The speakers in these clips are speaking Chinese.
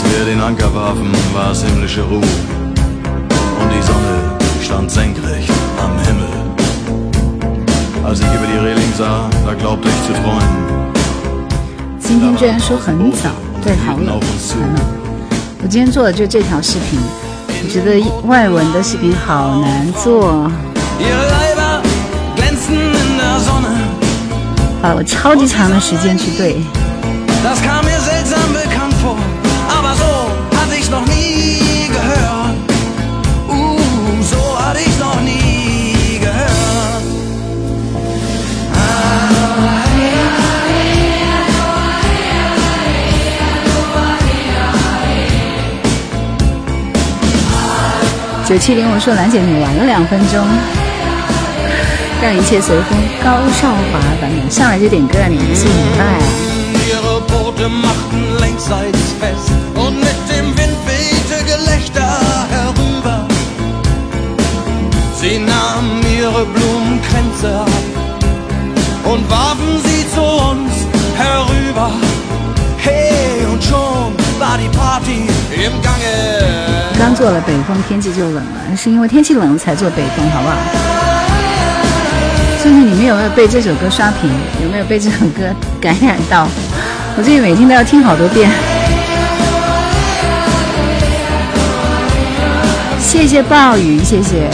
Als wir den Anker warfen, war es himmlische Ruhe. Und die Sonne stand senkrecht am Himmel. Als ich über die Reling sah, da glaubte ich zu träumen. 今天居然说很早，对，好冷，很冷。我今天做的就这条视频，我觉得外文的视频好难做。花了我超级长的时间去对。九七零，我说兰姐你玩了两分钟，让一切随风。高少华版本上来就点歌，你不是明白啊？刚做了北风，天气就冷了，是因为天气冷才做北风，好不好？最近你们有没有被这首歌刷屏？有没有被这首歌感染到？我最近每天都要听好多遍。谢谢暴雨，谢谢。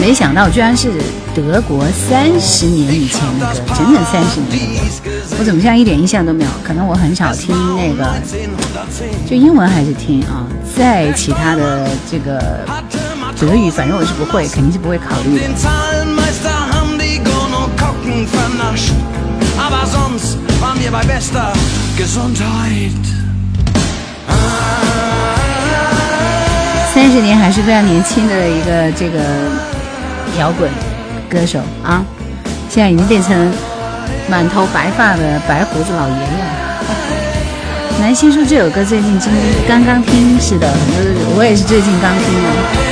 没想到居然是。德国三十年以前的歌，整整三十年我怎么现在一点印象都没有？可能我很少听那个，就英文还是听啊。在其他的这个德语，反正我是不会，肯定是不会考虑的。三十年还是非常年轻的一个这个摇滚。歌手啊，现在已经变成满头白发的白胡子老爷爷了。南星说这首歌最近今刚刚听，是的，我也是最近刚听的。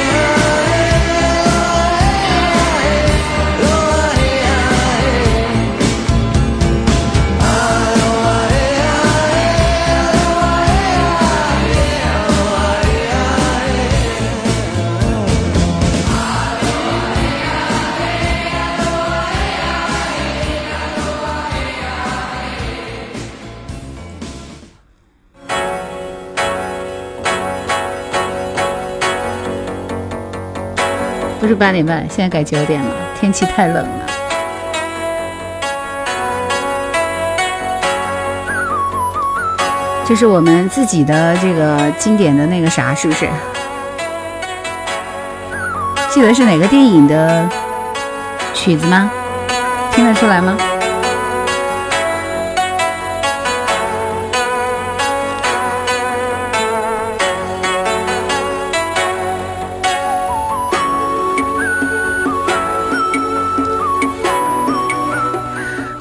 是八点半，现在改九点了。天气太冷了。这是我们自己的这个经典的那个啥，是不是？记得是哪个电影的曲子吗？听得出来吗？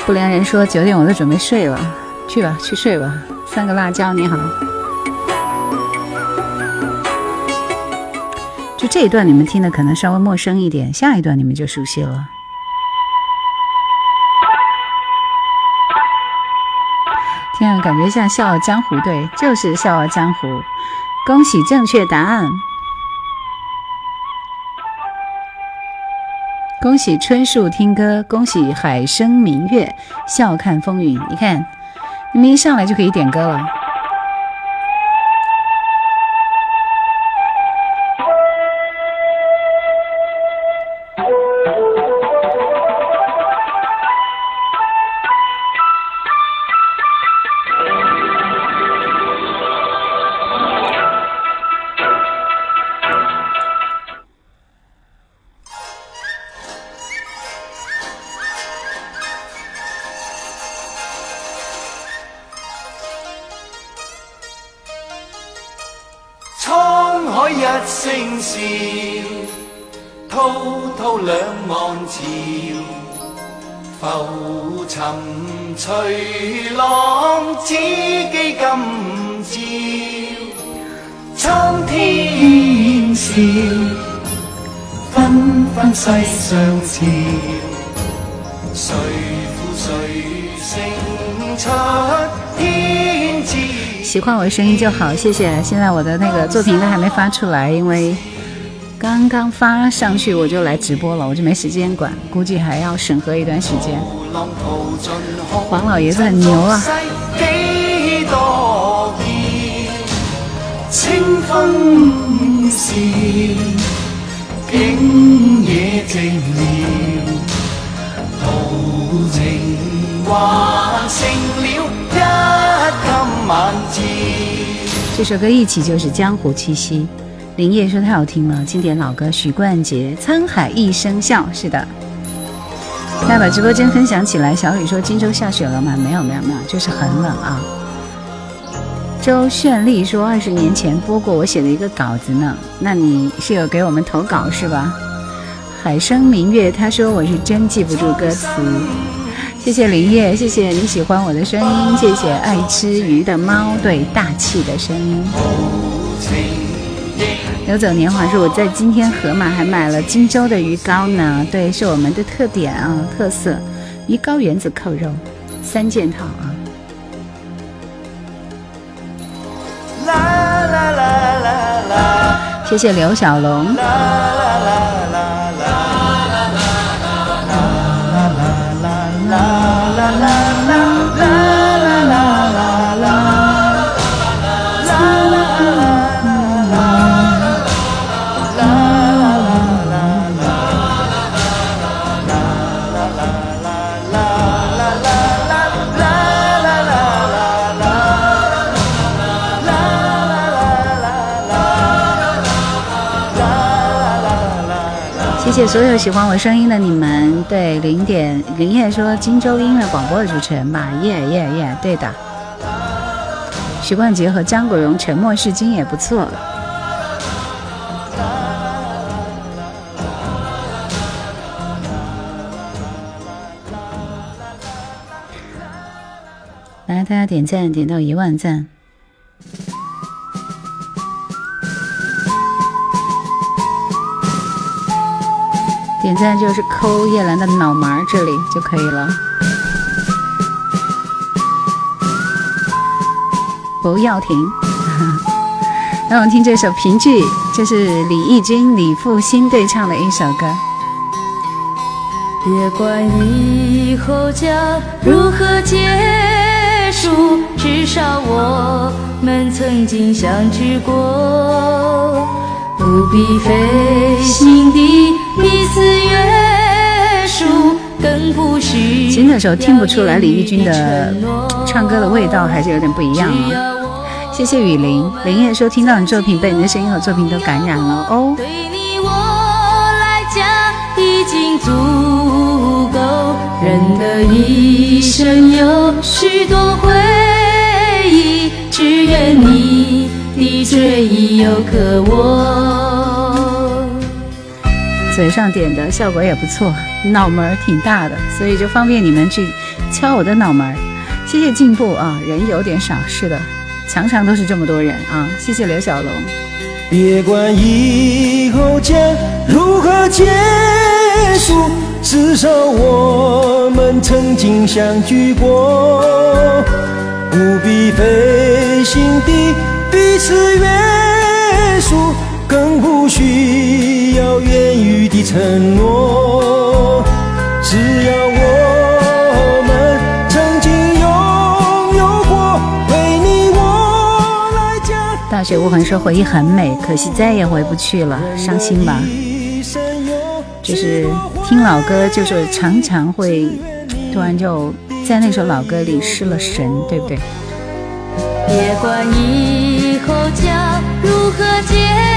不良人说九点我都准备睡了，去吧，去睡吧。三个辣椒，你好。就这一段你们听的可能稍微陌生一点，下一段你们就熟悉了。天啊，感觉像《笑傲江湖》，对，就是《笑傲江湖》。恭喜正确答案。恭喜春树听歌，恭喜海生明月，笑看风云。你看，你们一上来就可以点歌了。换我声音就好，谢谢。现在我的那个作品都还没发出来，因为刚刚发上去我就来直播了，我就没时间管，估计还要审核一段时间。黄老爷子很牛啊！清风这首歌一起就是江湖气息。林叶说太好听了，经典老歌，许冠杰《沧海一声笑》。是的，大家把直播间分享起来。小雨说荆州下雪了吗？没有没有没有，就是很冷啊。周绚丽说二十年前播过我写的一个稿子呢，那你是有给我们投稿是吧？海生明月他说我是真记不住歌词。谢谢林叶，谢谢你喜欢我的声音，谢谢爱吃鱼的猫对大气的声音。游走年华说我在今天河马还买了荆州的鱼糕呢，对，是我们的特点啊，特色鱼糕圆子扣肉三件套啊。啦啦啦啦啦，谢谢刘小龙啦。谢谢所有喜欢我声音的你们。对，零点林叶说荆州音乐广播的主持人吧，耶耶耶，对的。许冠杰和张国荣《沉默是金》也不错。来，大家点赞，点到一万赞。点赞就是抠叶兰的脑门这里就可以了，不要停。让我们听这首评剧，这是李翊君、李复兴对唱的一首歌。别管以后将如何结束，至少我们曾经相聚过，不必费心地。彼此约束，更不需。其实那时候听不出来李翊君的唱歌的味道，还是有点不一样啊。谢谢雨林，林叶说听到你作品，被你的声音和作品都感染了哦。对你我来讲已经足够，人的一生有许多回忆，只愿你的追忆有个我。嘴上点的效果也不错，脑门儿挺大的，所以就方便你们去敲我的脑门儿。谢谢进步啊，人有点少，是的，常常都是这么多人啊。谢谢刘小龙。别管以后将如何结束，至少我们曾经相聚过，不必费心地彼此约束。更不需要言语的承诺，只要我们曾经拥有过，为你我来讲。大雪无痕说回忆很美，可惜再也回不去了，伤心吧。就是听老歌，就是常常会突然就在那首老歌里失了神，对不对？别管以后将如何结。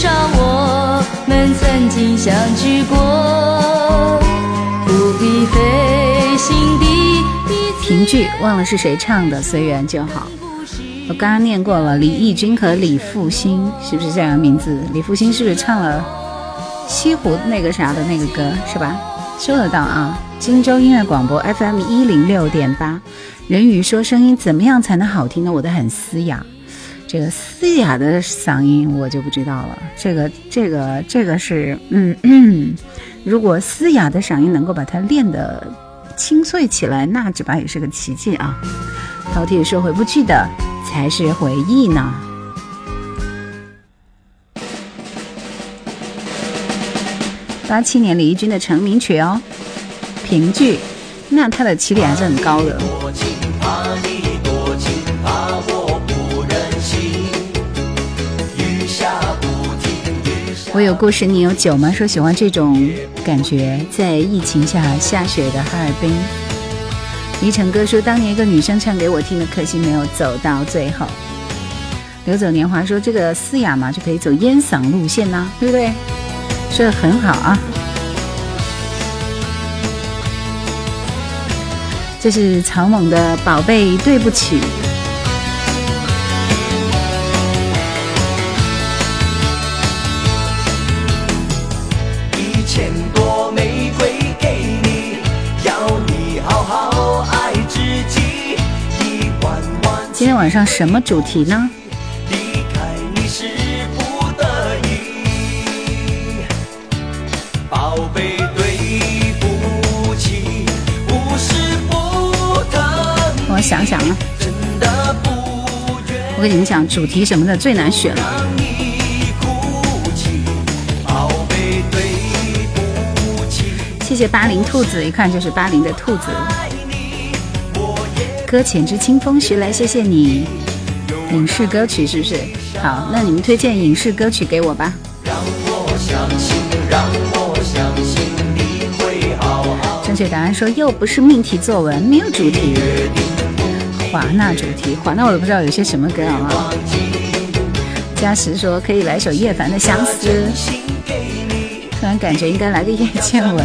至少我们曾经相聚过，不必费心地。评剧忘了是谁唱的，《随缘就好》。我刚刚念过了，李翊君和李复兴是不是这样名字？李复兴是不是唱了西湖那个啥的那个歌是吧？收得到啊！荆州音乐广播 FM 一零六点八。人鱼说：“声音怎么样才能好听呢？我的很嘶哑。”这个嘶哑的嗓音我就不知道了，这个这个这个是嗯，如果嘶哑的嗓音能够把它练得清脆起来，那只怕也是个奇迹啊！饕餮说回不去的才是回忆呢。八七年李翊君的成名曲哦，评剧，那他的起点还是很高的。我有故事，你有酒吗？说喜欢这种感觉，在疫情下下雪的哈尔滨。黎晨哥说，当年一个女生唱给我听的，可惜没有走到最后。流走年华说，这个嘶哑嘛，就可以走烟嗓路线呐，对不对？说的很好啊。这是曹猛的宝贝，对不起。今天晚上什么主题呢？我想想啊，我跟你们讲，主题什么的最难选了。谢谢八零兔子，一看就是八零的兔子。搁浅之清风徐来，谢谢你。影视歌曲是不是？好，那你们推荐影视歌曲给我吧。正确答案说又不是命题作文，没有主题。华纳主题，华纳我都不知道有些什么歌啊。嘉实说可以来首叶凡的相思，突然感觉应该来个叶倩文。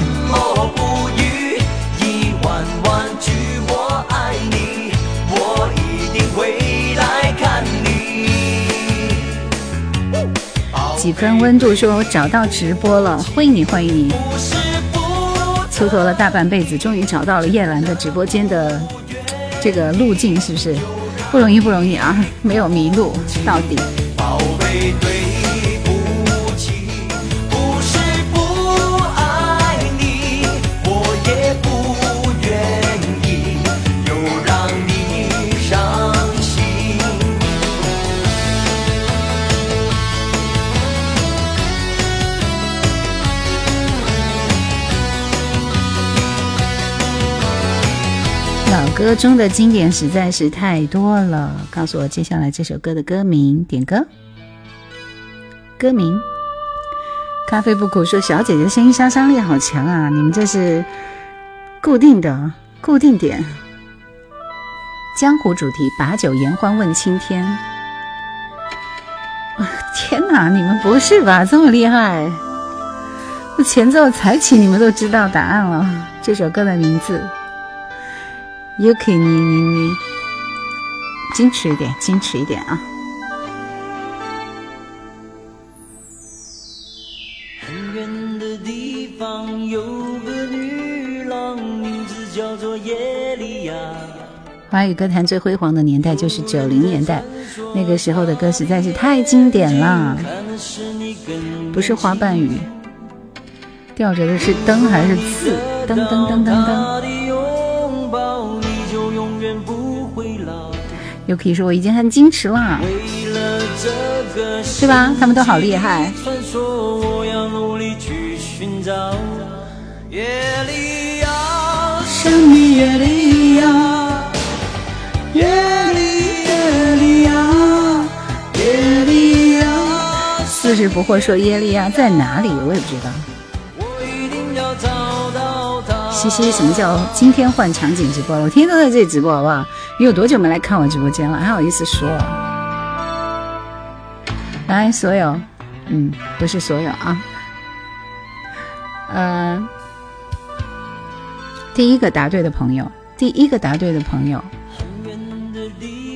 几分温度说找到直播了，欢迎你，欢迎你！蹉跎了大半辈子，终于找到了叶兰的直播间的这个路径，是不是不容易？不容易啊，没有迷路到底。歌中的经典实在是太多了，告诉我接下来这首歌的歌名，点歌。歌名，咖啡不苦说小姐姐声音杀伤力好强啊！你们这是固定的固定点。江湖主题，把酒言欢问青天。天哪，你们不是吧？这么厉害？那前奏才起，你们都知道答案了。这首歌的名字。Yuki，你你你，矜持一点，矜持一点啊！很远的地方有个女郎，名字叫做耶利亚。华语歌坛最辉煌的年代就是九零年代，那个时候的歌实在是太经典了。不是花瓣雨，吊着的是灯还是刺？噔噔噔噔噔。又可以说我已经很矜持了，对吧？他们都好厉害。四十不惑说耶利亚在哪里？我也不知道。西西，什么叫今天换场景直播了？我天天都在这里直播，好不好？你有多久没来看我直播间了？还好意思说？来，所有，嗯，不是所有啊，嗯，第一个答对的朋友，第一个答对的朋友，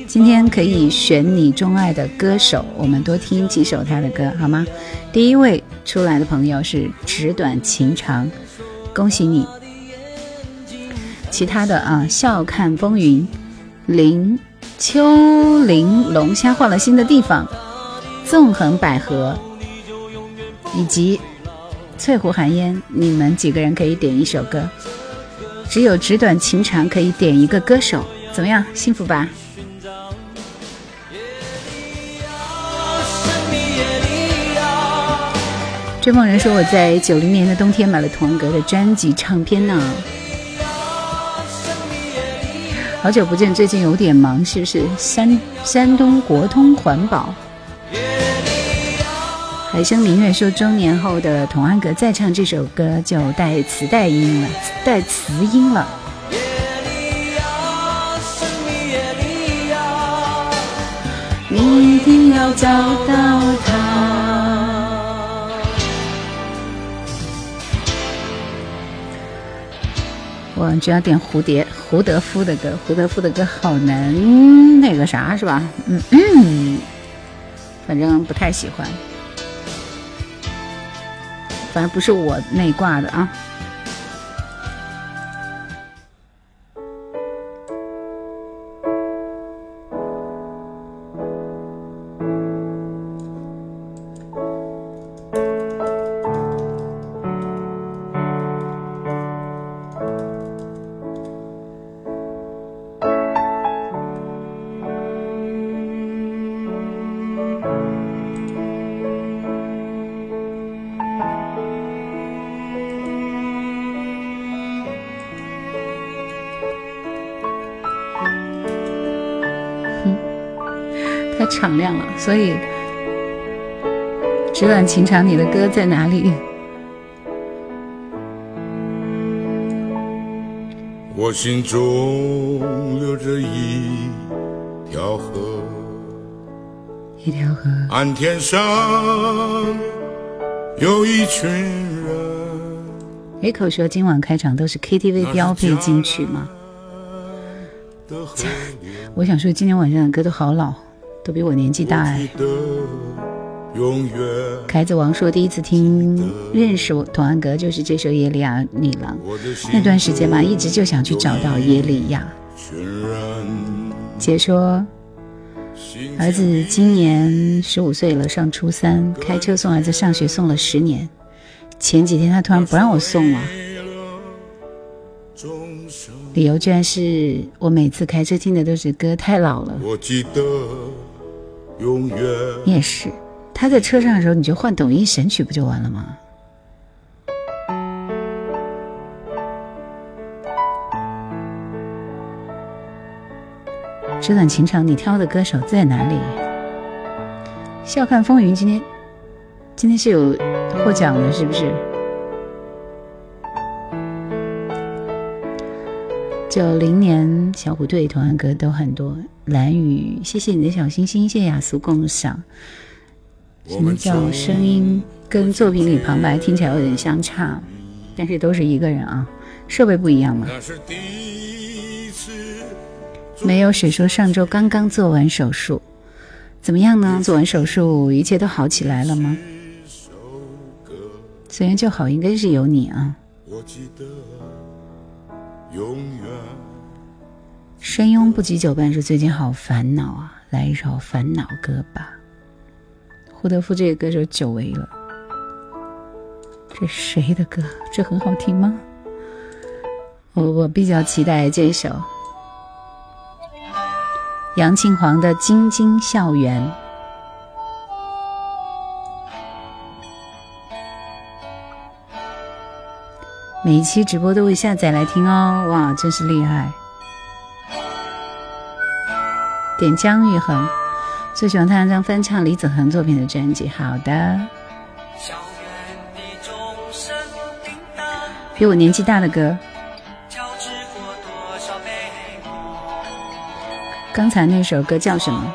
今天可以选你钟爱的歌手，我们多听几首他的歌，好吗？第一位出来的朋友是纸短情长，恭喜你。其他的啊，笑看风云，林秋林龙虾换了新的地方，纵横捭阖，以及翠湖寒烟，你们几个人可以点一首歌，只有纸短情长可以点一个歌手，怎么样？幸福吧？追梦人说我在九零年的冬天买了童安格的专辑唱片呢。好久不见，最近有点忙，是不是？山山东国通环保。海生明月说，中年后的童安格再唱这首歌就带磁带音了，带磁音了。你一定要找到他。我就要点蝴蝶胡德夫的歌，胡德夫的歌好难那个啥是吧？嗯嗯，反正不太喜欢。反正不是我内挂的啊。敞亮了，所以纸短情长，你的歌在哪里？我心中流着一条河，一条河。岸天上有一群人。A 口说今晚开场都是 KTV 标配金曲吗？我想说今天晚上的歌都好老。都比我年纪大哎。凯子王说第一次听认识我童安格就是这首《耶利亚女郎》，那段时间嘛，一直就想去找到耶利亚。姐说，儿子今年十五岁了，上初三，开车送儿子上学送了十年，前几天他突然不让我送了，理由居然是我每次开车听的都是歌太老了。我记得。永远。你也是，他在车上的时候，你就换抖音神曲不就完了吗？纸短情长，你挑的歌手在哪里？笑看风云，今天今天是有获奖的，是不是？九零年小虎队、同安歌都很多。蓝雨，谢谢你的小星星，谢谢雅俗共赏。什么叫声音跟作品里旁白听起来有点相差？但是都是一个人啊，设备不一样嘛。没有谁说上周刚刚做完手术，怎么样呢？做完手术一切都好起来了吗？虽然就好，应该是有你啊。我记得。永远深拥不及久伴说最近好烦恼啊，来一首烦恼歌吧。胡德夫这个歌手久违了，这谁的歌？这很好听吗？我我比较期待这首杨庆煌的《晶晶校园》。每一期直播都会下载来听哦，哇，真是厉害！点姜育恒，最喜欢他那张翻唱李子恒作品的专辑。好的，比我年纪大的歌。刚才那首歌叫什么？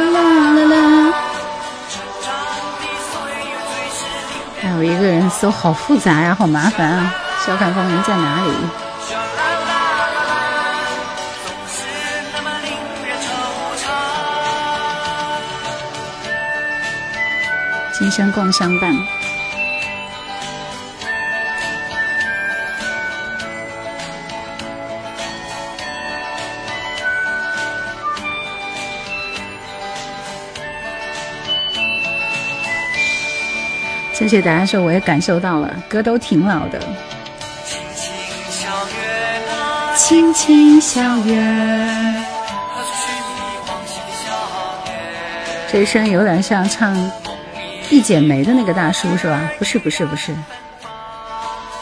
我一个人搜，好复杂呀，好麻烦啊！小看风云在哪里？今生共相伴。正确答案说，我也感受到了，歌都挺老的。青青小院，这声有点像唱《一剪梅》的那个大叔是吧？不是不是不是，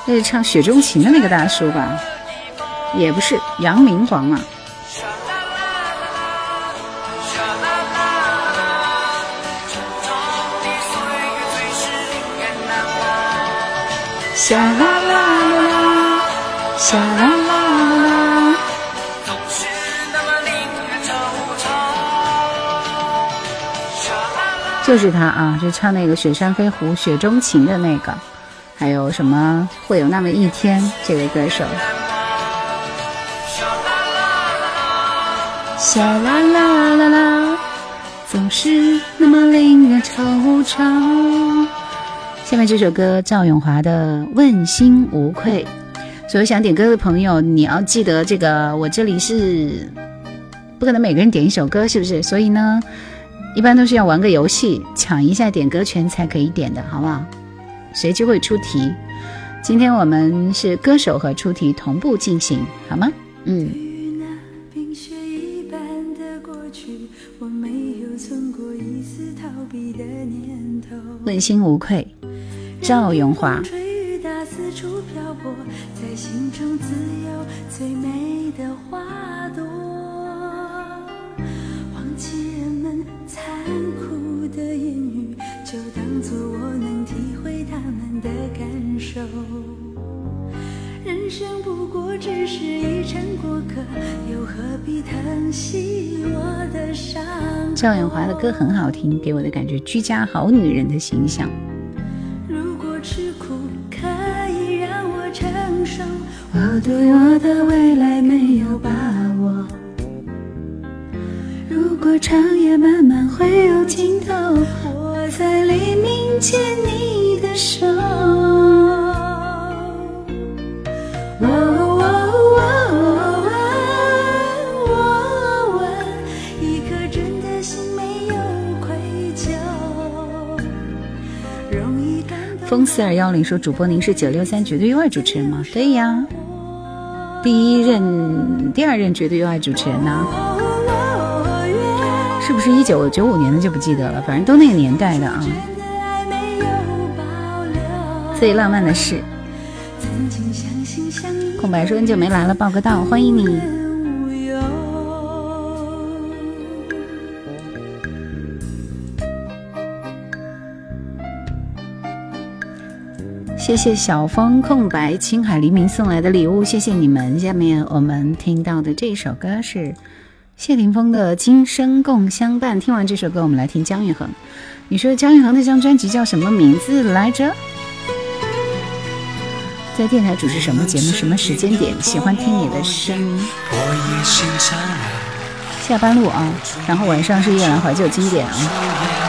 那是唱《雪中情》的那个大叔吧？也不是，杨明煌啊。啦啦啦啦，啦啦啦啦。就是他啊，就唱那个《雪山飞狐》《雪中情》的那个，还有什么会有那么一天？这位歌手。啦啦啦啦啦，总是那么令人惆怅。下面这首歌赵咏华的《问心无愧》，所有想点歌的朋友，你要记得这个，我这里是不可能每个人点一首歌，是不是？所以呢，一般都是要玩个游戏，抢一下点歌权才可以点的，好不好？谁就会出题，今天我们是歌手和出题同步进行，好吗？嗯。问心无愧。赵咏华。人生不过只是一场过客，又何必疼惜我的伤？赵咏华的歌很好听，给我的感觉居家好女人的形象。我对我的未来没有把握。如果长夜漫漫会有尽头，我在黎明牵你的手。一颗真的心没有愧疚。风四二幺零说：“主播，您是九六三绝对优爱主持人吗？”对呀。第一任、第二任绝对优爱主持人呢？是不是一九九五年的就不记得了？反正都那个年代的啊。最浪漫的事。空白说很久没来了，报个到，欢迎你。谢谢小风空白青海黎明送来的礼物，谢谢你们。下面我们听到的这首歌是谢霆锋的《今生共相伴》。听完这首歌，我们来听姜育恒。你说姜育恒那张专辑叫什么名字来着？在电台主持什么节目？什么时间点？喜欢听你的声音。下班路啊，然后晚上是夜兰怀旧经典啊。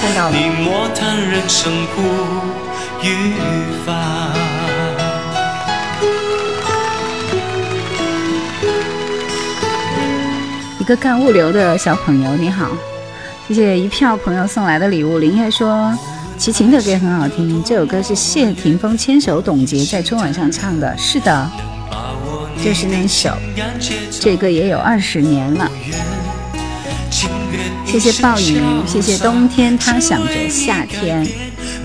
看到了。一个干物流的小朋友，你好，谢谢一票朋友送来的礼物。林叶说齐秦的歌很好听，这首歌是谢霆锋牵手董洁在春晚上唱的，是的。就是那首，这个也有二十年了。谢谢暴雨，谢谢冬天，他想着夏天。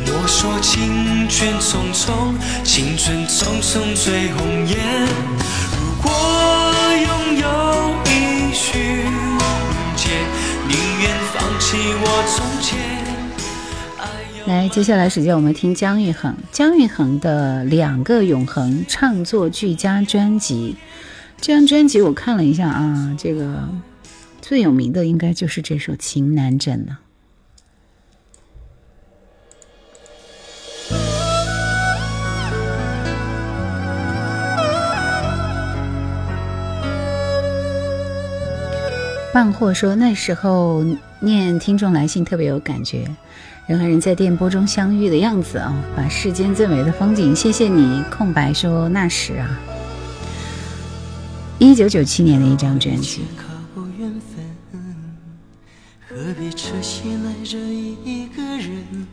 我说青春匆匆，青春匆匆最红颜。如果拥有一许空间，宁愿放弃我从前。来，接下来时间我们听姜育恒，姜育恒的两个永恒唱作俱佳专辑。这张专辑我看了一下啊，这个最有名的应该就是这首《情难枕》了。半货说那时候念听众来信特别有感觉。人和人在电波中相遇的样子啊，把世间最美的风景。谢谢你空白说那时啊，一九九七年的一张专辑。何必痴心爱着一个人？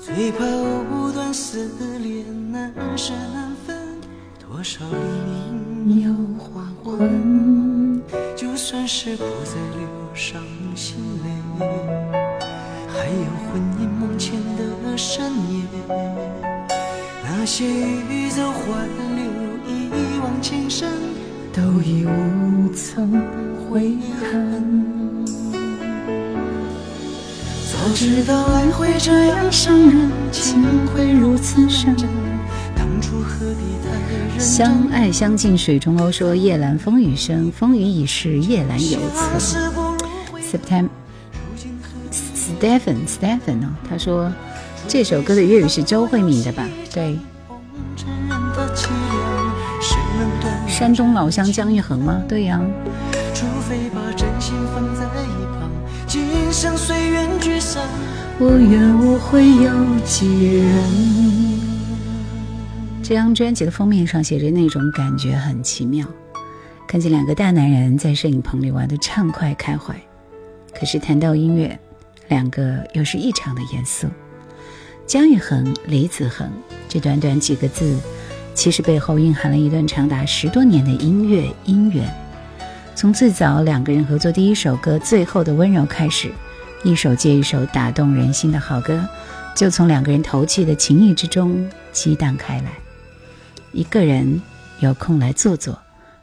最怕藕断丝连，难舍难分。多少黎明又黄昏，就算是不再流伤心泪。还有魂萦梦牵的深夜，那些欲走还留，一往情深，都已无从悔恨。早知道爱会这样伤人，情会如此深，当初何必太认真？相爱相敬水中鸥说夜阑风雨声，风雨已是夜阑犹侧。September。Stephen Stephen 哦，他说这首歌的粤语是周慧敏的吧？对。山东老乡姜育恒吗？对呀。我愿我会有几人？这张专辑的封面上写着那种感觉很奇妙，看见两个大男人在摄影棚里玩的畅快开怀，可是谈到音乐。两个又是异常的严肃。姜育恒、李子恒这短短几个字，其实背后蕴含了一段长达十多年的音乐姻缘。从最早两个人合作第一首歌《最后的温柔》开始，一首接一首打动人心的好歌，就从两个人投契的情谊之中激荡开来。一个人有空来坐坐，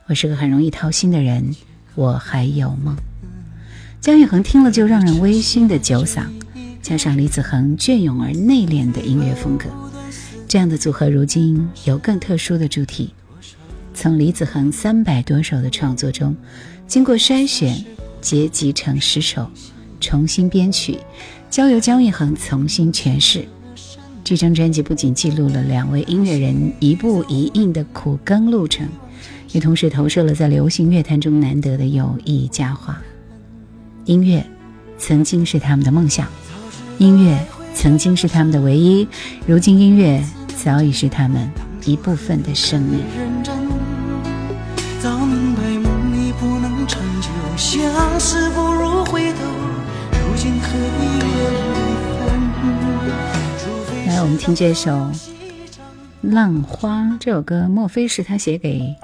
我是个很容易掏心的人，我还有梦。姜育恒听了就让人微醺的酒嗓，加上李子恒隽永而内敛的音乐风格，这样的组合如今有更特殊的主题。从李子恒三百多首的创作中，经过筛选，结集成十首，重新编曲，交由姜育恒重新诠释。这张专辑不仅记录了两位音乐人一步一印的苦耕路程，也同时投射了在流行乐坛中难得的友谊佳话。音乐曾经是他们的梦想，音乐曾经是他们的唯一，如今音乐早已是他们一部分的生命。来，我们听这首《浪花》这首歌，莫非是他写给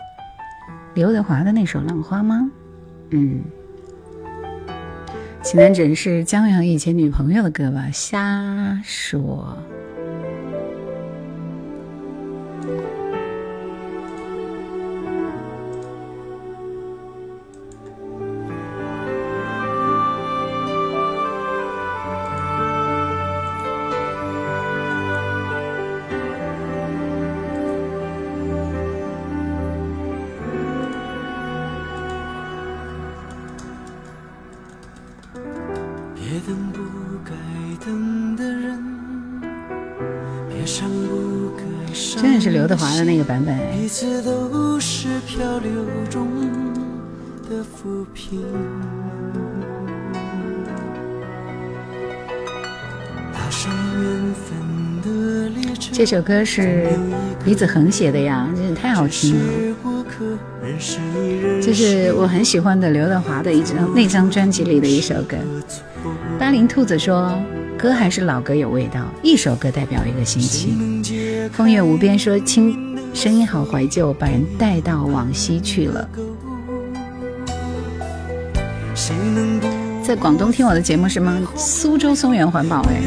刘德华的那首《浪花》吗？嗯。情难枕是姜育恒以前女朋友的歌吧？瞎说。华的那个版本。这首歌是李子恒写的呀，真的太好听了。这是我很喜欢的刘德华的一张那张专辑里的一首歌。八零兔子说。歌还是老歌有味道，一首歌代表一个星期。风月无边说轻声音好怀旧，把人带到往昔去了。在广东听我的节目是吗？苏州松原环保哎。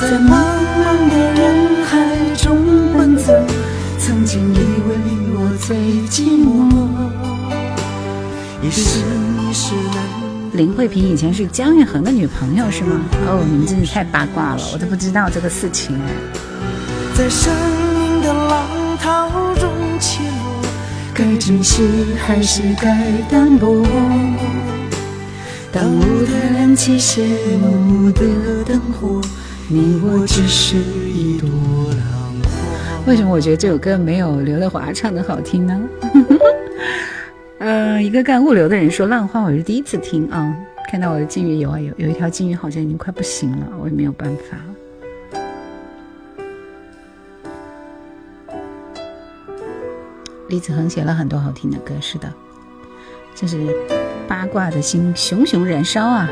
在茫茫的人海中奔走，曾经以为我最寂寞。一生一世难林慧萍以前是姜育恒的女朋友是吗？哦，你们真是太八卦了，我都不知道这个事情哎。在生命的浪涛中起落，该珍惜还是该淡泊？当舞台燃起谢幕的灯火，你我只是一朵浪花。为什么我觉得这首歌没有刘德华唱的好听呢？呃，一个干物流的人说《浪花》，我是第一次听啊。看到我的金鱼有啊有，有一条金鱼好像已经快不行了，我也没有办法。李子恒写了很多好听的歌，是的，这是八卦的心熊熊燃烧啊！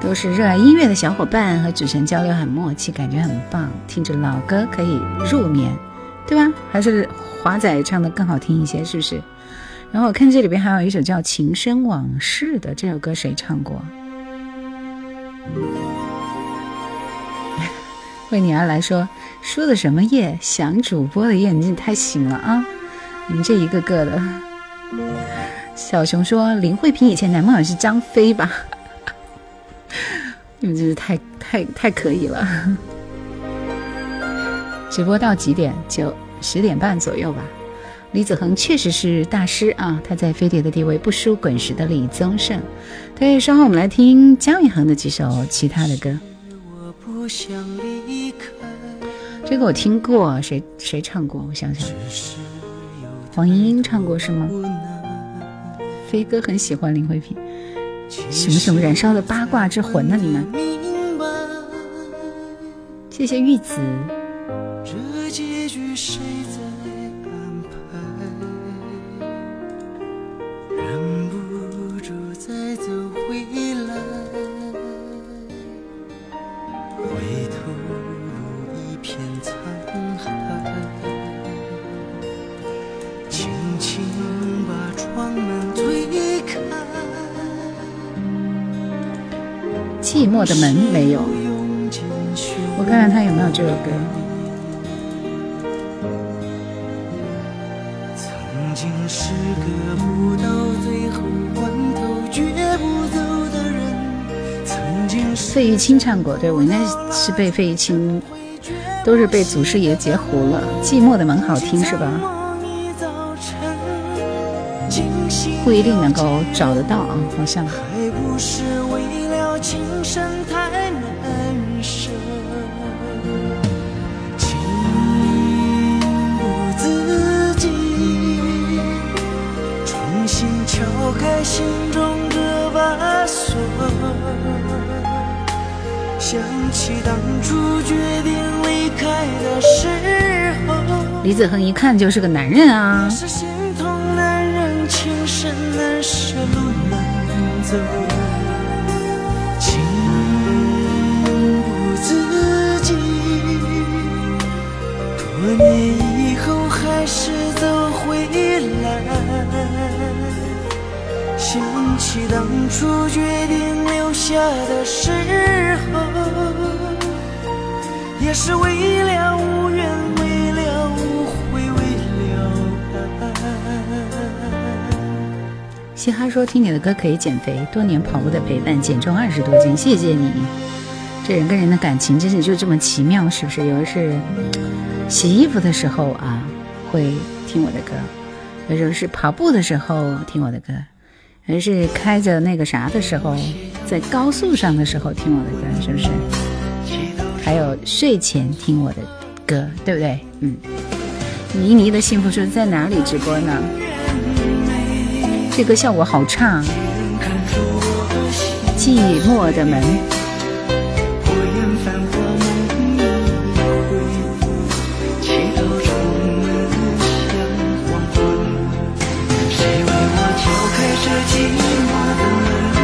都是热爱音乐的小伙伴，和主持人交流很默契，感觉很棒。听着老歌可以入眠，对吧？还是华仔唱的更好听一些，是不是？然后我看这里边还有一首叫《情深往事》的，这首歌谁唱过？为你而来说说的什么夜？想主播的夜，你太行了啊！你们这一个个的。小熊说林慧萍以前男朋友是张飞吧？你们真是太太太可以了。直播到几点？九十点半左右吧。李子恒确实是大师啊，他在飞碟的地位不输滚石的李宗盛。对，稍后我们来听姜育恒的几首其他的歌。这个我听过，谁谁唱过？我想想，黄莺莺唱过是吗？飞哥很喜欢林慧萍，熊熊燃烧的八卦之魂呢？你们？谢谢玉子。寂寞的门没有，我看看他有没有这首歌。费玉清唱过，对我应该是被费玉清，都是被祖师爷截胡了。寂寞的门好听是吧？不一定能够找得到啊，好像。开心中的把锁。想起当初决定离开的时候，李子恒一看就是个男人啊。心痛难忍，情深难舍，路难走。多年以后还是走回来，想起当初决定留下的时候，也是为了无怨，为了无悔，为了爱。嘻哈说听你的歌可以减肥，多年跑步的陪伴，减重二十多斤，谢谢你。这人跟人的感情真是就这么奇妙，是不是？有的是。洗衣服的时候啊，会听我的歌；有时候是跑步的时候听我的歌；而是开着那个啥的时候，在高速上的时候听我的歌，是不是？还有睡前听我的歌，对不对？嗯。倪妮的幸福是在哪里直播呢？这歌效果好差。寂寞的门。寂寞的路，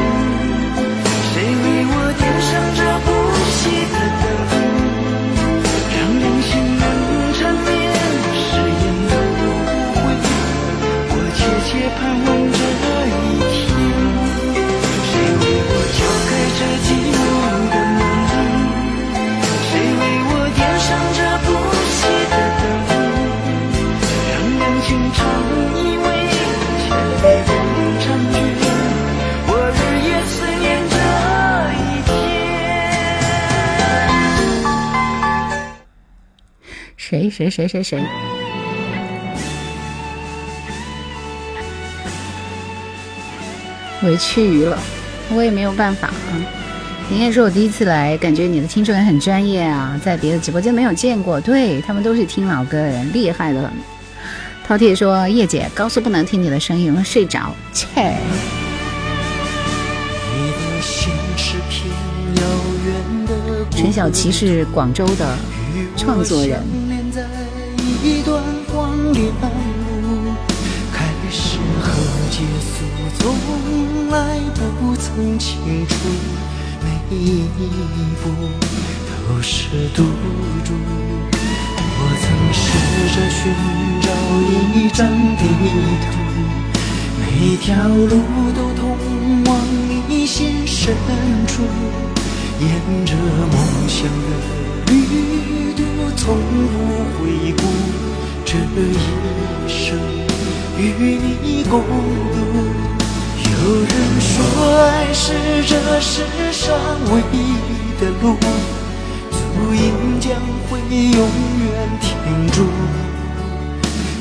谁为我点上这不熄的灯？让两心能缠绵，誓言不悔。我切切盼望。谁谁谁谁谁？委屈于了，我也没有办法啊。应该说，我第一次来，感觉你的听众也很专业啊，在别的直播间没有见过，对他们都是听老歌的人，厉害的很。饕餮说：“叶姐，高速不能听你的声音，了，睡着。”切。陈小琪是广州的创作人。开始和结束从来不曾清楚，每一步都是赌注。我曾试着寻找一张地图，每条路都通往你心深处。沿着梦想的旅途，从不回顾这一生与你共度。有人说，爱是这世上唯一的路，足印将会永远停住。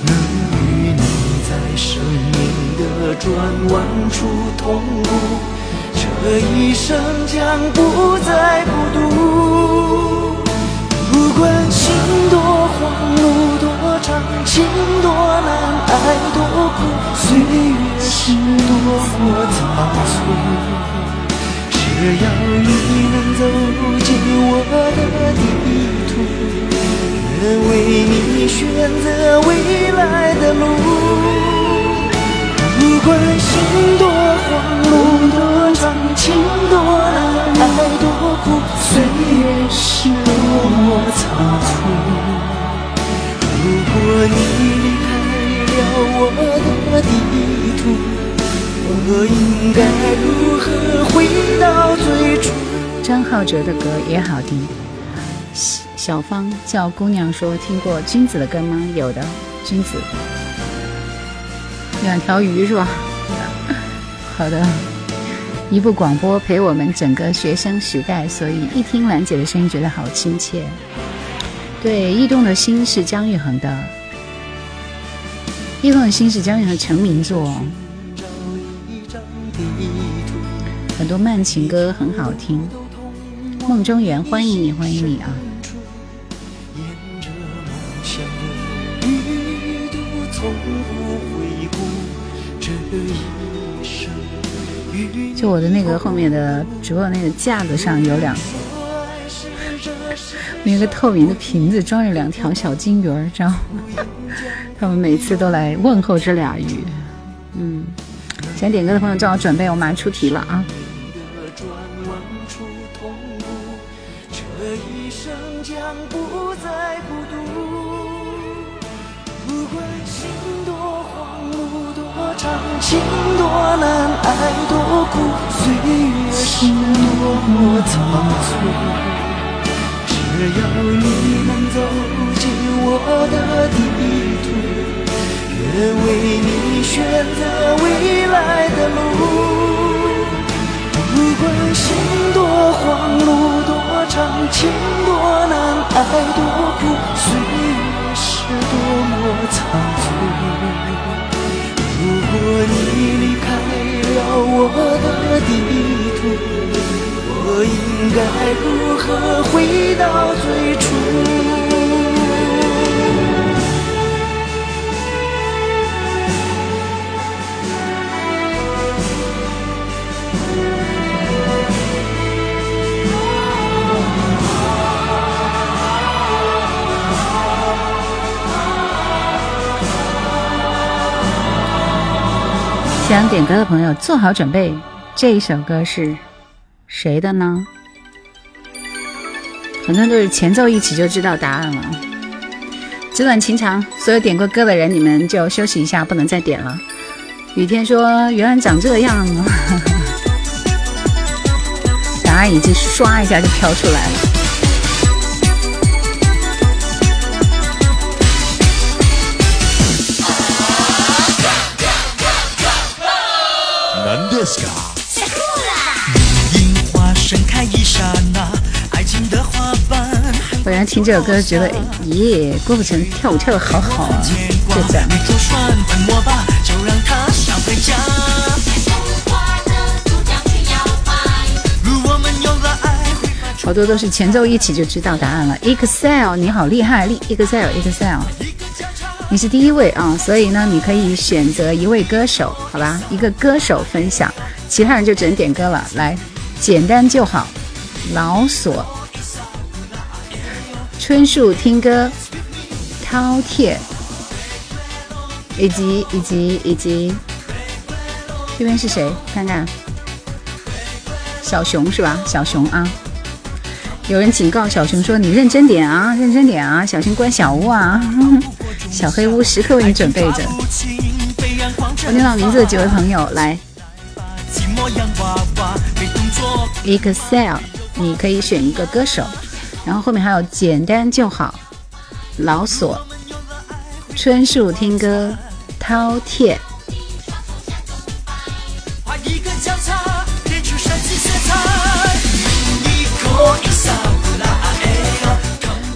能与你在生命的转弯处同步，这一生将不再孤独。不管心多慌，路多情多难，爱多苦，岁月是多么仓促。只要你能走进我的地图，愿为你选择未来的路。不管心多慌，路多长，情多难，爱多苦，岁月是多么仓促。如果你离开了我的地图，我应该如何回到最初？张浩哲的歌也好听。小芳叫姑娘说听过君子的歌吗？有的，君子。两条鱼是吧？好的，一部广播陪我们整个学生时代，所以一听兰姐的声音觉得好亲切。对，驿动的心是姜育恒的，驿动的心是姜育恒成名作，很多慢情歌很好听。梦中缘，欢迎你，欢迎你啊！就我的那个后面的直播那个架子上有两，那个透明的瓶子装着两条小金鱼儿，知道吗？他们每次都来问候这俩鱼。嗯，想点歌的朋友做好准备，我马上出题了啊！情多难，爱多苦，岁月是多么仓促。只要你能走进我的地图，愿为你选择未来的路。不管心多慌，路多长，情多难，爱多苦，岁月是多么仓促。如果你离开了我的地图，我应该如何回到最初？想点歌的朋友做好准备，这一首歌是谁的呢？反正就是前奏一起就知道答案了。纸短情长，所有点过歌的人，你们就休息一下，不能再点了。雨天说：“原来长这样。”答案已经刷一下就飘出来了。听这首歌觉得，耶，郭富城跳舞跳的好好啊，就这样。好多都是前奏一起就知道答案了。Excel，你好厉害厉，Excel，Excel，你是第一位啊，所以呢，你可以选择一位歌手，好吧，一个歌手分享，其他人就只能点歌了。来，简单就好，老索，春树听歌，饕餮，以及以及以及，这边是谁？看看，小熊是吧？小熊啊。有人警告小熊说：“你认真点啊，认真点啊，小心关小屋啊！小黑屋时刻为你准备着。”我念到名字的几位朋友来，Excel，你可以选一个歌手，然后后面还有简单就好，老索，春树听歌，饕餮。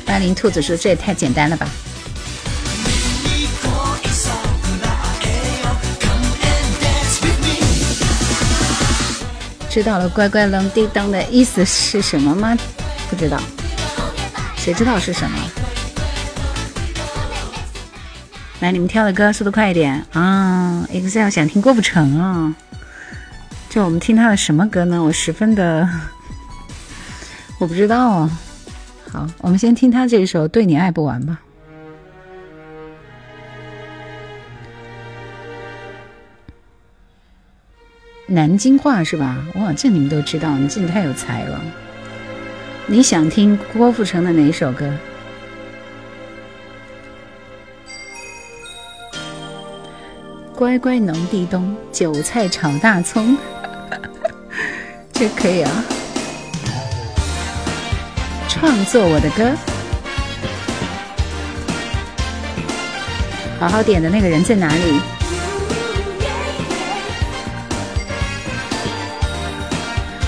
八零兔子说：“这也太简单了吧！”知道了，乖乖扔地灯的意思是什么吗？不知道，谁知道是什么？来，你们挑的歌，速度快一点啊！Excel 想听郭富城啊，就我们听他的什么歌呢？我十分的，我不知道啊。好，我们先听他这一首《对你爱不完》吧。南京话是吧？哇，这你们都知道，你真的太有才了。你想听郭富城的哪首歌？乖乖农地冬，韭菜炒大葱，这可以啊。创作我的歌，好好点的那个人在哪里？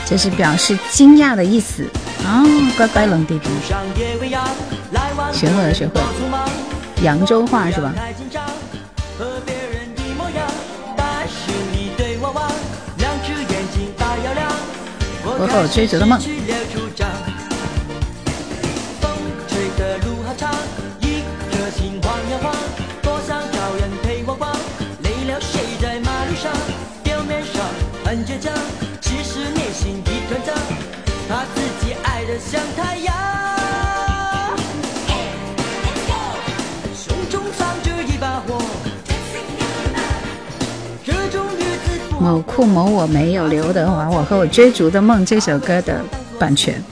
这是表示惊讶的意思啊，乖乖冷地皮，学会了学会了，扬州话是吧？我和我追逐的梦。某库某我没有刘德华，我和我追逐的梦这首歌的版权。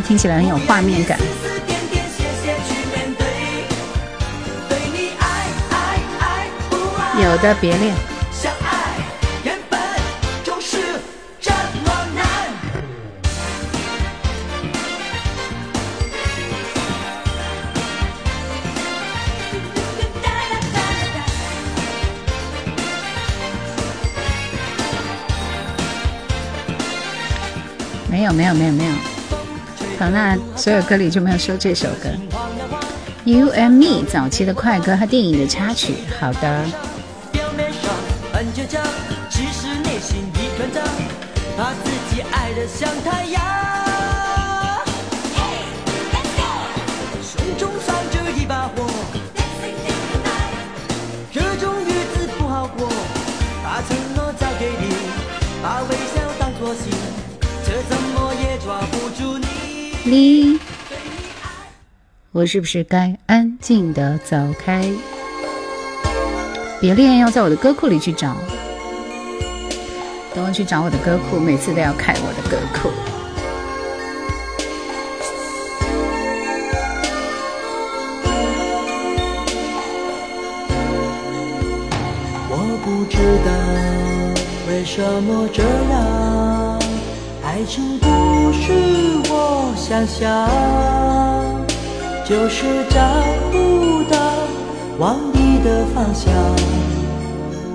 听起来很有画面感。有的别恋。没有没有没有没有。好，那所有歌里就没有说这首歌。You and Me 早期的快歌和电影的插曲。好的。你，我是不是该安静的走开？别恋要在我的歌库里去找，等我去找我的歌库，每次都要开我的歌库。我不知道为什么这样。爱情不是我想象，就是找不到往你的方向，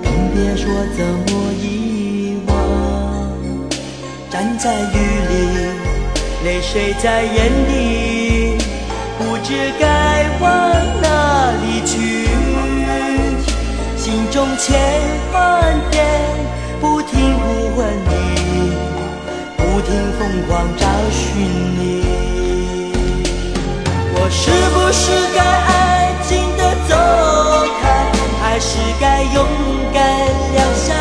更别说怎么遗忘。站在雨里，泪水在眼里，不知该往哪里去，心中千万遍不停呼唤你，停疯狂找寻你。我是不是该安静的走开，还是该勇敢留下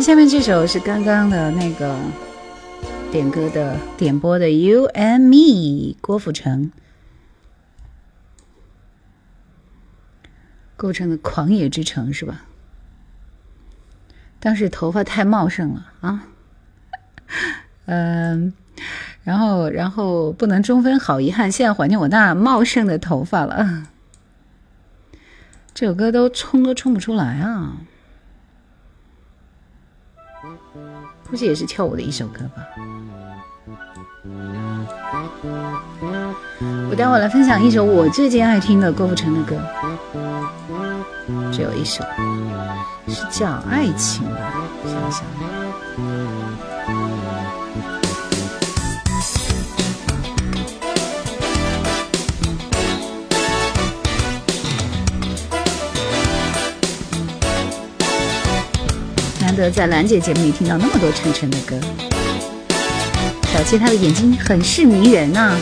下面这首是刚刚的那个点歌的点播的《You and Me》，郭富城。构成的《狂野之城》是吧？当时头发太茂盛了啊，嗯，然后然后不能中分，好遗憾，现在怀念我那茂盛的头发了。这首歌都冲都冲不出来啊。估计也是跳舞的一首歌吧。我待会来分享一首我最近爱听的郭富城的歌，只有一首，是叫《爱情》吧？想想。得在兰姐节目里听到那么多陈晨的歌。小七她的眼睛很是迷人啊。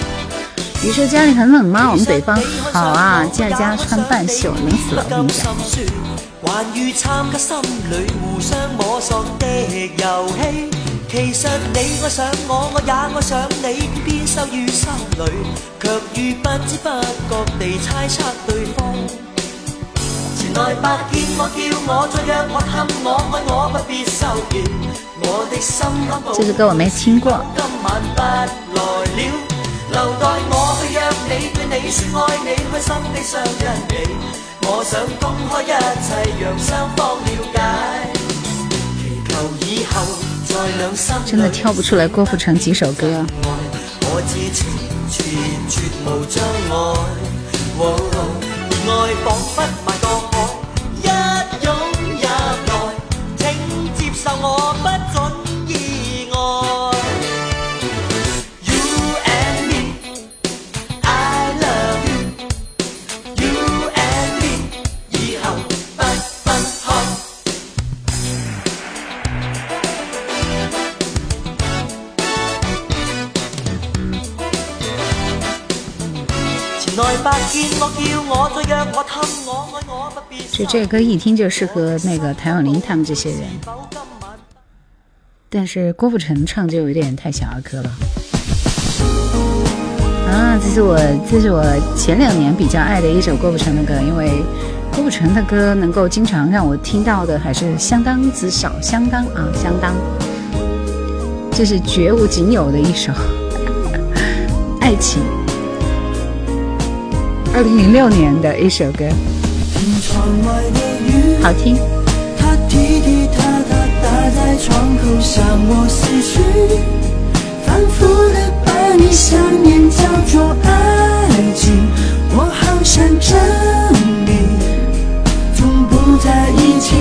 你说家里很冷吗？我们北方好啊，在家穿半袖，冷死了。我跟你讲。關於參加心裏互相摸索的遊戲，其實你愛上我，我也愛上你，偏偏羞於心裏，卻於不知不覺地猜測對方。前來白見我，叫我再約我氹我，愛我不必收結，我的心肝寶這首歌我沒聽過。今晚不來了，留待我去約你，對你說愛你，開心地相因你。我想公開一切，讓雙方了解，祈求以後在兩心真的跳不出來郭富城幾首歌。我知情前絕無障礙，哦而爱仿佛埋过海就这歌一听就适合那个谭咏麟他们这些人，但是郭富城唱就有点太小儿科了。啊，这是我这是我前两年比较爱的一首郭富城的歌，因为郭富城的歌能够经常让我听到的还是相当之少，相当啊相当，这是绝无仅有的一首 爱情。二零零六年的一首歌，好聽。他踢踢踏踏打在窗口向我死去，反复的把你想念叫做愛情，我好想證明，從不在一起，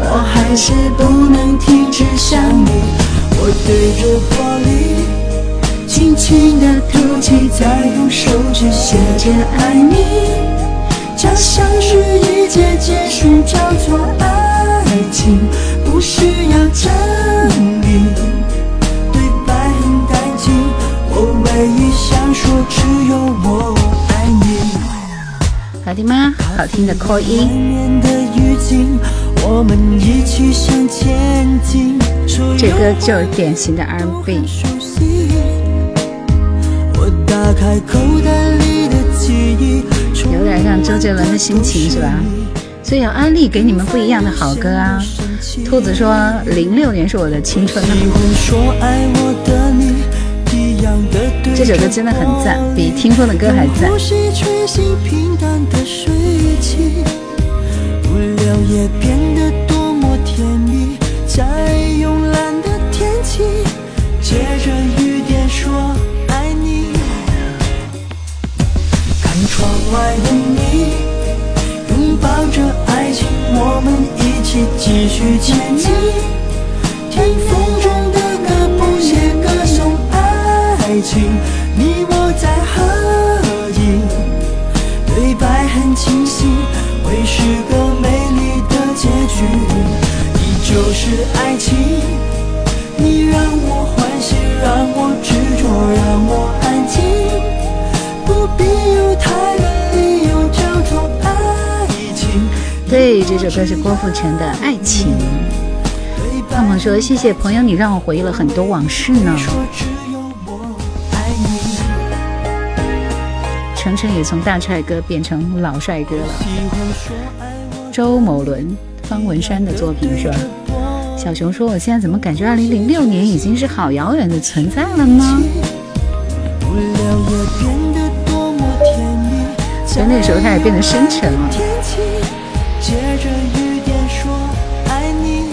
我還是不能停止想你。我對着玻璃輕輕的吐气，再用手指写着爱你，就像是一切結束叫做爱情，不需要证明。对白很干净，我唯一想说只有我爱你。好听吗？好听的扣一。外面的雨景，我們一起向前進。这歌就是典型的 R&B。有点像周杰伦的心情是吧？所以要安利给你们不一样的好歌啊！兔子说零六年是我的青春。这首歌真的很赞，比听风的歌还赞。借继续前进。听风中的歌，谱写歌颂爱情，你我在合影，对白很清晰，会是个美丽的结局。你就是爱情，你让我。欢喜让我执着，让我安静，不必对，这首歌是郭富城的《爱情》。胖胖说：“谢谢朋友，你让我回忆了很多往事呢。”程程也从大帅哥变成老帅哥了。周某伦、方文山的作品是吧？小熊说：“我现在怎么感觉二零零六年已经是好遥远的存在了呢？”所以那时候他也变得深沉了。借着雨点说爱你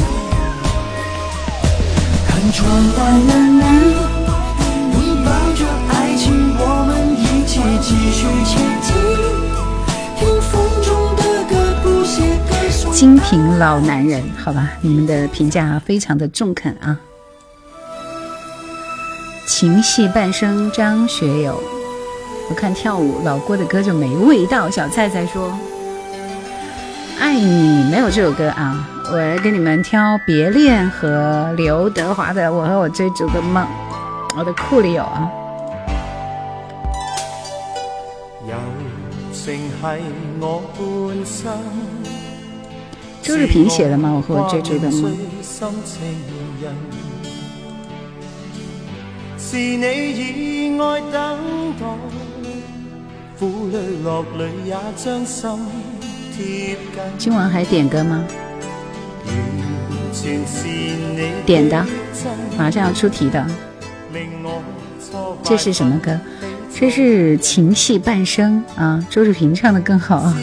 精品老男人，好吧，你们的评价非常的中肯啊。情系半生，张学友，我看跳舞老郭的歌就没味道。小菜菜说：“爱你没有这首歌啊。”我来给你们挑《别恋》和刘德华的《我和我追逐的梦》，我的库里有啊。周日平写的吗？我和我追逐的梦。今晚还点歌吗？点的，马上要出题的。这是什么歌？这是《情系半生》啊，周志平唱的更好啊。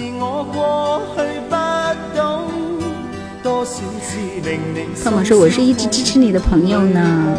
胖胖说：“我是一直支持你的朋友呢。”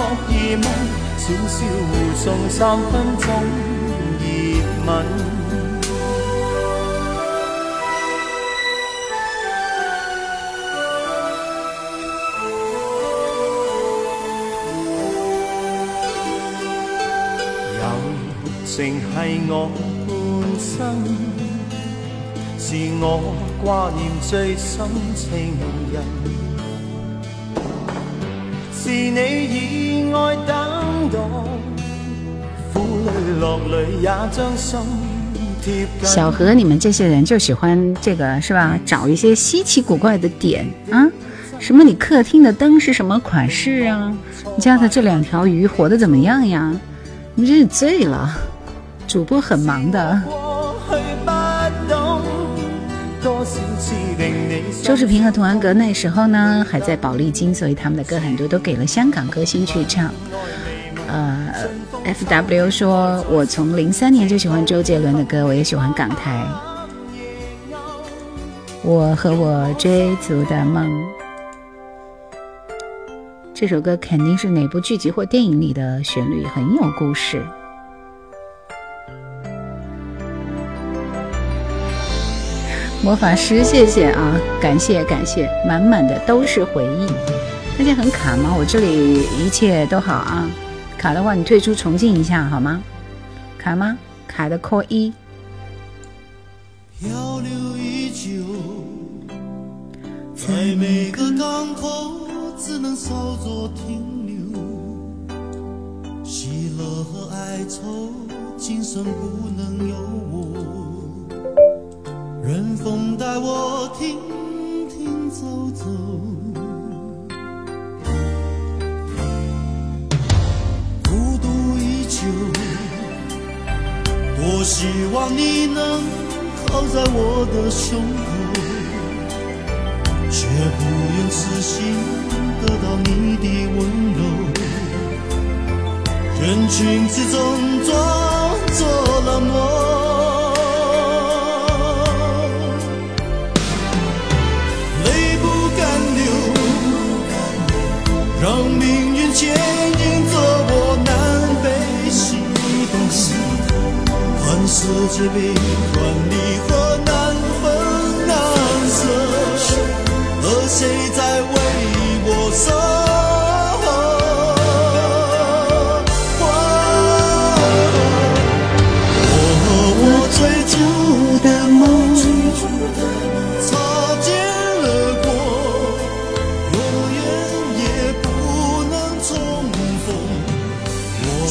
莫疑问，小小互送三分钟热吻。是我半生，是我挂念最深情人，是你以爱等待，苦也将心贴小何，你们这些人就喜欢这个是吧？找一些稀奇古怪的点啊，什么你客厅的灯是什么款式啊？你家的这两条鱼活得怎么样呀？你真是醉了。主播很忙的。周志平和童安格那时候呢还在宝丽金，所以他们的歌很多都给了香港歌星去唱。呃，F W 说，我从零三年就喜欢周杰伦的歌，我也喜欢港台。我和我追逐的梦，这首歌肯定是哪部剧集或电影里的旋律，很有故事。魔法师，谢谢啊，感谢感谢，满满的都是回忆。大家很卡吗？我这里一切都好啊。卡的话，你退出重进一下好吗？卡吗？卡的扣一。漂流已久，在每个港口只能稍作停留。喜乐和哀愁，今生不能有我。任风带我停停走走。孤独已久，多希望你能靠在我的胸口，却不愿死心得到你的温柔。人群之中装作冷漠。牵引着我南北西东，看世界悲欢离合难分难舍，而谁在为我守？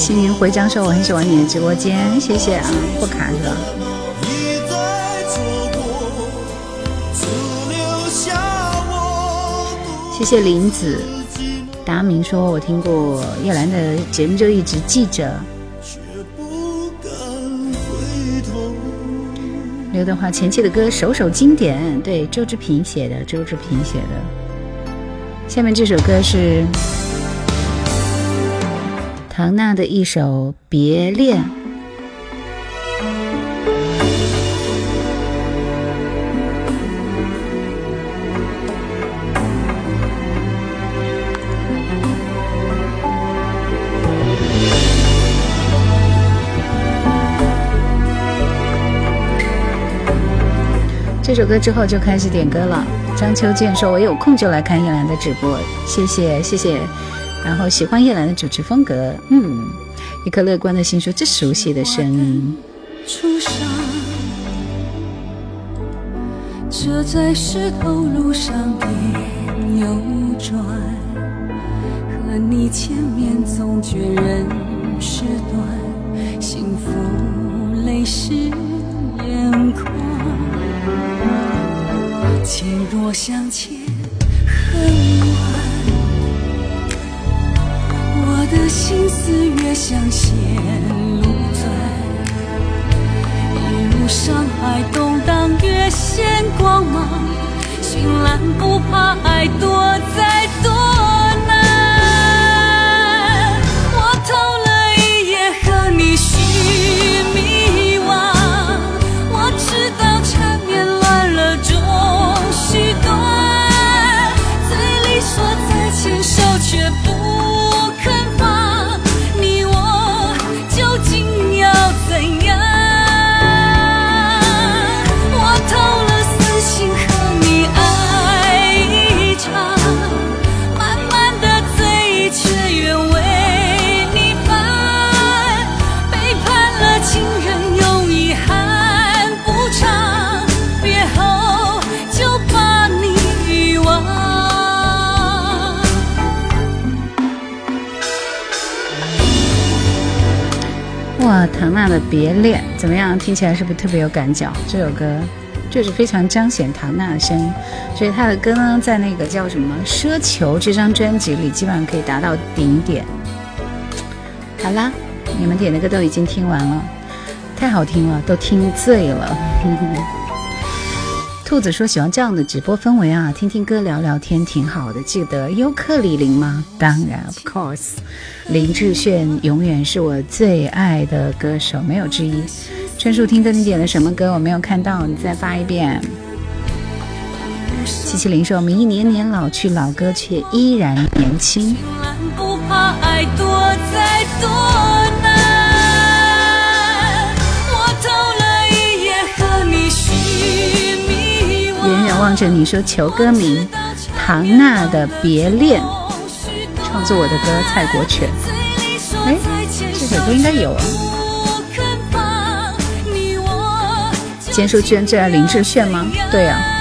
逢。新年回张说我很喜欢你的直播间，谢谢啊，不卡是吧？谢谢林子。达明说，我听过叶兰的节目，就一直记着。刘德华前期的歌首首经典，对，周志平写的，周志平写的。下面这首歌是唐娜的一首《别恋》。这首歌之后就开始点歌了。张秋健说：“我有空就来看叶兰的直播，谢谢谢谢。”然后喜欢叶兰的主持风格，嗯，一颗乐观的心说：“这熟悉的声音。初上，这在石头路上边扭转，和你见面总觉人事短，幸福泪湿眼眶。渐若相见恨晚，我的心思越像线路钻。一路山海动荡，越显光芒。绚烂不怕爱多灾多难。我偷了一夜和你许的《别恋》怎么样？听起来是不是特别有感觉？这首歌就是非常彰显唐娜的声音，所以她的歌呢，在那个叫什么《奢求》这张专辑里，基本上可以达到顶点。好啦，你们点的歌都已经听完了，太好听了，都听醉了。兔子说喜欢这样的直播氛围啊，听听歌聊聊天挺好的。记得尤克里里吗？当然，of course。林志炫永远是我最爱的歌手，没有之一。春树听歌，你点的什么歌？我没有看到，你再发一遍。七七零说：迷年年老去，老歌却依然年轻。不怕爱多灾多难。望着你说求歌名，唐娜的《别恋》，创作我的歌蔡国权。哎，这首歌应该有啊。坚叔居然最爱林志炫吗？对呀。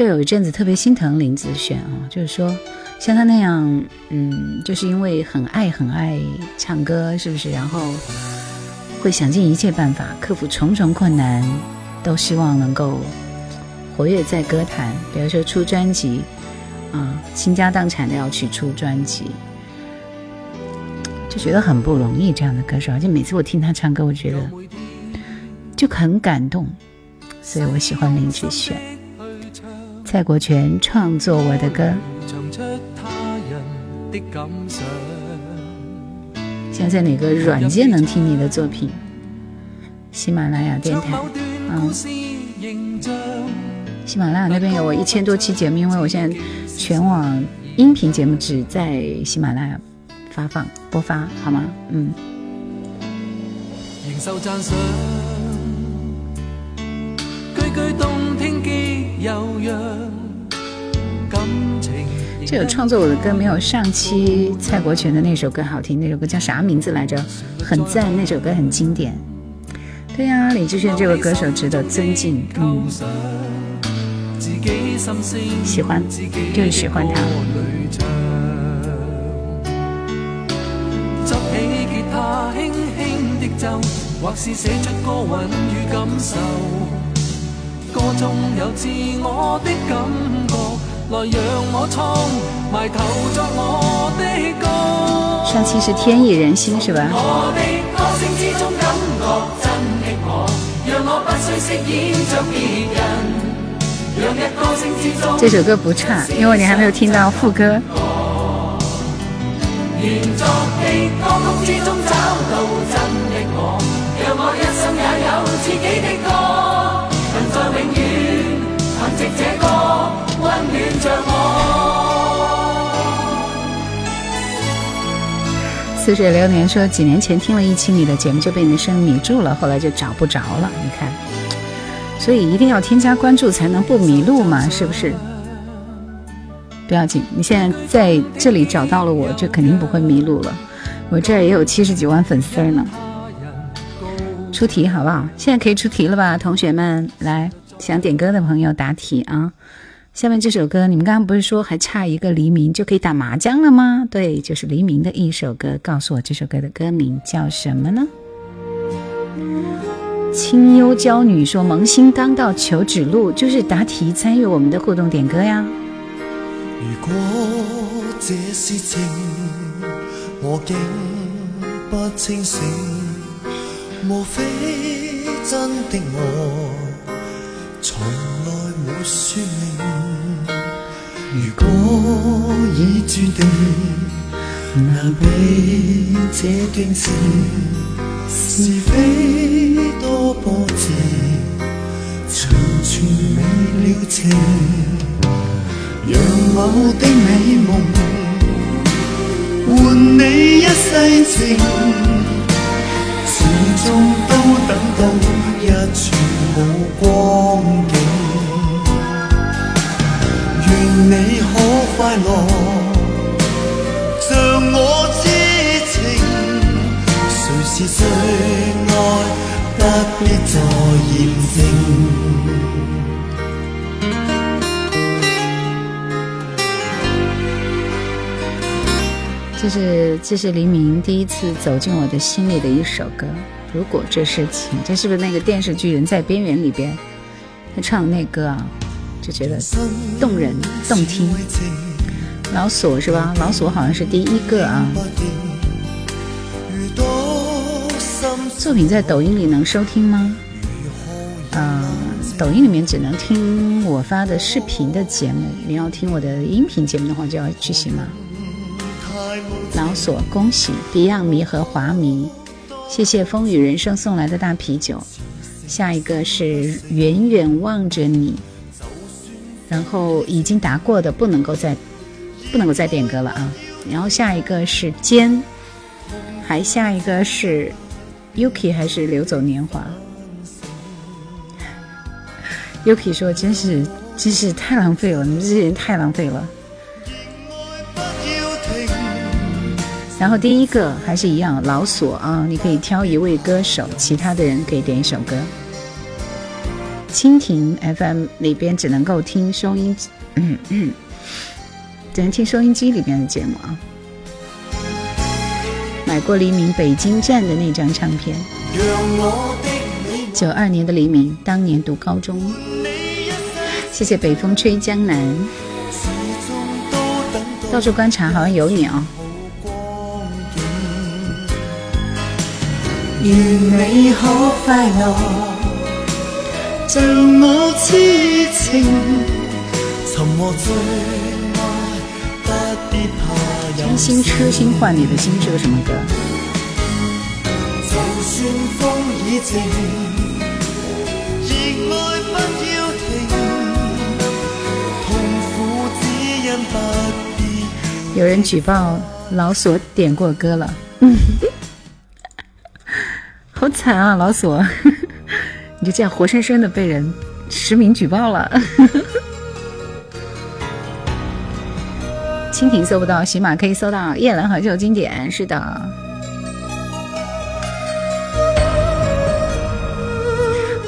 就有一阵子特别心疼林子炫啊，就是说像他那样，嗯，就是因为很爱很爱唱歌，是不是？然后会想尽一切办法克服重重困难，都希望能够活跃在歌坛，比如说出专辑啊，倾家荡产的要去出专辑，就觉得很不容易。这样的歌手，而且每次我听他唱歌，我觉得就很感动，所以我喜欢林子炫。蔡国权创作我的歌。现在在哪个软件能听你的作品？喜马拉雅电台。嗯。喜马拉雅那边有我一千多期节目，因为我现在全网音频节目只在喜马拉雅发放播发，好吗？嗯。这首创作我的歌没有上期蔡国权的那首歌好听，那首歌叫啥名字来着？很赞，那首歌很经典。对呀，李志炫这位歌手值得尊敬，嗯，喜欢，就是喜欢他。歌中有自我的感。上期是天意人心是吧？我的歌声之中感觉真的我，让我不需饰演着别人。这首歌不差，因为你还没有听到副歌。这着我。似水流年说，几年前听了一期你的节目，就被你的声音迷住了，后来就找不着了。你看，所以一定要添加关注才能不迷路嘛，是不是？不要紧，你现在在这里找到了我，就肯定不会迷路了。我这儿也有七十几万粉丝呢。出题好不好？现在可以出题了吧，同学们，来想点歌的朋友答题啊！下面这首歌，你们刚刚不是说还差一个黎明就可以打麻将了吗？对，就是黎明的一首歌，告诉我这首歌的歌名叫什么呢？清幽娇女说：“萌新刚到求指路，就是答题参与我们的互动点歌呀。”如果这是情，我竟不清醒。莫非真的我从说明？如果已注定，那比这段情是非多波折，长存未了情，让我的美梦换你一世情。始终都等到一寸好光景，愿你可快乐，像我之情。谁是最爱，不必再验证。这是这是黎明第一次走进我的心里的一首歌。如果这是情，这是不是那个电视剧《人在边缘》里边他唱的那歌啊？就觉得动人动听。老索是吧？老索好像是第一个啊。作品在抖音里能收听吗？嗯，抖音里面只能听我发的视频的节目。你要听我的音频节目的话，就要去喜马。老索，恭喜 Beyond 迷和华迷，谢谢风雨人生送来的大啤酒，下一个是远远望着你，然后已经答过的不能够再不能够再点歌了啊。然后下一个是尖，还下一个是 Yuki 还是流走年华？Yuki 说真是真是太浪费了，你们这些人太浪费了。然后第一个还是一样老锁啊，你可以挑一位歌手，其他的人可以点一首歌。蜻蜓 FM 里边只能够听收音，嗯嗯，只能听收音机里边的节目啊。买过黎明北京站的那张唱片，九二年的黎明，当年读高中。谢谢北风吹江南，到处观察，好像有你啊。愿你可快乐，像我痴情，沉默最爱，不必怕真心痴心换你的心是个什么歌？就算风已静，热爱不要停，痛苦只因不必。有人举报老索点过歌了。好惨啊，老索！你就这样活生生的被人实名举报了。蜻蜓搜不到，喜马可以搜到《夜阑怀旧》经典。是的，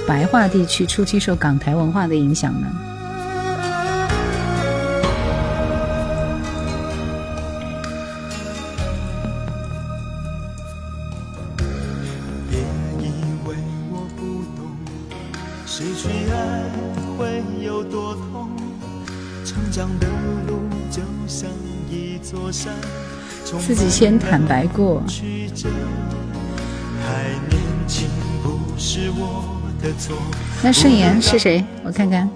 白话地区初期受港台文化的影响呢。先坦白过。那盛言是谁？我看看。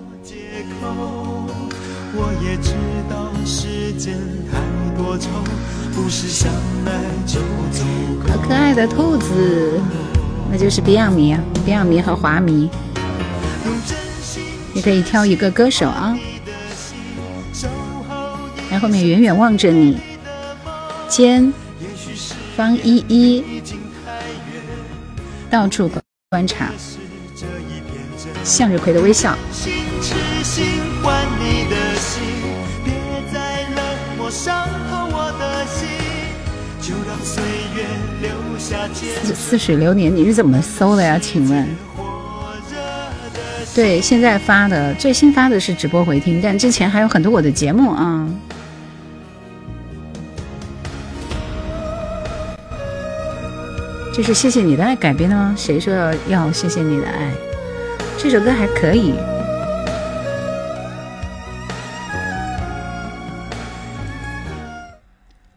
好可爱的兔子，那就是 Beyond 迷，Beyond 迷和华迷。你可以挑一个歌手啊。然后面远远望着你。间方依依，到处观察，向日葵的微笑。似水流年，你是怎么搜的呀？请问？对，现在发的最新发的是直播回听，但之前还有很多我的节目啊。这是谢谢你的爱改编的吗？谁说要谢谢你的爱？这首歌还可以。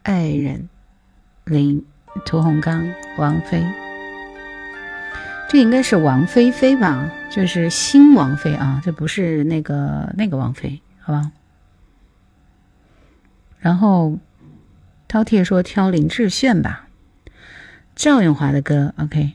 爱人林屠洪刚王菲，这应该是王菲菲吧？就是新王菲啊，这不是那个那个王菲，好吧？然后饕餮说挑林志炫吧。赵咏华的歌，OK。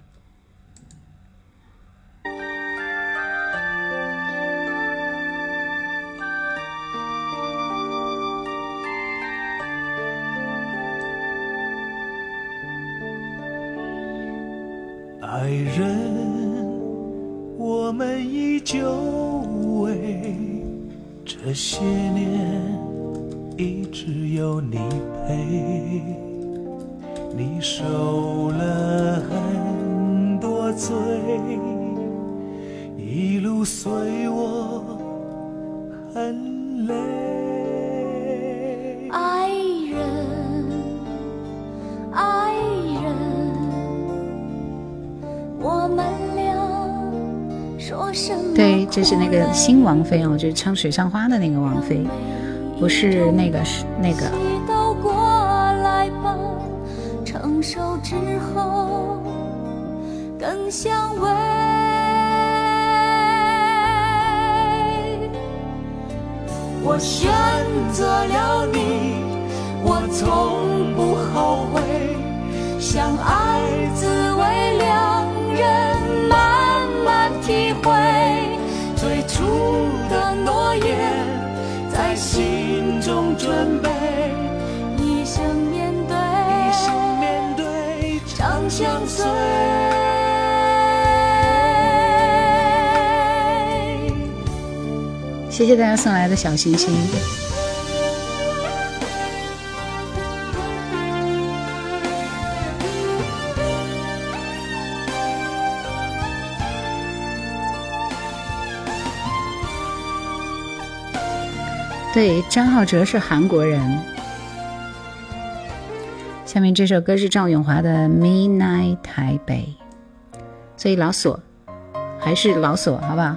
爱人，我们依旧为这些年一直有你陪。你受了很多罪，一路随我很累。爱人，爱人，我们俩说什么？对，这是那个新王妃哦，就是唱《水上花》的那个王妃，不是那个是那个。手之后，更相偎。我选择了你，我从不后悔。相爱滋味，两人慢慢体会。最初的诺言，在心中准备，一生。相随。谢谢大家送来的小心心。对，张浩哲是韩国人。下面这首歌是赵咏华的《Midnight 台北》，所以老索还是老索，好不好？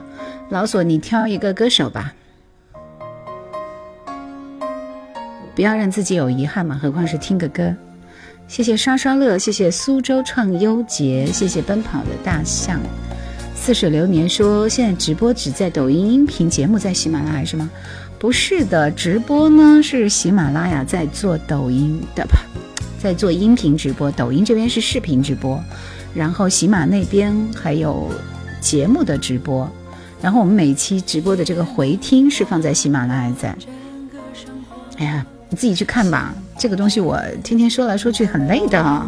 老索，你挑一个歌手吧，不要让自己有遗憾嘛，何况是听个歌。谢谢刷刷乐，谢谢苏州创优杰，谢谢奔跑的大象。似水流年说，现在直播只在抖音，音频节目在喜马拉雅是吗？不是的，直播呢是喜马拉雅在做抖音的吧，在做音频直播，抖音这边是视频直播，然后喜马那边还有节目的直播，然后我们每期直播的这个回听是放在喜马拉雅在。哎呀，你自己去看吧，这个东西我天天说来说去很累的，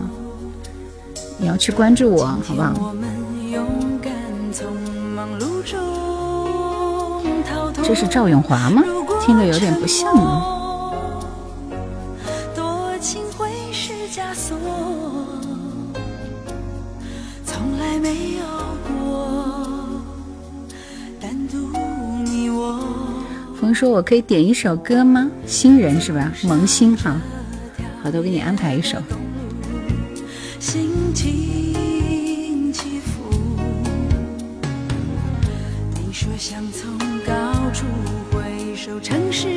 你要去关注我，好不好？这是赵永华吗？听着有点不像啊。说：“我可以点一首歌吗？新人是吧？萌新哈，好的，我给你安排一首。心情起伏，你说想从高处回首城市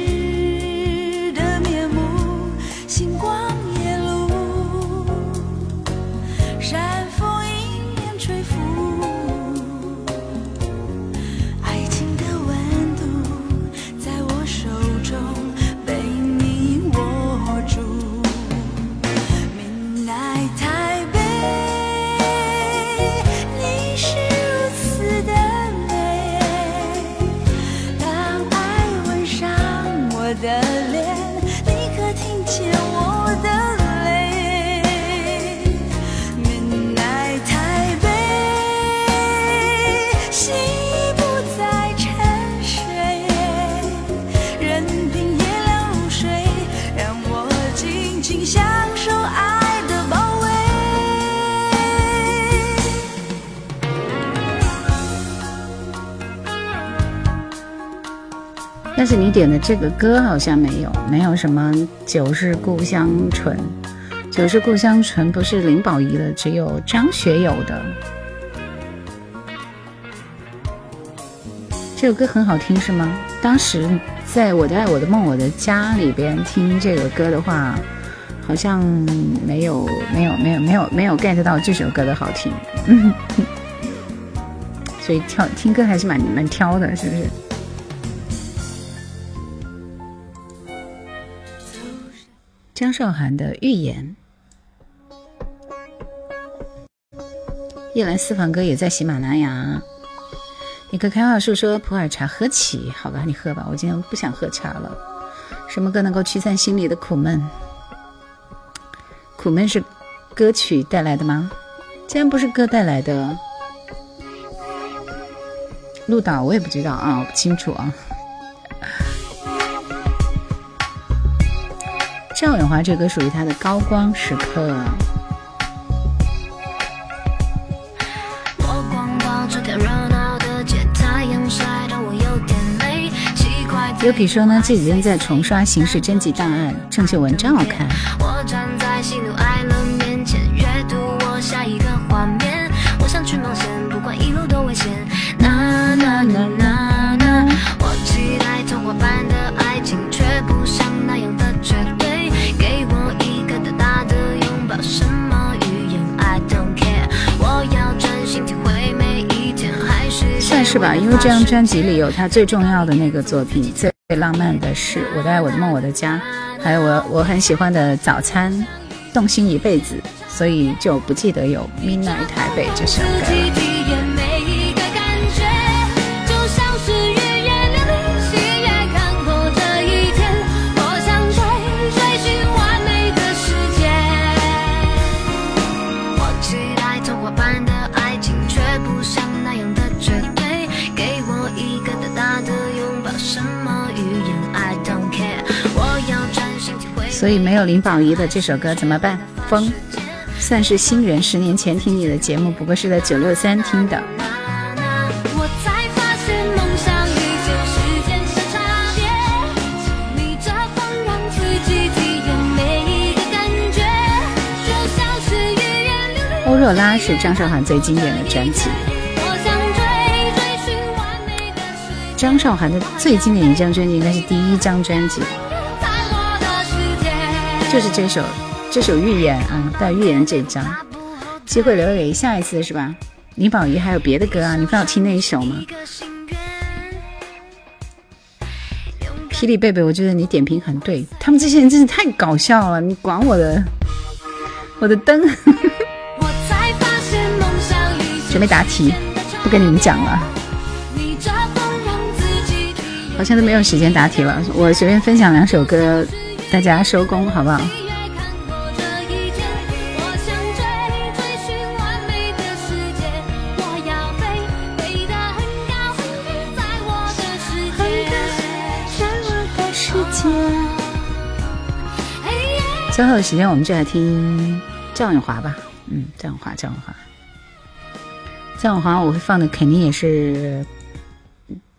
但是你点的这个歌好像没有，没有什么《酒是故乡醇》，《酒是故乡醇》不是林保怡的，只有张学友的。这首歌很好听是吗？当时在我的爱我的梦我的家里边听这个歌的话，好像没有没有没有没有没有 get 到这首歌的好听，所以挑听歌还是蛮蛮挑的，是不是？张韶涵的《预言》，夜来私房歌也在喜马拉雅。一棵开花树说普洱茶喝起，好吧，你喝吧，我今天不想喝茶了。什么歌能够驱散心里的苦闷？苦闷是歌曲带来的吗？竟然不是歌带来的。鹿岛我也不知道啊，我不清楚啊。赵永华这歌属于他的高光时刻。我逛到这条热闹的街，太阳晒得我有点累。奇怪的 Yuki 说呢，这几天在重刷《刑事侦缉档案》，郑秀文真好看。我站在喜怒哀是吧，因为这张专辑里有他最重要的那个作品，最浪漫的事《我的爱我的梦我的家》，还有我我很喜欢的《早餐》，动心一辈子，所以就不记得有《Midnight 台北》这首歌所以没有林保怡的这首歌怎么办？风，算是新人。十年前听你的节目，不过是在九六三听的。我才发现梦想与现实间的差别，逆着风让自己体验每一个感觉，就像是语言流连。欧若拉是张韶涵最经典的专辑。我想追追寻完美的世界，张韶涵的最经典一张专辑应该是第一张专辑。就是这首这首《预言》啊，带《预言》这一张，机会留给下一次是吧？林宝仪还有别的歌啊，你非要听那一首吗？霹雳贝贝，我觉得你点评很对，他们这些人真是太搞笑了，你管我的我的灯，我才发现梦想与准备答题，不跟你们讲了。好像都没有时间答题了，我随便分享两首歌，大家收工好不好？最后的时间，我们就来听赵咏华吧。嗯，赵咏华，赵咏华，赵咏华，我会放的肯定也是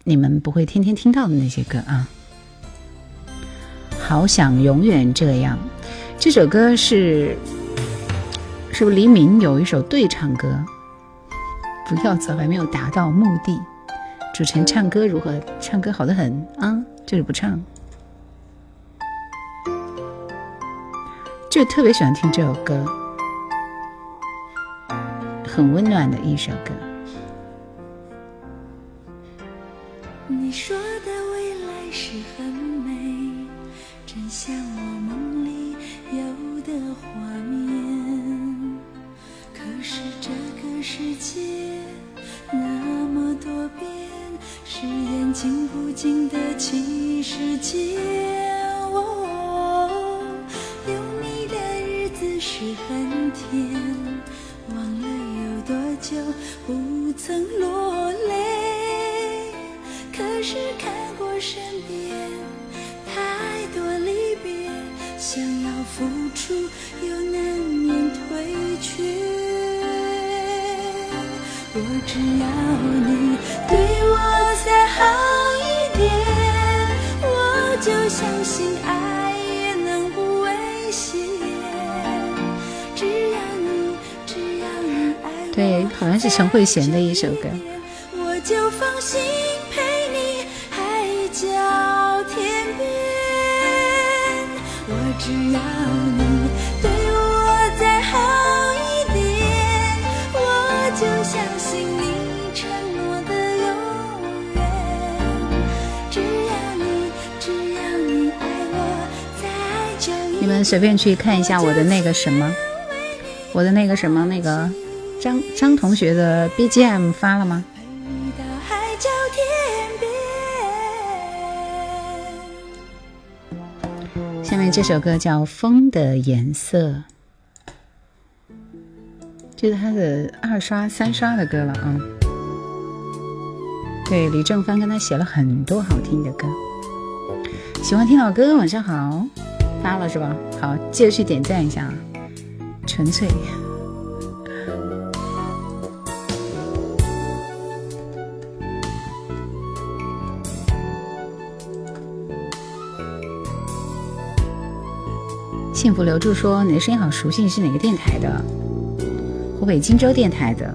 你们不会天天听到的那些歌啊。好想永远这样，这首歌是是不是黎明有一首对唱歌？不要走，还没有达到目的。主持人唱歌如何？唱歌好的很啊，就是不唱。就特别喜欢听这首歌，很温暖的一首歌。你说边，誓言经不经的奇世界。哦，有你的日子是很甜，忘了有多久不曾落泪。可是看过身边太多离别，想要付出又难免退却。我只要你对我再好一点，我就相信爱也能不危险。只要你，只要你爱我。对，好像是陈慧娴的一首歌。随便去看一下我的那个什么，我的那个什么那个张张同学的 BGM 发了吗？下面这首歌叫《风的颜色》，这是他的二刷、三刷的歌了啊。对，李正帆跟他写了很多好听的歌。喜欢听老歌，晚上好，发了是吧？好，记得去点赞一下啊。纯粹。幸福留住说：“你的声音好熟悉，是哪个电台的？湖北荆州电台的。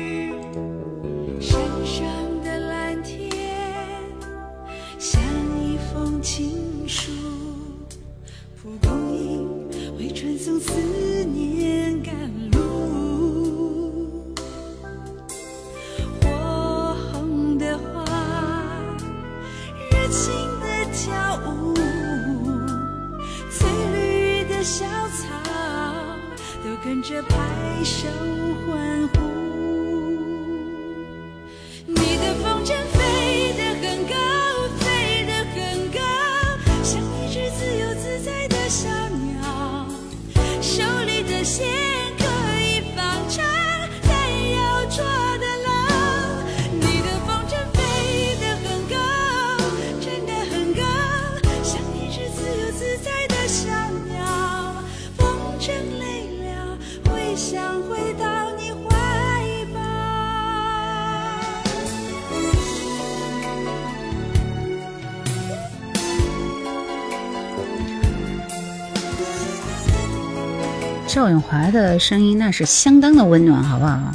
赵咏华的声音那是相当的温暖，好不好？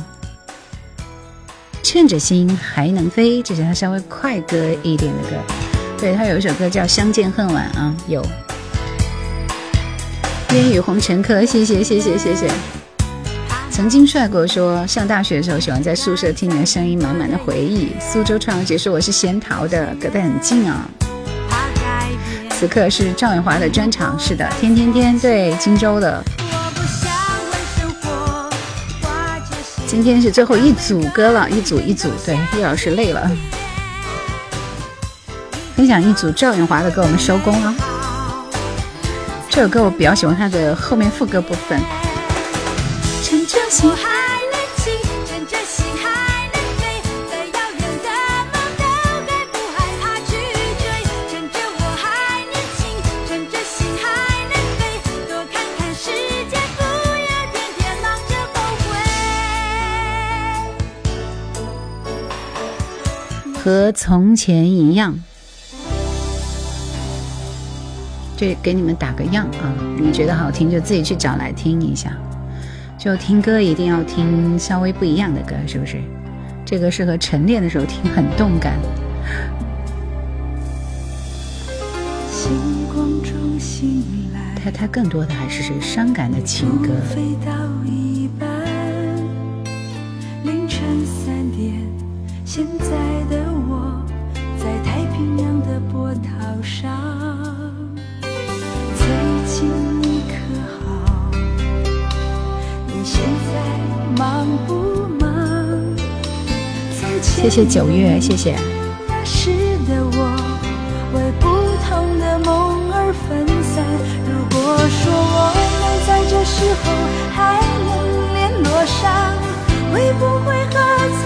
趁着心还能飞，这是他稍微快歌一点的歌。对他有一首歌叫《相见恨晚》啊，有。烟雨红尘客，谢谢谢谢谢谢。曾经帅过说，上大学的时候喜欢在宿舍听你的声音，满满的回忆。苏州创结说我是仙桃的，隔得很近啊。此刻是赵咏华的专场，是的，天天天对荆州的。今天是最后一组歌了，一组一组，对，叶老师累了。分享一组赵咏华的歌，我们收工了。这首歌我比较喜欢它的后面副歌部分。趁着心和从前一样。这给你们打个样啊！你觉得好听就自己去找来听一下。就听歌一定要听稍微不一样的歌，是不是？这个适合晨练的时候听，很动感。星光中醒来，它它更多的还是是伤感的情歌。飞到一半，凌晨三点，现在的上。最近你可好？你现在忙不忙？谢谢九月，谢谢。那时的我，为不同的梦而分散。如果说我们在这时候还能联络上，会不会和从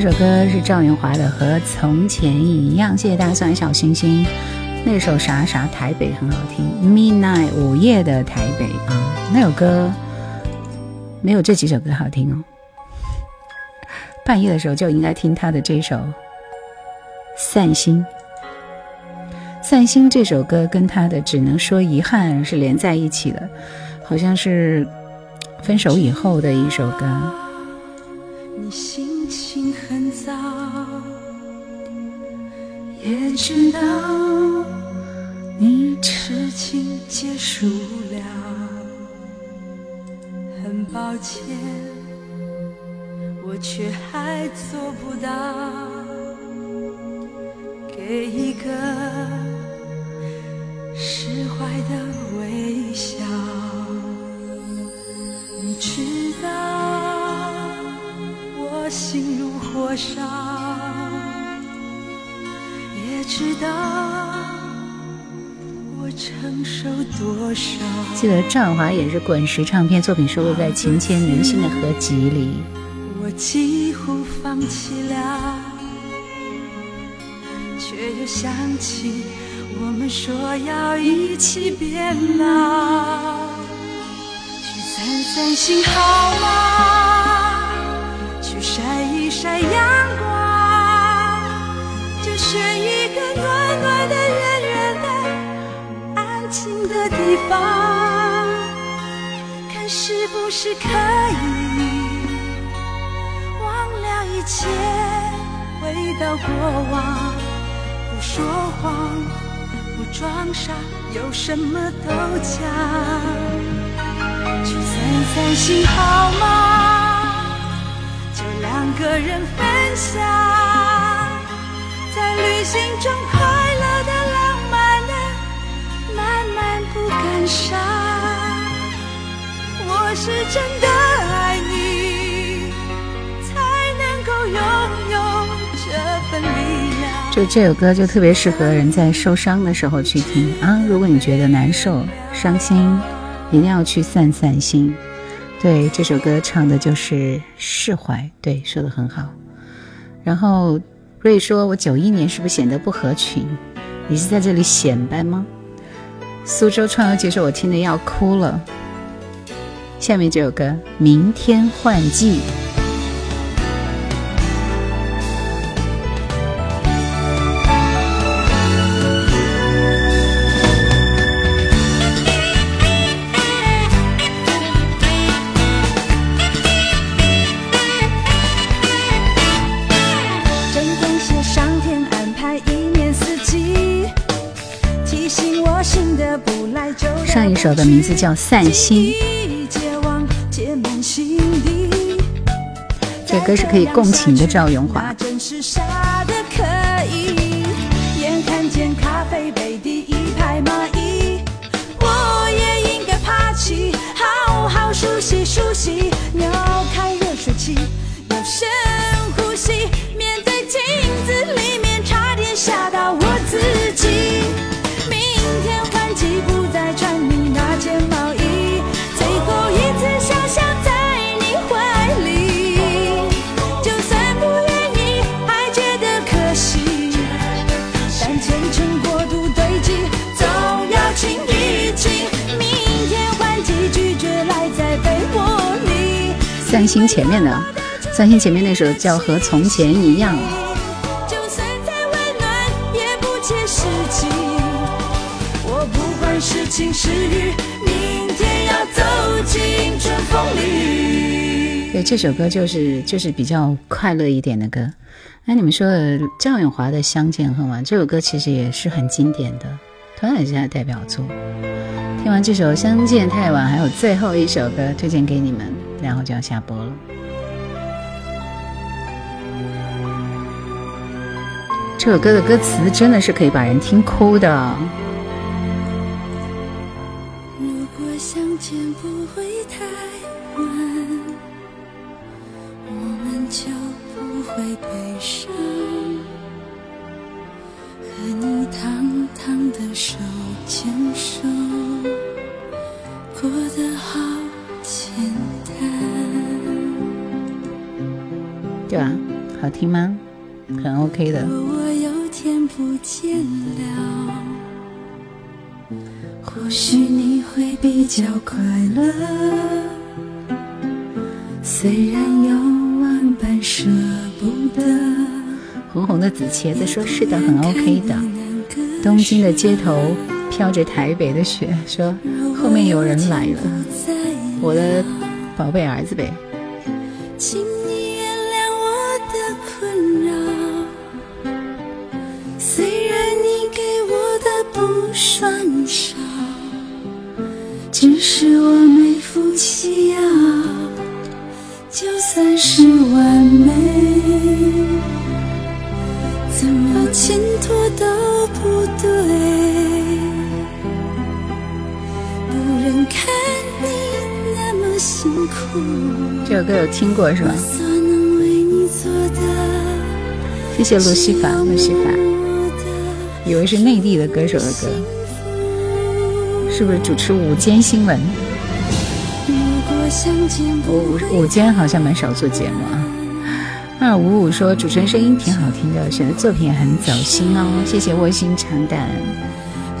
这首歌是赵咏华的《和从前一样》，谢谢大家送来小星星。那首啥啥台北很好听，Midnight 午夜的台北啊，那首歌没有这几首歌好听哦。半夜的时候就应该听他的这首《散心》。《散心》这首歌跟他的《只能说遗憾》是连在一起的，好像是分手以后的一首歌。你心也知道你事情结束了，很抱歉，我却还做不到给一个释怀的微笑。你知道我心如火烧，知道我承受多少。记得赵华也是滚石唱片作品收录在《情牵人心》的合集里。我几乎放弃了，却又想起我们说要一起变老。去散散心好吗？去晒一晒阳光，选一个暖暖的、远远的、安静的地方。看是不是可以忘了一切，回到过往？不说谎，不装傻，有什么都讲。去散散心好吗？就两个人分享，在旅行中快乐的、浪漫的，慢慢不感伤。我是真的爱你，才能够拥有这份力量。就这首歌就特别适合人在受伤的时候去听啊！如果你觉得难受、伤心，一定要去散散心。对，这首歌唱的就是释怀。对，说的很好。然后瑞说：“我九一年是不是显得不合群？你是在这里显摆吗？”苏州创游结束：“我听得要哭了。”下面这首歌《明天换季》。首的名字叫《散心》，这歌是可以共情的。赵咏华散心前面的，三星前面那首叫《和从前一样》。就算再温暖，也不切实际。我不管是晴是雨，明天要走进春风里。对，这首歌就是就是比较快乐一点的歌。那你们说的赵咏华的《相见恨晚》这首歌其实也是很经典的，同样也是他的代表作。听完这首《相见太晚》，还有最后一首歌推荐给你们，然后就要下播了。这首歌的歌词真的是可以把人听哭的。茄子说：“是的，很 OK 的。”东京的街头飘着台北的雪，说后面有人来了，我的宝贝儿子呗。怎么牵拖都不对。不忍看你那么辛苦。这首歌有听过是吧？谢谢路西法，路西法，以为是内地的歌手的歌，是不是主持午间新闻？如果相见不午午间好像蛮少做节目啊。二五五说主持人声音挺好听的选的作品也很走心哦谢谢卧薪尝胆。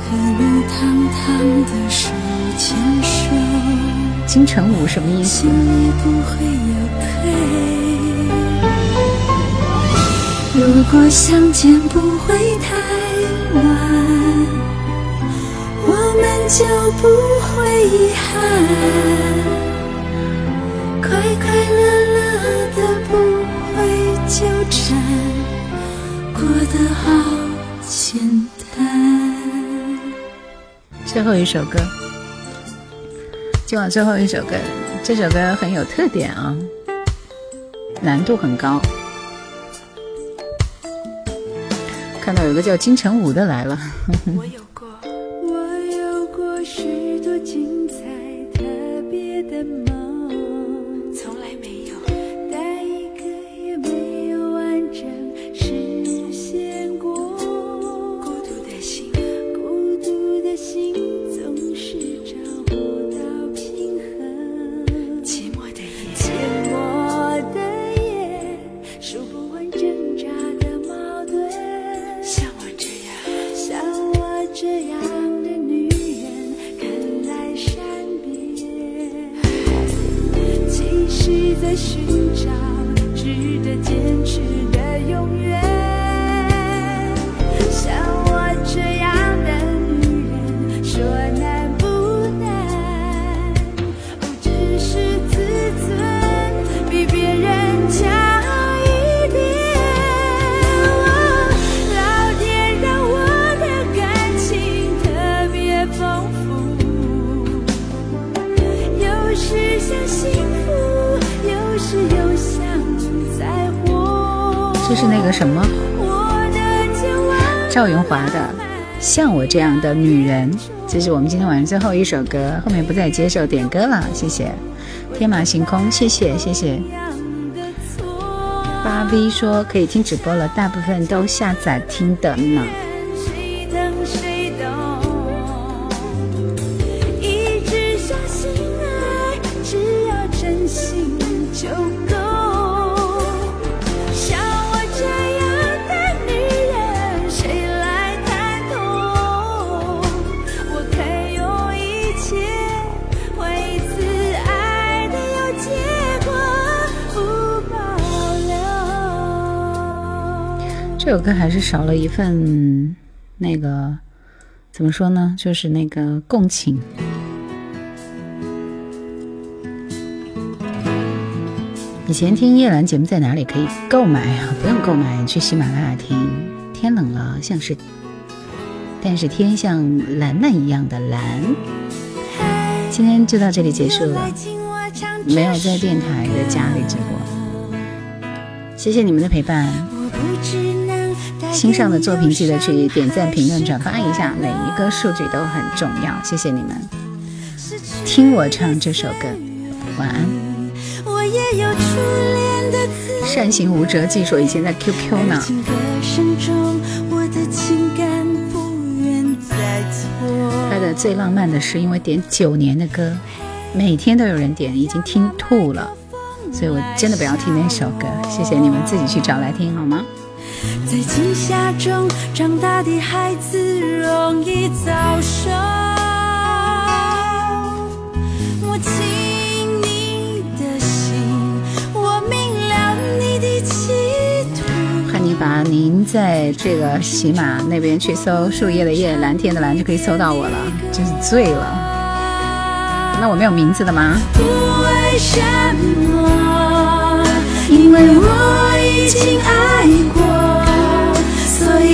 可能汤汤都手牵手金城武什么意思？心里不会有愧如果相见不会太晚我们就不会遗憾。快快乐乐的不纠缠过得好简单。最后一首歌。今晚最后一首歌这首歌很有特点啊。难度很高。看到有个叫金城武的来了。这样的女人》，这是我们今天晚上最后一首歌，后面不再接受点歌了，谢谢。天马行空，谢谢谢谢。八 V 说可以听直播了，大部分都下载听的呢。还是少了一份那个怎么说呢？就是那个共情。以前听叶兰节目在哪里可以购买啊？不用购买，去喜马拉雅听。天冷了，像是，但是天像蓝蓝一样的蓝。今天就到这里结束了，没有在电台的家里直播。谢谢你们的陪伴。新上的作品记得去点赞、评论、转发一下，每一个数据都很重要。谢谢你们，听我唱这首歌，晚安。善行无辙，记说以前在 QQ 呢。他的最浪漫的是，因为点九年的歌，每天都有人点，已经听吐了，所以我真的不要听那首歌。谢谢你们自己去找来听好吗？在惊吓中长大的孩子容易早熟。我听你的心，我明了你的企图。汉尼拔，您在这个喜马那边去搜“树叶的叶，蓝天的蓝”就可以搜到我了，真是醉了。那我没有名字的吗？不为什么？因为我已经爱过，所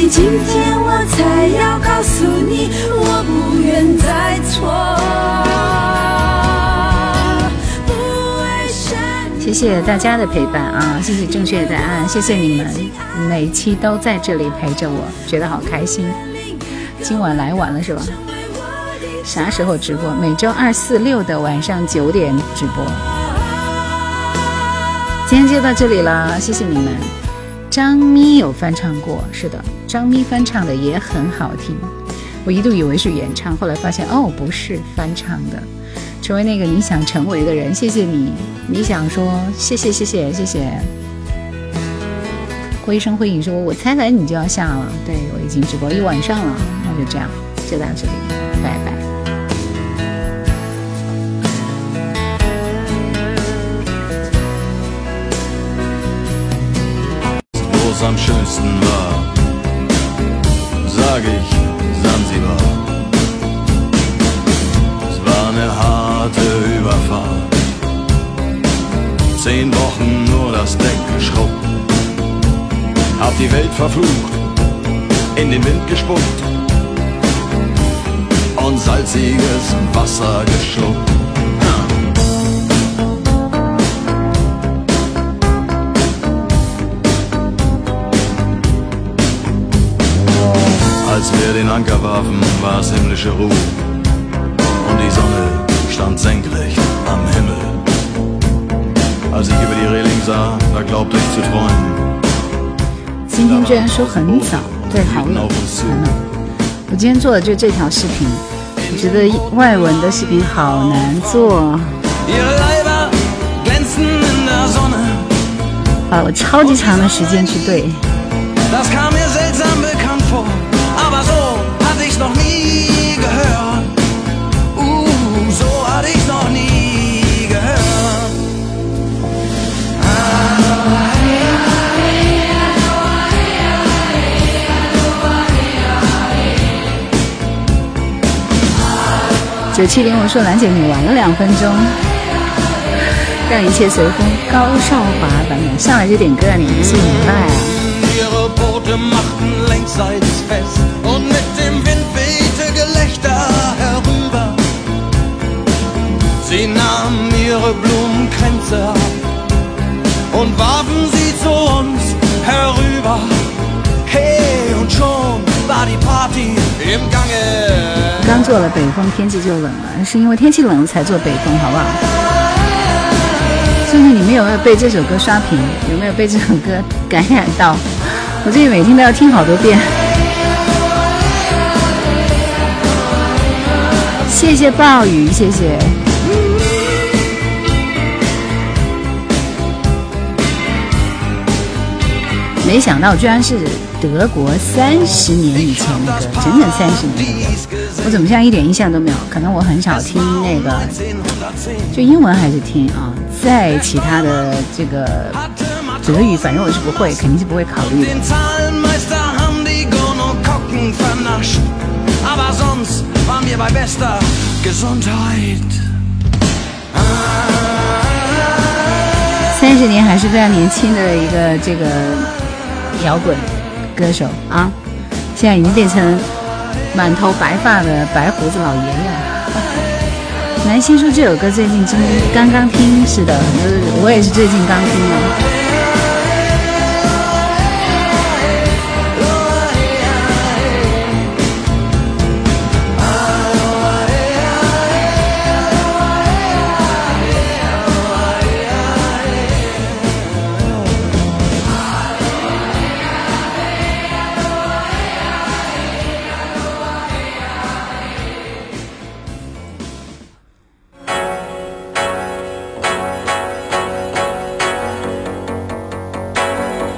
今天我才要告诉你，我不愿再错。谢谢大家的陪伴啊！谢谢正确答案，谢谢你们每期都在这里陪着我，觉得好开心。今晚来晚了是吧？啥时候直播？每周二、四、六的晚上九点直播。今天就到这里了，谢谢你们。张咪有翻唱过，是的，张咪翻唱的也很好听。我一度以为是原唱，后来发现哦，不是翻唱的。成为那个你想成为的人，谢谢你。你想说谢谢谢谢谢谢。灰声灰影说，我猜猜你就要下了，对我已经直播一晚上了，那就这样，就到这里，拜拜。Wo Zehn Wochen nur das Deck geschrubbt. Hab die Welt verflucht, in den Wind gespuckt. Und salziges Wasser geschluckt. Als wir den Anker warfen, war es himmlische Ruhe und die Sonne stand senkrecht am Himmel. Als ich über die Reling sah, da glaubte ich zu träumen. 今天居然说很早，对，好冷，很冷。我今天做的就这条视频，我觉得外文的视频好难做。花了我超级长的时间去对。九七零，我说兰姐你玩了两分钟，让一切随风。高少华版本上来就点歌啊，你不信明白啊？ Ihre Boote machten längsseits fest und mit dem Wind wehte Gelächter herüber. Sie nahmen ihre Blumenkränze ab und warfen sie zu uns herüber. Hey, und schon 刚做了北风，天气就冷了，是因为天气冷了才做北风，好不好？最近你们有没有被这首歌刷屏？有没有被这首歌感染到？我最近每天都要听好多遍。谢谢暴雨，谢谢。没想到居然是德国三十年以前的歌整整三十年我怎么现在一点印象都没有可能我很少听那个就英文还是听啊在其他的这个德语反正我是不会肯定是不会考虑的。三十年还是非常年轻的一个这个摇滚。歌手啊，现在已经变成满头白发的白胡子老爷爷了。南星说这首歌最近刚刚听，是的，呃我也是最近刚听的。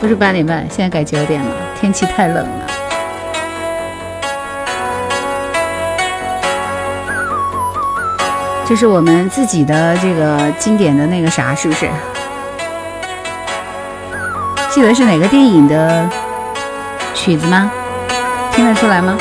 不是八点半，现在改九点了，天气太冷了。这是我们自己的这个经典的那个啥，是不是？记得是哪个电影的曲子吗？听得出来吗？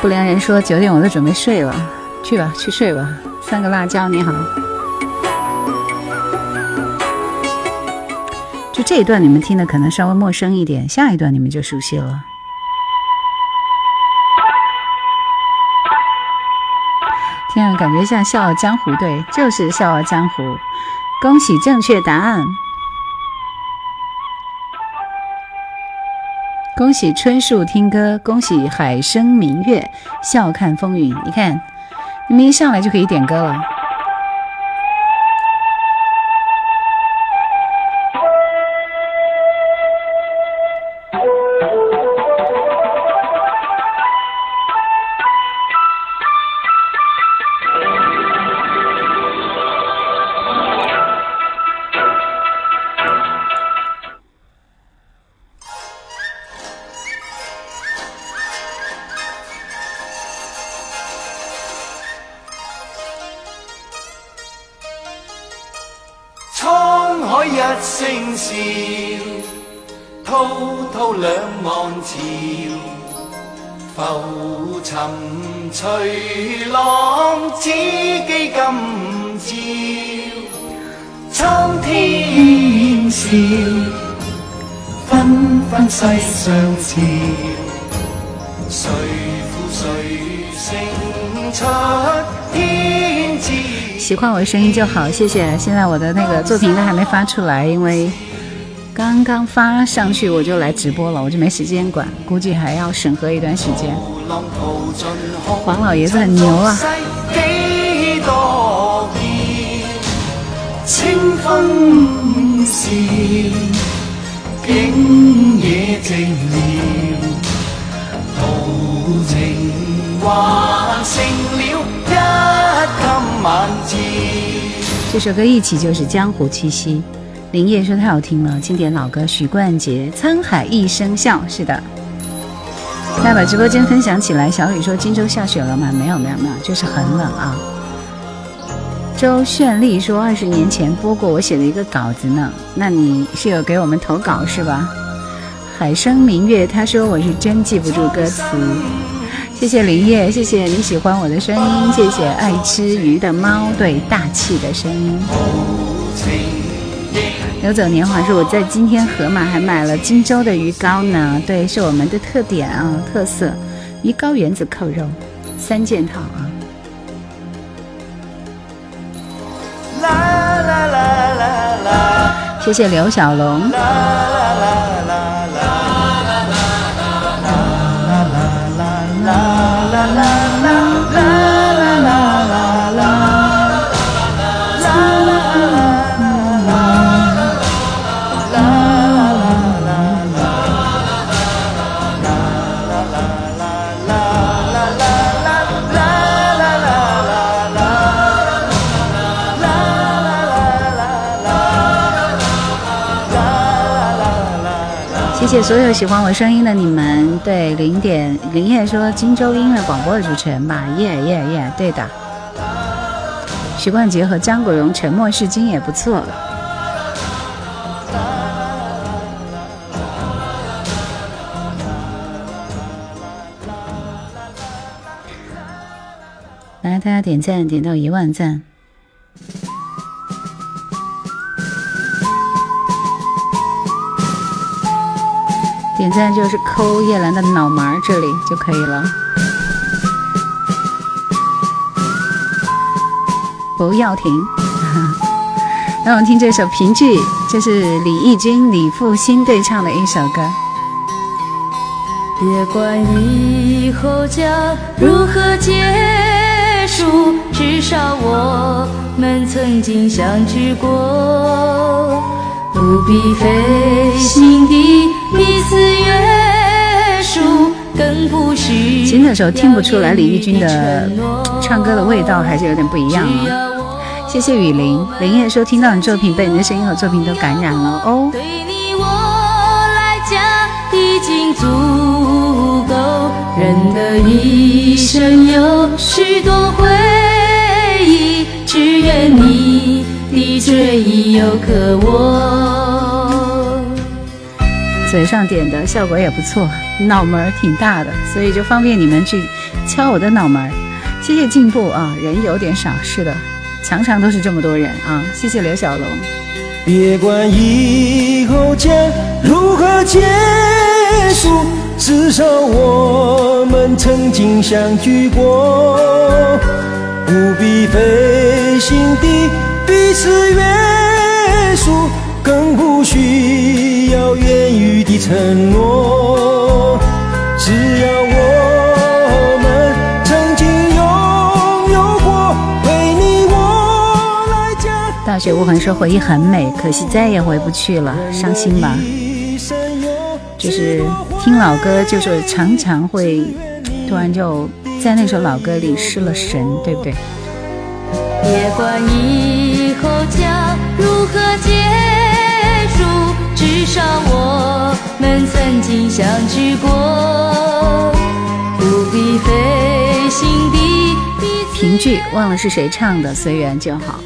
不良人说九点我都准备睡了，去吧，去睡吧。三个辣椒，你好。就这一段你们听的可能稍微陌生一点，下一段你们就熟悉了。天啊，感觉像《笑傲江湖》，对，就是《笑傲江湖》。恭喜正确答案！恭喜春树听歌，恭喜海生明月，笑看风云。你看，你们一上来就可以点歌了。换我声音就好，谢谢。现在我的那个作品都还没发出来，因为刚刚发上去我就来直播了，我就没时间管，估计还要审核一段时间。黄老爷子很牛啊！清风笑，景野寂寥，豪情还剩了。这首歌一起就是江湖气息。林叶说太好听了，经典老歌许冠杰《沧海一声笑》是的。大家把直播间分享起来。小雨说荆州下雪了吗？没有没有没有，就是很冷啊。周绚丽说二十年前播过我写的一个稿子呢，那你是有给我们投稿是吧？海生明月他说我是真记不住歌词。谢谢林叶，谢谢你喜欢我的声音，谢谢爱吃鱼的猫对大气的声音。游走年华说我在今天盒马还买了荆州的鱼糕呢，对，是我们的特点啊，特色鱼糕原子扣肉三件套啊。啦啦啦啦啦。谢谢刘小龙。谢谢所有喜欢我声音的你们。对，零点林叶说荆州音乐广播的主持人吧，耶耶耶，对的。许冠杰和张国荣《沉默是金》也不错。来，大家点赞，点到一万赞。点赞就是抠叶兰的脑门儿这里就可以了。不要停，让我们听这首评剧，这是李翊君、李复兴对唱的一首歌。别管以后将如何结束，至少我们曾经相聚过，不必费心地彼此约束，更不需其实那时候听不出来李翊君的唱歌的味道还是有点不一样啊。谢谢雨林，林叶说听到你作品，被你的声音和作品都感染了哦。对你我来讲已经足够，人的一生有许多回忆，只愿你的追忆有个我。嘴上点的效果也不错，脑门儿挺大的，所以就方便你们去敲我的脑门儿。谢谢进步啊，人有点少，是的，常常都是这么多人啊。谢谢刘小龙。别管以后将如何结束，至少我们曾经相聚过，不必费心地彼此约束，更不需要言语的承诺。只要我们曾经拥有过，为你我来讲。大雪无痕说回忆很美，可惜再也回不去了，伤心吧。就是听老歌，就是常常会突然就在那首老歌里失了神，对不对？别管以何结束，至少我们曾经相聚过，不必费心地彼此评剧忘了是谁唱的，随缘就好。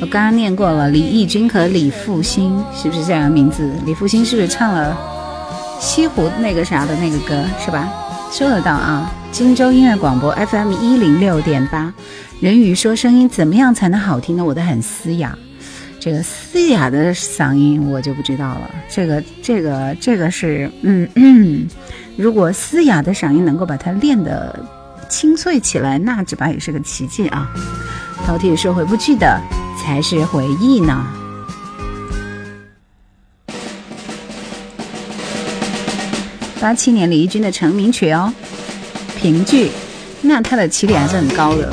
我刚刚念过了，李翊君和李复兴是不是这样的名字？李复兴是不是唱了西湖那个啥的那个歌是吧？收得到啊！荆州音乐广播 FM 一零六点八。人鱼说：“声音怎么样才能好听呢？我的很嘶哑，这个嘶哑的嗓音我就不知道了。这个、这个、这个是……嗯嗯，如果嘶哑的嗓音能够把它练得清脆起来，那只怕也是个奇迹啊！饕餮说：“回不去的才是回忆呢。”八七年李翊君的成名曲哦，《评剧》，那他的起点还是很高的。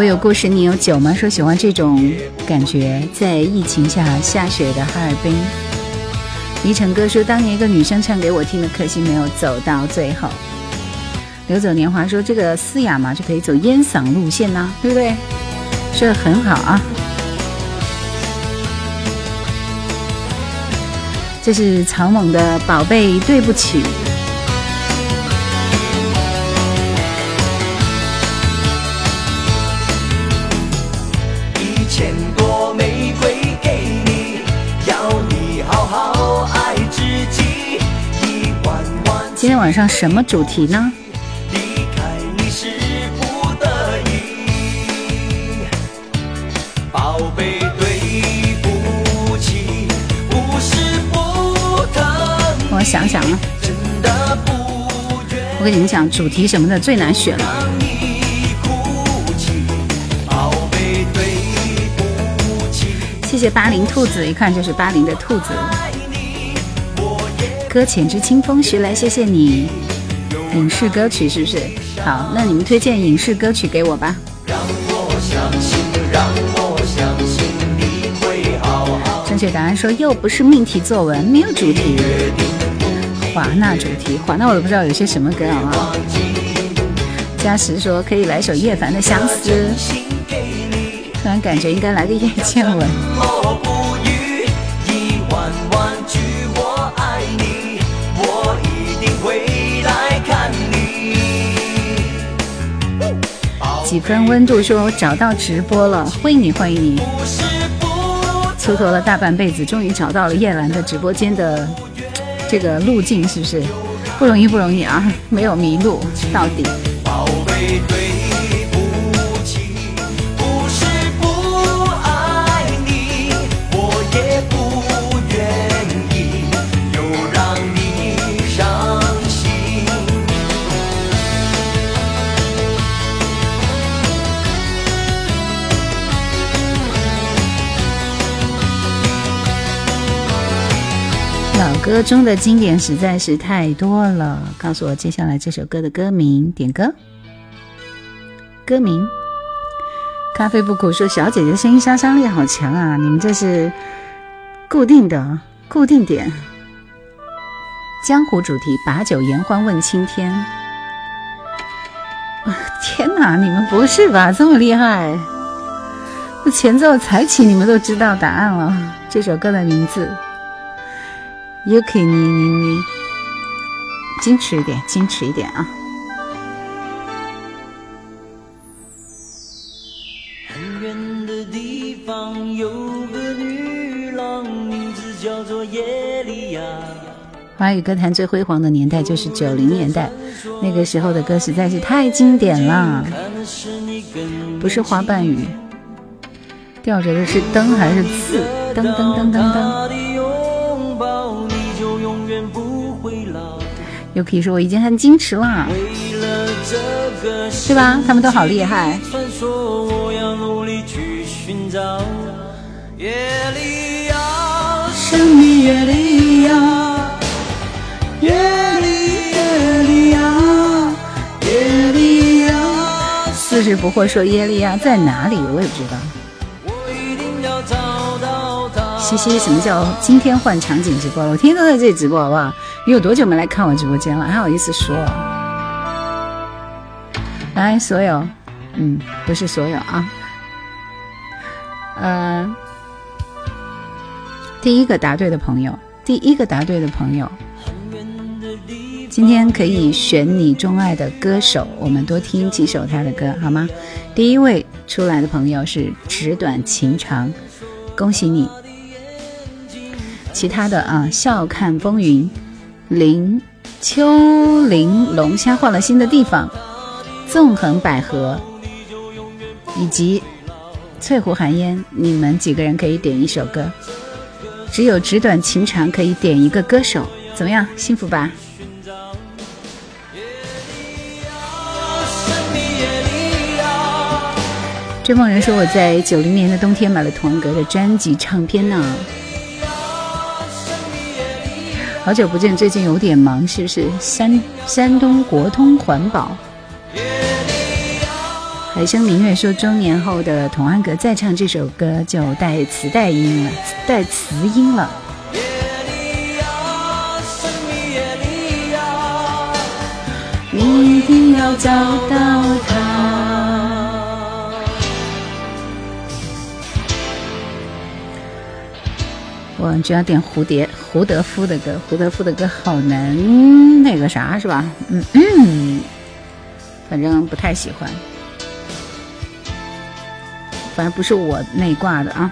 我有故事，你有酒吗？说喜欢这种感觉，在疫情下下雪的哈尔滨。黎晨哥说，当年一个女生唱给我听的，可惜没有走到最后。流走年华说，这个嘶哑嘛，就可以走烟嗓路线呐，对不对？说的很好啊。这是曹猛的《宝贝对不起》。晚上什么主题呢？离开你是不得已，宝贝对不起，不是不疼我想想啊，真的不我跟你们讲，主题什么的最难选了。谢谢八零兔子，一看就是八零的兔子。搁浅之清风徐来，谢谢你。影视歌曲是不是？好，那你们推荐影视歌曲给我吧。正确答案说又不是命题作文，没有主题。华纳主题，华纳我都不知道有些什么歌好不好？嘉实说可以来首叶凡的《相思》，突然感觉应该来个叶倩文。几分温度说我找到直播了，欢迎你，欢迎你。蹉跎了大半辈子，终于找到了叶兰的直播间的这个路径，是不是？不容易，不容易啊！没有迷路，到底。宝贝对歌中的经典实在是太多了，告诉我接下来这首歌的歌名，点歌。歌名：咖啡不苦说小姐姐声音杀伤力好强啊！你们这是固定的固定点。江湖主题：把酒言欢问青天。天哪，你们不是吧？这么厉害？这前奏才起，你们都知道答案了。这首歌的名字。Yuki，你你你，矜持一点，矜持一点啊！很远的地方有个女郎，名字叫做耶利亚。华语歌坛最辉煌的年代就是九零年代，那个时候的歌实在是太经典了。不是花瓣雨，吊着的是灯还是刺？噔噔噔噔噔。Yuki 说我已经很矜持了，为了这个是吧？他们都好厉害。传说，我要努力去寻找。耶利亚，生命耶利亚，耶利亚，耶利亚，四十不惑说耶利亚在哪里？我也不知道。我一定要找到她。西西，什么叫今天换场景直播了？我天天都在这里直播，好不好？你有多久没来看我直播间了？还好意思说？来，所有，嗯，不是所有啊，呃，第一个答对的朋友，第一个答对的朋友，今天可以选你钟爱的歌手，我们多听几首他的歌，好吗？第一位出来的朋友是纸短情长。恭喜你。其他的啊，笑看风云，林秋林龙虾换了新的地方，纵横捭阖，以及翠湖寒烟，你们几个人可以点一首歌，只有纸短情长可以点一个歌手，怎么样？幸福吧？追梦人说我在九零年的冬天买了童安格的专辑唱片呢。好久不见，最近有点忙，是不是？山山东国通环保。海生明月说，中年后的童安格再唱这首歌就带磁带音了，带磁音了。你一定要找到他。我就要点蝴蝶胡德夫的歌，胡德夫的歌好难那个啥是吧？嗯嗯，反正不太喜欢，反正不是我内挂的啊。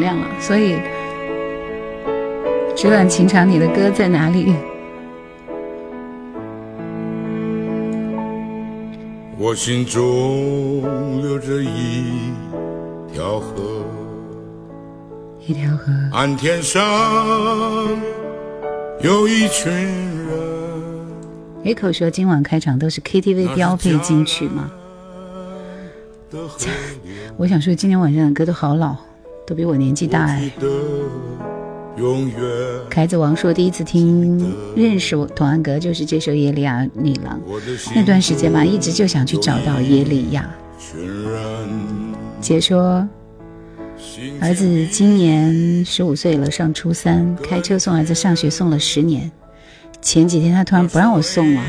亮了，所以纸短情长，你的歌在哪里？我心中流着一条河，一条河，岸天上有一群人。野口说今晚开场都是 KTV 标配金曲吗？我想说今天晚上的歌都好老，都比我年纪大哎。凯子王说第一次听认识我童安格就是这首《耶利亚女郎》，那段时间嘛，一直就想去找到耶利亚。姐说儿子今年十五岁了，上初三，开车送儿子上学送了十年，前几天他突然不让我送了，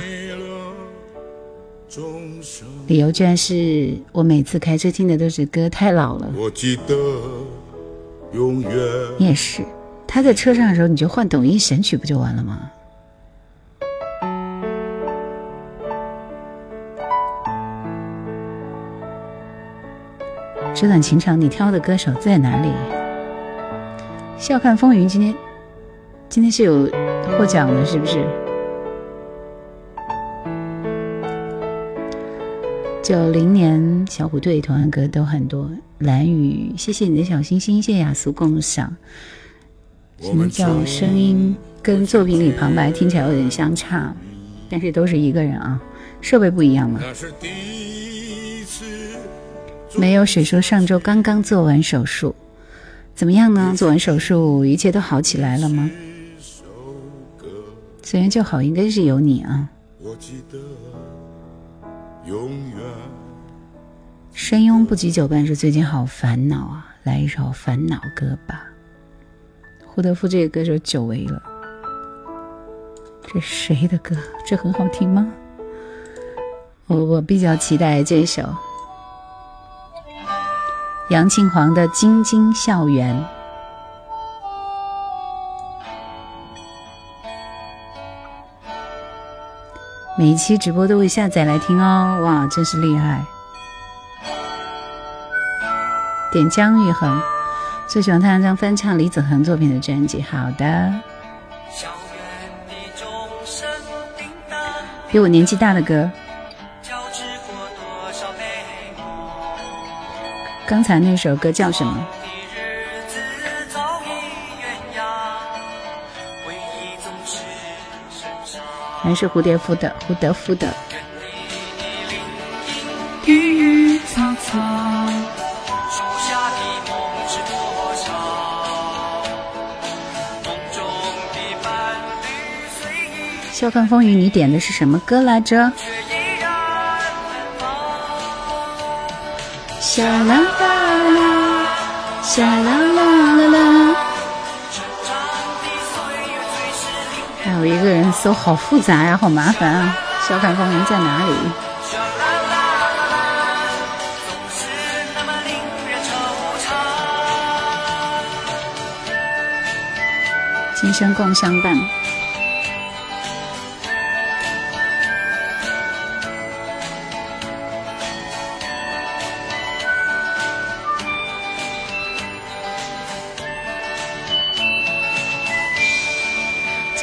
理由居然是我每次开车听的都是歌太老了。我记得永远。你也是。他在车上的时候，你就换抖音神曲不就完了吗？这段情长，你挑的歌手在哪里？笑看风云，今天今天是有获奖的，是不是？九零年小虎队、同安歌都很多。蓝雨，谢谢你的小心心，谢谢雅俗共赏。什么叫声音跟作品里旁白听起来有点相差？但是都是一个人啊，设备不一样嘛。没有谁说上周刚刚做完手术，怎么样呢？做完手术一切都好起来了吗？虽然就好，应该是有你啊。永远深拥不及久伴说最近好烦恼啊，来一首烦恼歌吧。胡德夫这个歌手久违了，这谁的歌？这很好听吗？我我比较期待这首杨庆煌的《京津校园》。每一期直播都会下载来听哦，哇，真是厉害！点姜育恒。最喜欢他那张翻唱李子恒作品的专辑。好的，比我年纪大的歌。刚才那首歌叫什么？还是蝴蝶夫的？胡德夫的。郁郁草草。笑看风云，你点的是什么歌来着？沙啦啦啦，沙啦啦啦我一个人搜，好复杂呀，好麻烦啊！笑看风云在哪里？今生共相伴。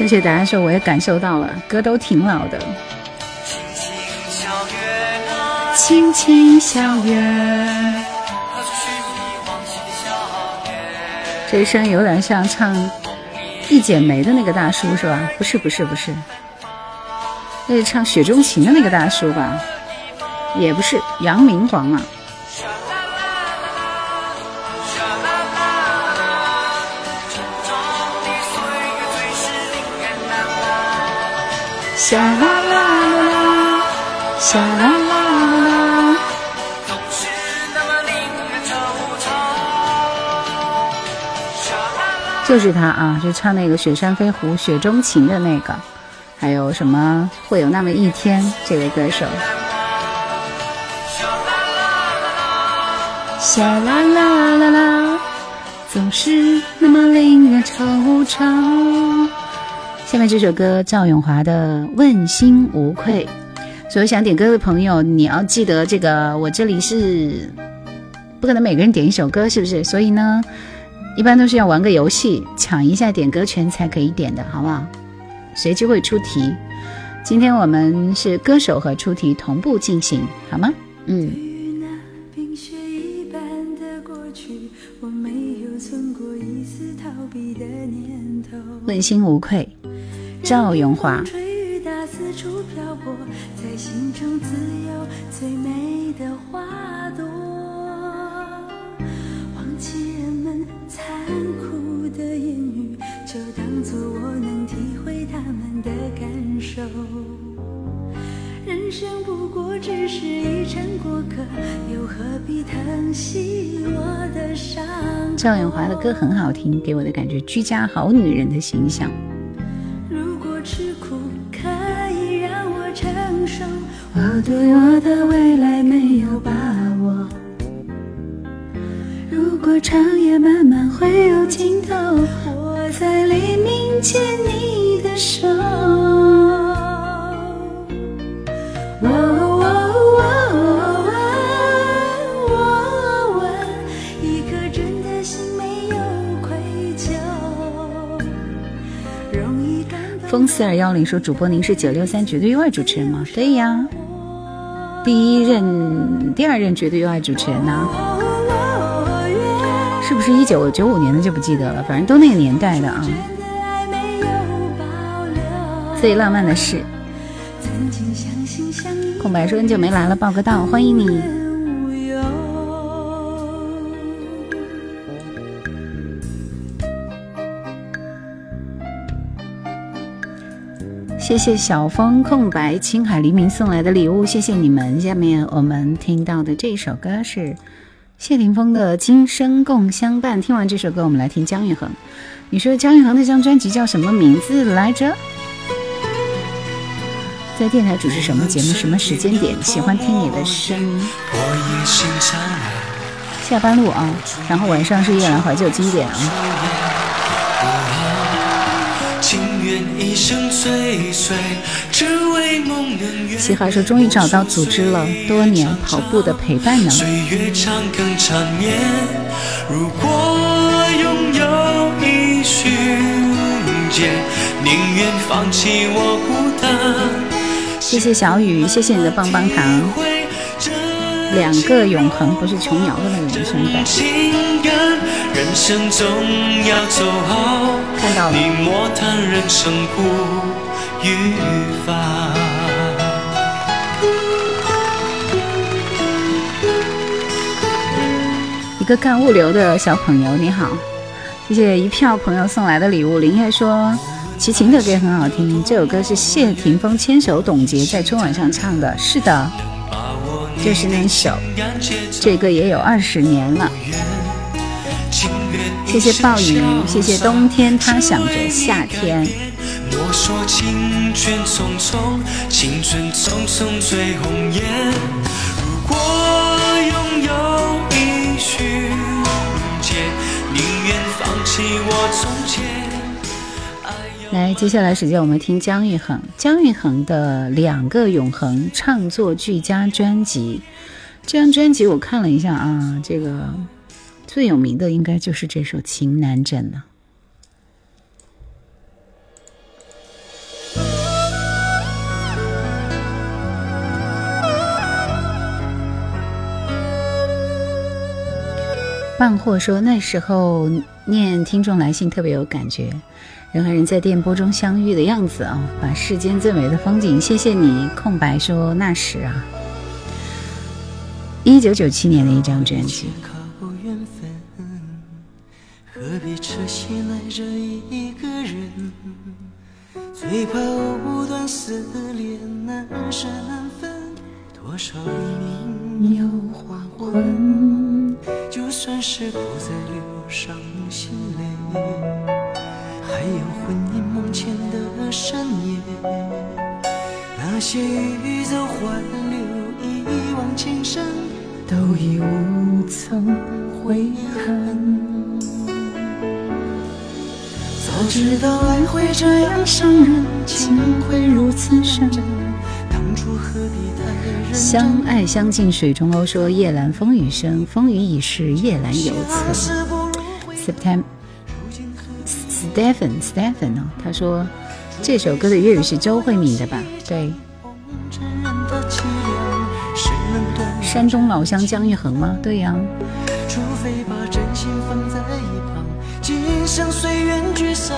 正确答案是，我也感受到了，歌都挺老的。这一声有点像唱《一剪梅》的那个大叔是吧？不是，不是，不是，那是唱《雪中情》的那个大叔吧？也不是，杨明皇啊。沙啦啦啦啦，沙啦啦啦啦。就是他啊，就唱那个《雪山飞狐》《雪中情》的那个，还有什么会有那么一天？这位歌手。沙啦啦啦啦，总是那么令人惆怅。下面这首歌赵咏华的《问心无愧》，所有想点歌的朋友，你要记得这个，我这里是不可能每个人点一首歌，是不是？所以呢，一般都是要玩个游戏，抢一下点歌权才可以点的，好不好？随机会出题，今天我们是歌手和出题同步进行，好吗？嗯。问心无愧，赵咏华。吹雨打四处漂泊，在心中自有最美的花朵。忘记人们残酷的言语，就当作我能体会他们的感受。人生不过只是一场过客，又何必疼惜我的伤？赵咏华的歌很好听，给我的感觉居家好女人的形象。我对我的未来没有把握。如果长夜漫漫会有尽头，我在黎明牵你的手。哦哦哦哦哦哦，一颗真心没有愧疚，风四二幺零说：“主播，您是九六三绝对优爱主持人吗？”对呀，第一任、第二任绝对优爱主持人呢、是不是一九九五年的就不记得了，反正都那个年代的啊。最浪漫的事，空白说很久没来了，报个到，欢迎你。谢谢小风、空白、青海黎明送来的礼物，谢谢你们。下面我们听到的这首歌是谢霆锋的《今生共相伴》。听完这首歌，我们来听姜育恒。你说姜育恒那张专辑叫什么名字来着？在电台主持什么节目？什么时间点？喜欢听你的声音。下班路啊，然后晚上是夜兰怀旧经典啊。一生追随，只为梦能圆。说终于找到组织了，多年跑步的陪伴呢。岁月长更缠绵，如果拥有一瞬间，宁愿放弃我孤单。谢谢小雨，谢谢你的棒棒糖。两个永恒不是琼瑶的那个人生感，人生总要走好。看到了。你莫谈人生苦与烦。一个干物流的小朋友，你好，谢谢一票朋友送来的礼物。林叶说，齐秦的歌也很好听，这首歌是谢霆锋牵手董洁在春晚上唱的。是的，就是那首，这个也有二十年了。谢谢暴雨，谢谢冬天，他想着夏天。我说青春匆匆，青春匆匆最红颜。如果拥有一许人间，宁愿放弃我从前。来，接下来时间我们听姜育恒，姜育恒的两个永恒唱作俱佳专辑。这张专辑我看了一下啊，这个最有名的应该就是这首《情难枕》了。半货说那时候念听众来信特别有感觉，人和人在电波中相遇的样子啊，把世间最美的风景。谢谢你，空白说那时啊，一九九七年的一张专辑。靠缘分，何必痴心爱着一个人？最怕藕断丝连，难舍难分。多少黎明又黄昏，就算是不再流伤心泪，还有魂萦梦牵的深夜。那些欲走还留，一往情深，都已无从悔恨。早知道爱会这样伤人，情会如此深，当初何必太认真？相爱相敬水中鸥说夜阑风雨声，风雨已逝，夜阑犹存。September Stephen Stephen 哦，他说这首歌的粤语是周慧敏的吧？对。山东老乡姜育恒吗？对呀、除非把真心放在一旁，今生随缘聚散。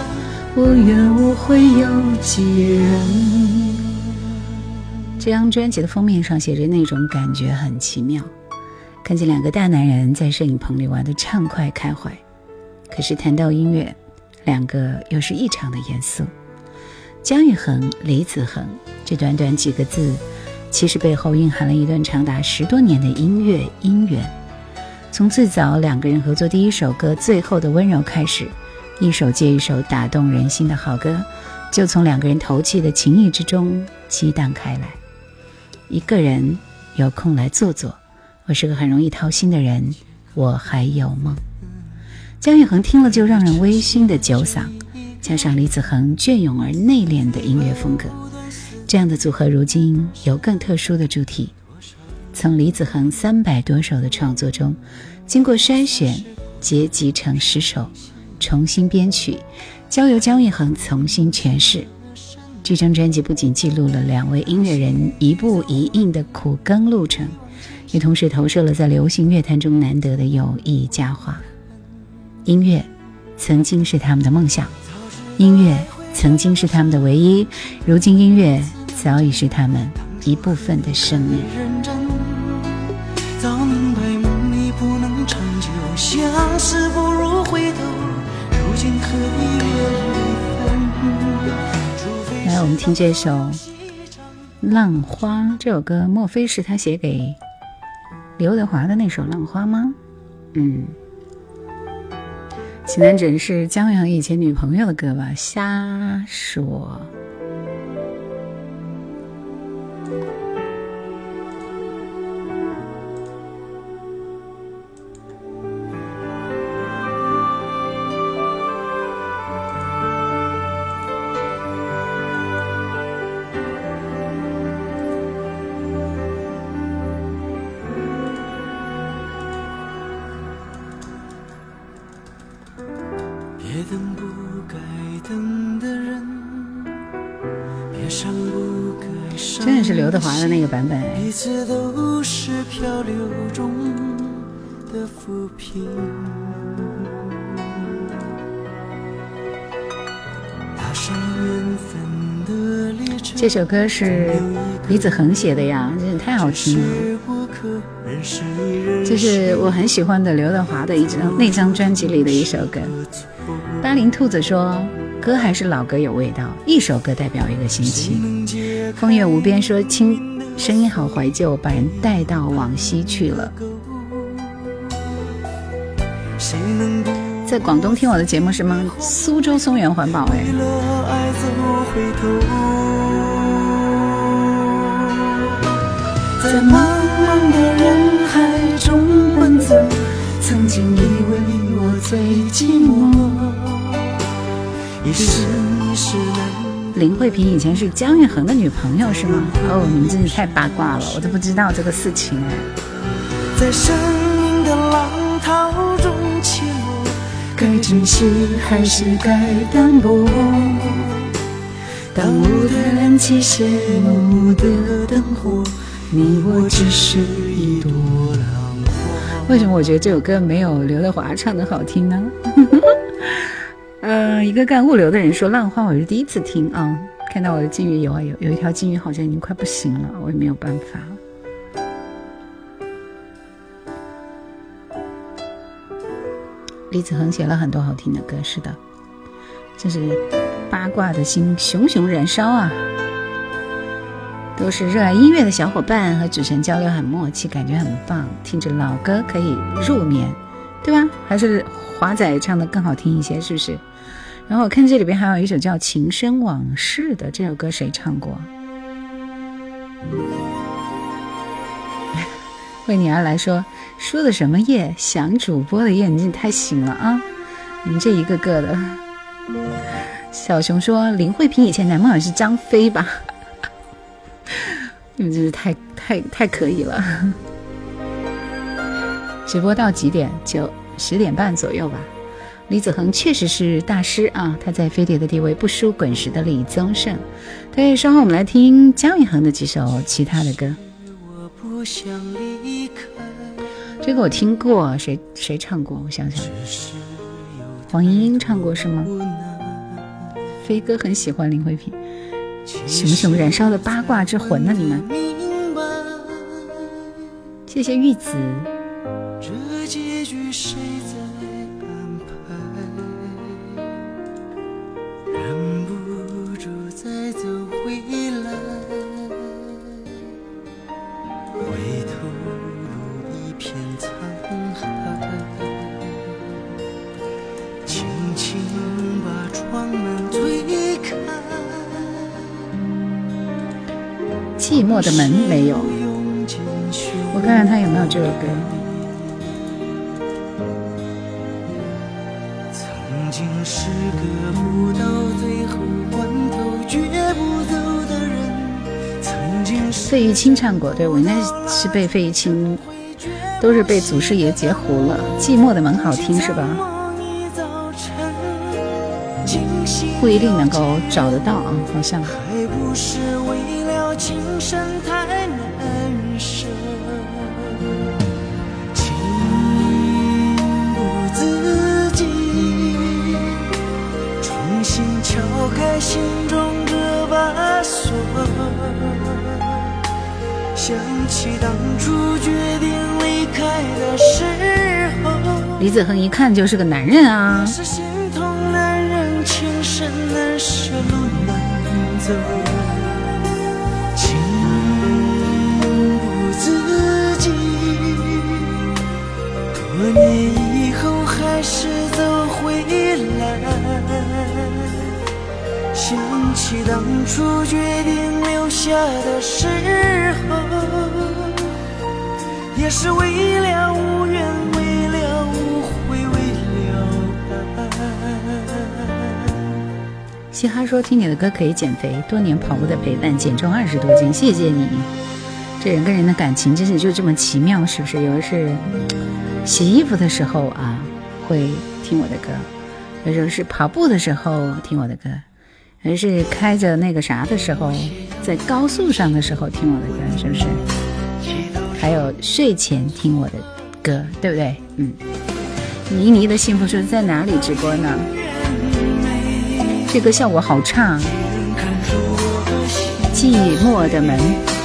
我愿我会有几人？这张专辑的封面上写着那种感觉很奇妙，看见两个大男人在摄影棚里玩的畅快开怀，可是谈到音乐，两个又是异常的严肃。姜育恒、李子恒这短短几个字，其实背后蕴含了一段长达十多年的音乐姻缘。从最早两个人合作第一首歌《最后的温柔》开始，一首接一首打动人心的好歌，就从两个人投契的情谊之中激荡开来。一个人有空来坐坐，我是个很容易掏心的人，我还有梦。姜育恒听了就让人微醺的酒嗓，加上李子恒隽永而内敛的音乐风格，这样的组合如今有更特殊的主题。从李子恒三百多首的创作中，经过筛选，结集成十首，重新编曲，交由姜育恒重新诠释。这张专辑不仅记录了两位音乐人一步一印的苦耕路程，也同时投射了在流行乐坛中难得的友谊佳话。音乐曾经是他们的梦想，音乐曾经是他们的唯一，如今音乐早已是他们一部分的生命。早明白梦里不能长久，相思不如回头。如今何必分？来，我们听这首《浪花》这首歌，莫非是他写给刘德华的那首《浪花》吗？嗯，《情难枕》是江阳以前女朋友的歌吧？瞎说。版本哎彼此都是漂流中的浮萍。踏上缘分的列车，这首歌是李子恒写的呀，真的太好听了。这是我很喜欢的刘德华的一张那张专辑里的一首歌。巴林兔子说：“歌还是老歌有味道，一首歌代表一个心情。”风月无边说：“听声音好怀旧，把人带到往昔去了。”在广东听我的节目是吗？苏州松源环保哎。在茫茫的人海中奔走，曾经以为我最寂寞。一生一世难林慧萍以前是姜育恒的女朋友是吗？哦，你们真是太八卦了，我都不知道这个事情哎。在生命的浪涛中起落，该珍惜还是该淡泊？当舞台燃起谢幕的灯火。你我只是一朵浪花。为什么我觉得这首歌没有刘德华唱的好听呢？呃，一个干物流的人说《浪花》，我是第一次听啊。看到我的金鱼有啊有，有一条金鱼好像已经快不行了，我也没有办法。李子恒写了很多好听的歌，是的，这是八卦的心熊熊燃烧啊。都是热爱音乐的小伙伴，和主持人交流很默契，感觉很棒。听着老歌可以入眠，对吧？还是华仔唱的更好听一些，是不是？然后我看这里边还有一首叫《情深往事》的，这首歌谁唱过？为你而来说说的什么夜？想主播的夜，你这太行了啊！你们这一个个的。小熊说林慧萍以前男朋友是张飞吧？你们真是太太太可以了！直播到几点？九十点半左右吧。李子恒确实是大师啊，他在飞碟的地位不输滚石的李宗盛。对，稍后我们来听姜育恒的几首其他的歌。这个我听过，谁谁唱过？我想想，黄莺莺唱过是吗？飞哥很喜欢林慧萍。熊熊燃烧的八卦之魂呢？你们，谢谢玉子。的门没有，我看看他有没有这首歌。费玉清唱过，对我应该是被费玉清，都是被祖师爷截胡了。寂寞的门好听是吧？不一定能够找得到啊，好像。情当初决定离开的时候，李子恒一看就是个男人啊。心痛难忍，情深难舍，路难走。多年以后还是走回来，想起当初决定留下的时候，也是为了无怨，为了无悔，为了爱。嘻哈说听你的歌可以减肥，多年跑步的陪伴，减重二十多斤，谢谢你。这人跟人的感情真是就这么奇妙，是不是？有的是。洗衣服的时候啊，会听我的歌；有时候是跑步的时候听我的歌；而是开着那个啥的时候，在高速上的时候听我的歌，是不是？还有睡前听我的歌，对不对？嗯。倪妮的幸福是在哪里直播呢？这歌效果好差。寂寞的门。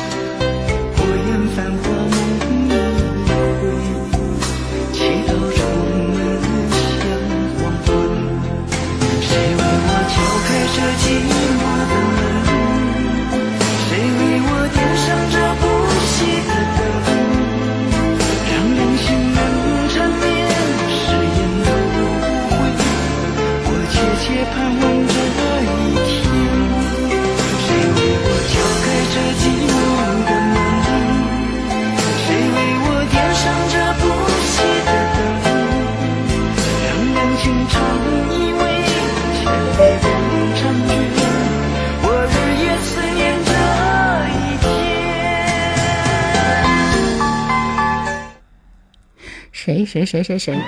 谁谁谁谁谁？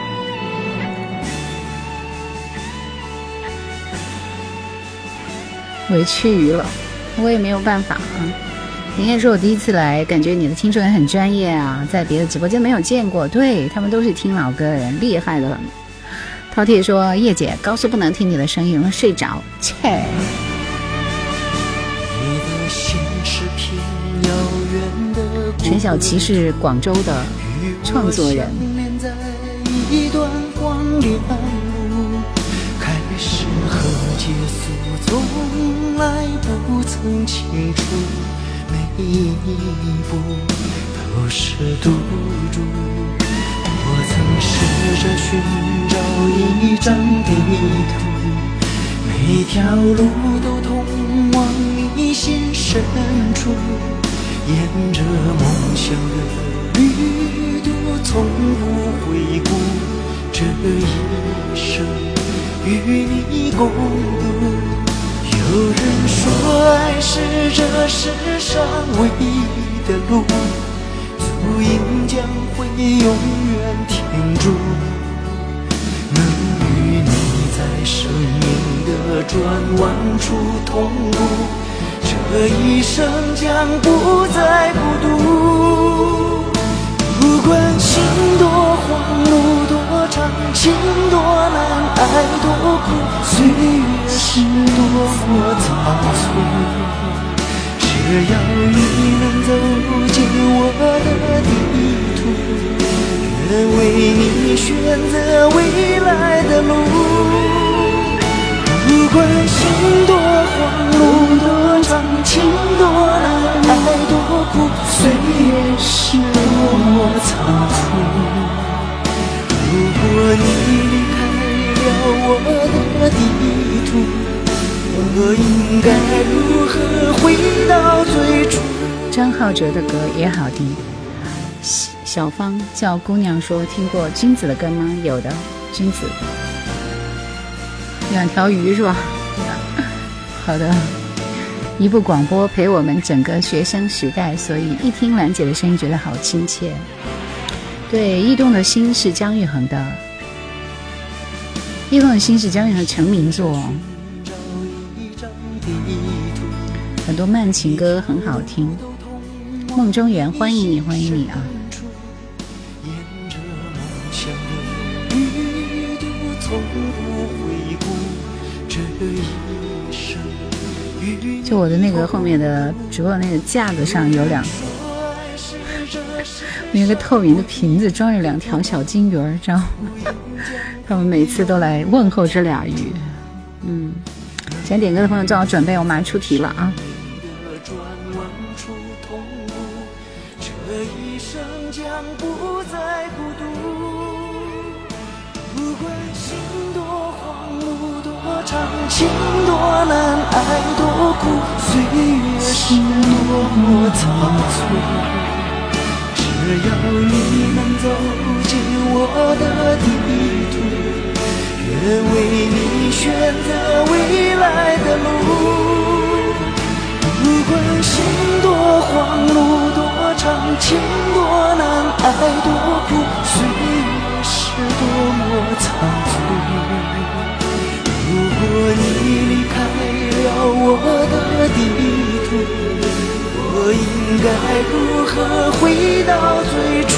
委屈于了，我也没有办法啊。你也说我第一次来，感觉你的听众也很专业啊，在别的直播间没有见过，对他们都是听老歌的人，厉害的很。饕餮说：“叶姐，高速不能听你的声音，容易睡着。”切，陈小琪是广州的创作人，一段荒凉路，开始和结束从来不曾清楚，每一步都是赌注。我曾试着寻找一张地图，每条路都通往你心深处，沿着梦想的旅，从不回顾。这一生与你共度。有人说，爱是这世上唯一的路，足印将会永远停住。能与你在生命的转弯处同步，这一生将不再孤独。不管心多慌，路多长，情多难，爱多苦，岁月是多么仓促。只要你能走进我的地图，愿为你选择未来的路。不管心多慌，路多长，情多难，爱多苦，岁月是多么如果你离开了我的地图，我应该如何回到最初？张浩哲的歌也好听。小小芳叫姑娘说听过君子的歌吗？有的，君子。两条鱼是吧？好的。一部广播陪我们整个学生时代，所以一听兰姐的声音觉得好亲切。对，驿动的心是姜育恒的，驿动的心是姜育恒成名作，很多慢情歌很好听。梦中缘，欢迎你，欢迎你啊！沿着梦想的旅途，从不回顾这一生。与就我的那个后面的直播那个架子上有两，有个透明的瓶子，装着两条小金鱼儿，知道吗？他们每次都来问候这俩鱼。嗯，想点歌的朋友做好准备，我马上出题了啊！转弯处同步，这一生将不再孤独。不管心多慌，路多长，情多难，爱多苦，岁月是多么仓促。只要你能走进我的地图，愿为你选择未来的路。不管心多慌，路多长，情多难，爱多苦，岁月是多么仓促。如果你离开了我的地图，我应该如何回到最初？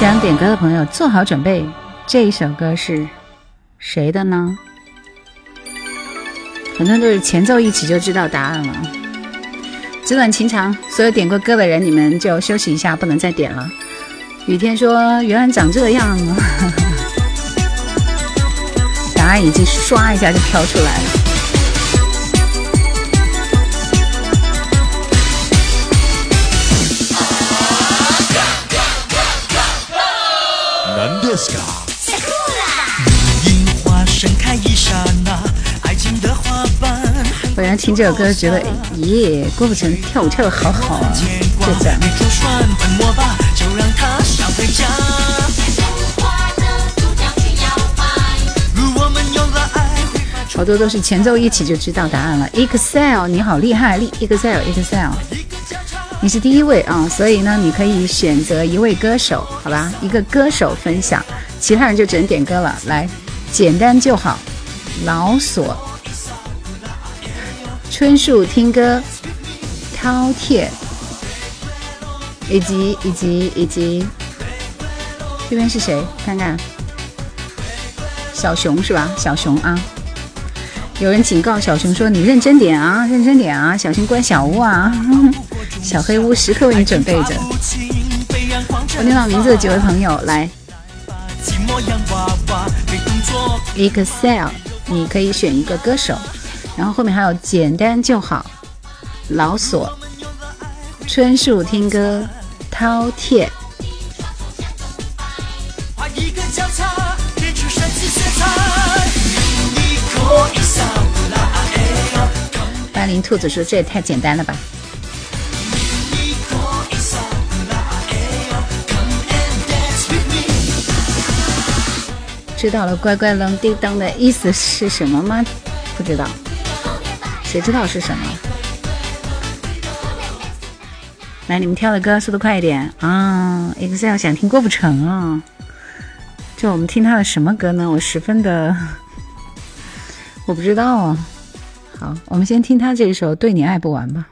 想点歌的朋友做好准备。这一首歌是谁的呢？很多人都是前奏一起就知道答案了。纸短情长，所有点过歌的人，你们就休息一下，不能再点了。雨天说：“原来长这样啊！” 答案已经刷一下就飘出来了。听这首歌觉得，咦，郭富城跳舞跳的好好啊，就这样。好多都是前奏一起就知道答案了。Excel，你好厉害，厉 Excel，Excel，你是第一位啊，所以呢，你可以选择一位歌手，好吧，一个歌手分享，其他人就只能点歌了。来，简单就好，老索，春树听歌，饕餮，以及以及以及，这边是谁？看看，小熊是吧？小熊啊。有人警告小熊说：“你认真点啊，认真点啊，小心关小屋啊！” 小黑屋时刻为你准备着。我念到名字的几位朋友来，Excel，你可以选一个歌手，然后后面还有简单就好，老索，春树听歌，饕餮。画一个交叉，变出神奇色彩。一口一笑不拉哎呦，八零兔子说：“这也太简单了吧！”。知道了，乖乖扔叮当的意思是什么吗？不知道，谁知道是什么？来，你们挑的歌速度快一点啊！Excel 想听郭富城啊，就我们听他的什么歌呢？我十分的，我不知道啊。好，我们先听他这一首《对你爱不完》吧。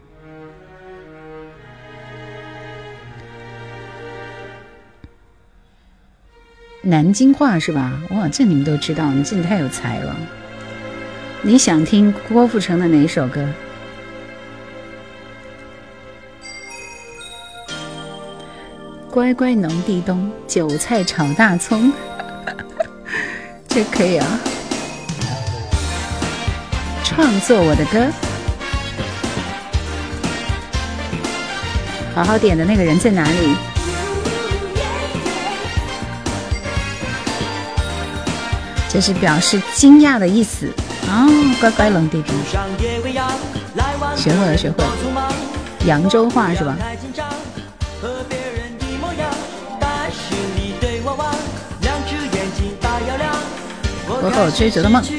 南京话是吧？哇，这你们都知道，你真的太有才了。你想听郭富城的哪首歌？乖乖农地冬，韭菜炒大葱，这可以啊。创作我的歌，好好点的那个人在哪里？这是表示惊讶的意思啊，乖乖冷地地，学会了学会了，扬州话是吧？我和我追逐的梦。其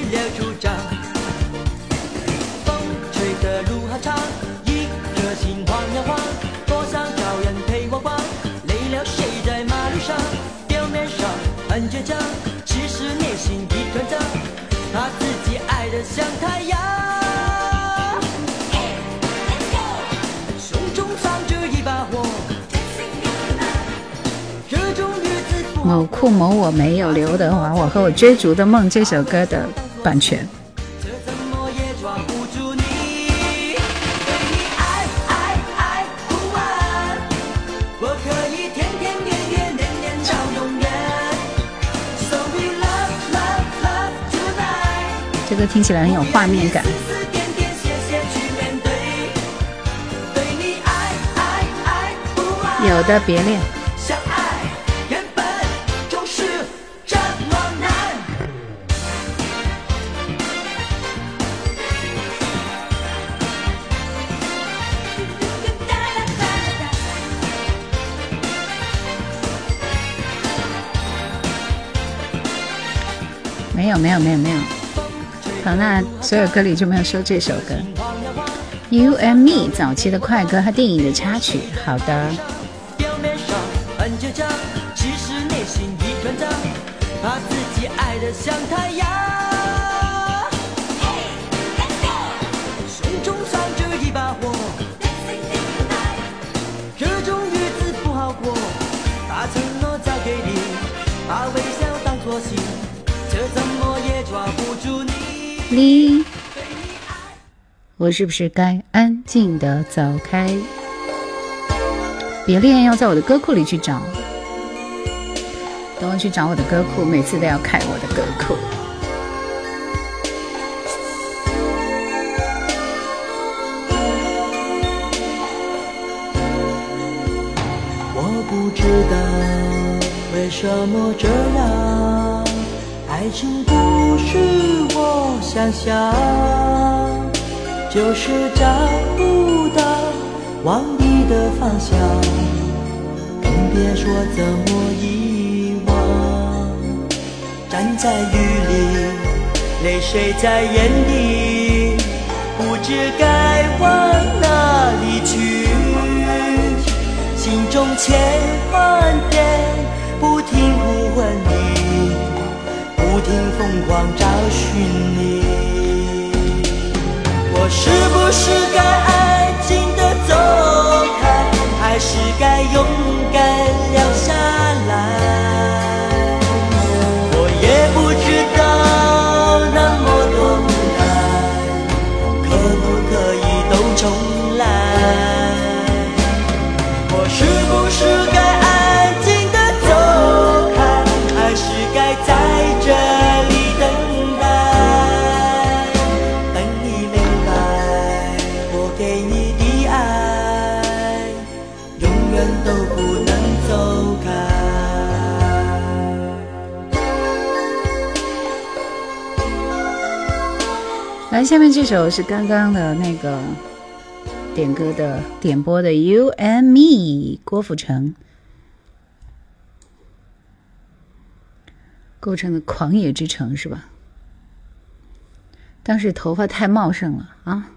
像太阳。胸中藏着一把火，这种日子不某酷某我没有刘德华，我和我追逐的梦这首歌的版权。歌听起来很有画面感。有的别恋，相爱原本就是这么难。没有没有没有没有。那所有歌里就没有说这首歌。You and Me 早期的快歌和电影的插曲。好的，表面上很倔强，其实内心一团糟。他自己爱得像太阳。我是不是该安静的走开？别恋要在我的歌库里去找，等我去找我的歌库，每次都要开我的歌库。我不知道为什么这样，爱情不是我想象，就是找不到往你的方向，更别说怎么遗忘。站在雨里，泪水在眼底，不知该往哪里去。心中千万遍不停呼唤你，疯狂找寻你。我是不是该安静的走开，还是该勇敢留下来？来，下面这首是刚刚的那个点歌的点播的《You and Me》，郭富城。构成的《狂野之城》是吧？当时头发太茂盛了啊，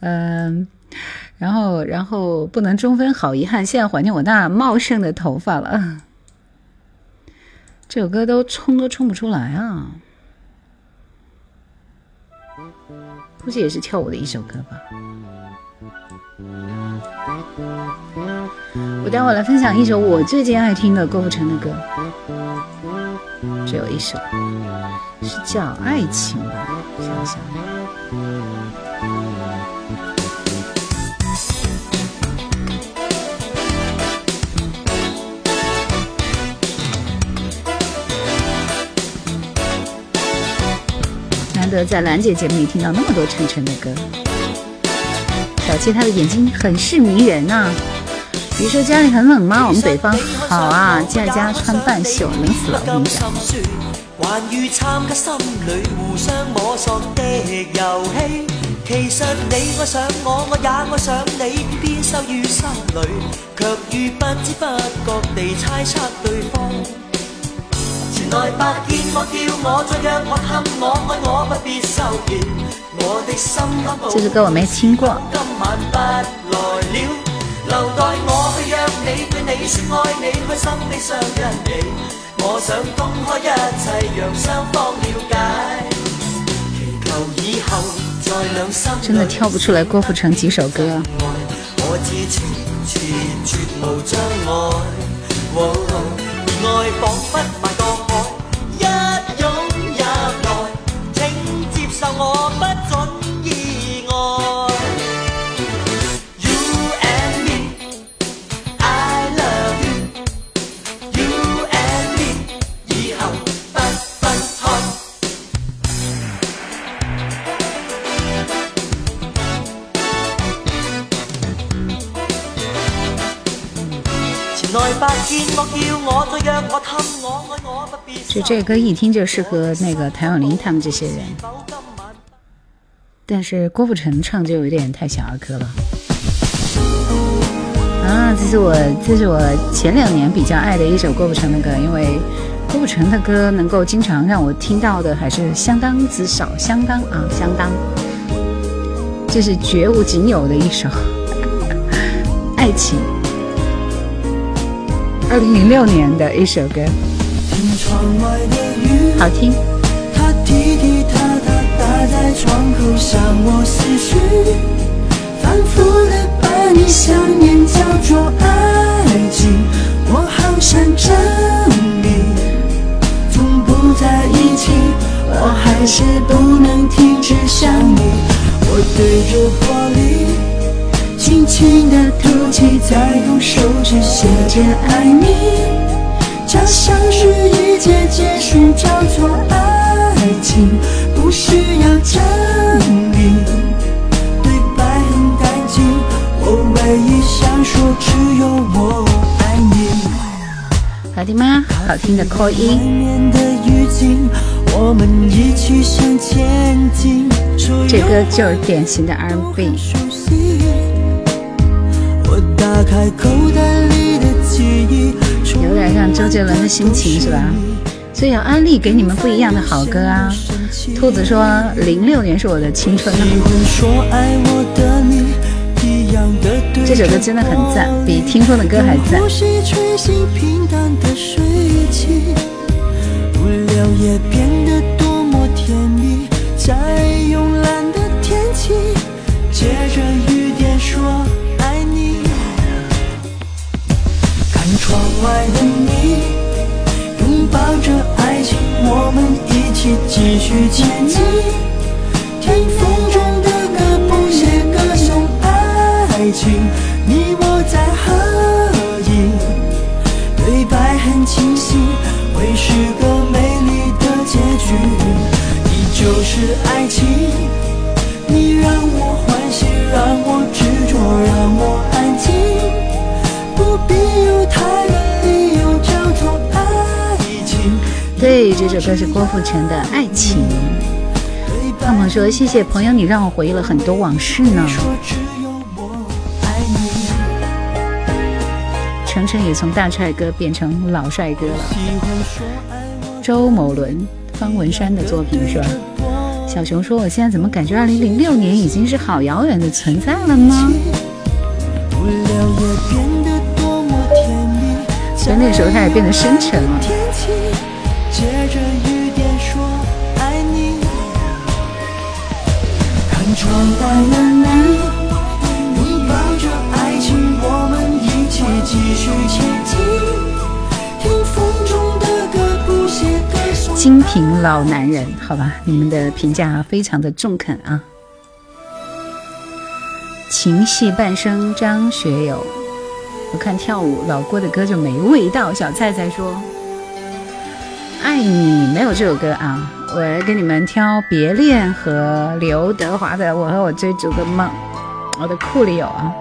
嗯，然后然后不能中分，好遗憾，现在怀念我那茂盛的头发了。这首歌都冲都冲不出来啊。估计也是跳舞的一首歌吧。我待会来分享一首我最近爱听的郭富城的歌，只有一首，是叫《爱情》吧？想想。得在兰姐节目里听到那么多陈晨的歌。小七她的眼睛很是迷人呐、比如说家里很冷吗？我们北方好啊，家里家穿半袖，冷死了。我跟你讲，關於參加心裏互相摸索的遊戲，其實你愛上我，我也愛上你，偏收於心裏，卻於不知不覺地猜測對方。前來白見我叫我再約我氹我愛我不必收結，我的心这首歌我没听過。今晚不來了，留待我去約你，對你說愛你，開心你。我想公開一切，讓雙方了解，祈求以後在兩心真的跳不出來郭富城幾首歌。我知情前絕無障礙，哦而愛彷彿萬個就这歌一听就适合那个谭咏麟他们这些人，但是郭富城唱就有点太小儿科了。啊，这是我这是我前两年比较爱的一首郭富城的歌，因为郭富城的歌能够经常让我听到的还是相当之少，相当啊相当，这是绝无仅有的一首 爱情。二零零六年的一首歌，听窗外的雨，好聽。它滴滴答答打在窗口，向我思緒，反复的把你想念叫做爱情。我好想证明，从不在一起，我还是不能停止想你。我对着玻璃，轻轻的吐气，再用手指写着爱你，就像是一切结束叫做爱情，不需要证明。对白很干净，我唯一想说只有我爱你。好听吗？好听的扣一。面的雨景，我们一起向前进。这歌就是典型的 R&B，打开口袋里的记忆，有点像周杰伦的心情是吧？所以要安利给你们不一样的好歌啊。兔子说零六年是我的青春啊，这首歌真的很赞，比听说的歌还赞呼。吸吹平淡的水，无聊也变得外的你，拥抱着爱情，我们一起继续前进。听风中的歌，谱写歌颂爱情，你我在合影，对白很清晰，会是个美丽的结局。你就是爱情，你让我欢喜，让我执着，让我安静，这首歌是郭富城的《爱情》。胖胖说：“谢谢朋友，你让我回忆了很多往事呢。”程程也从大帅哥变成老帅哥了。周某伦、方文山的作品是吧？小熊说：“我现在怎么感觉二零零六年已经是好遥远的存在了呢。？”所以那时候他也变得深沉了。天气，借着雨点说爱你。看窗外的你，拥抱着爱情，我们一起继续前进。听风中的歌，不写歌颂。精品老男人，好吧，你们的评价非常的中肯啊。情系半生，张学友。我看跳舞老郭的歌就没味道。小菜菜说：“爱你没有这首歌啊，我来给你们挑《别恋》和刘德华的《我和我追逐的梦》，我的库里有啊。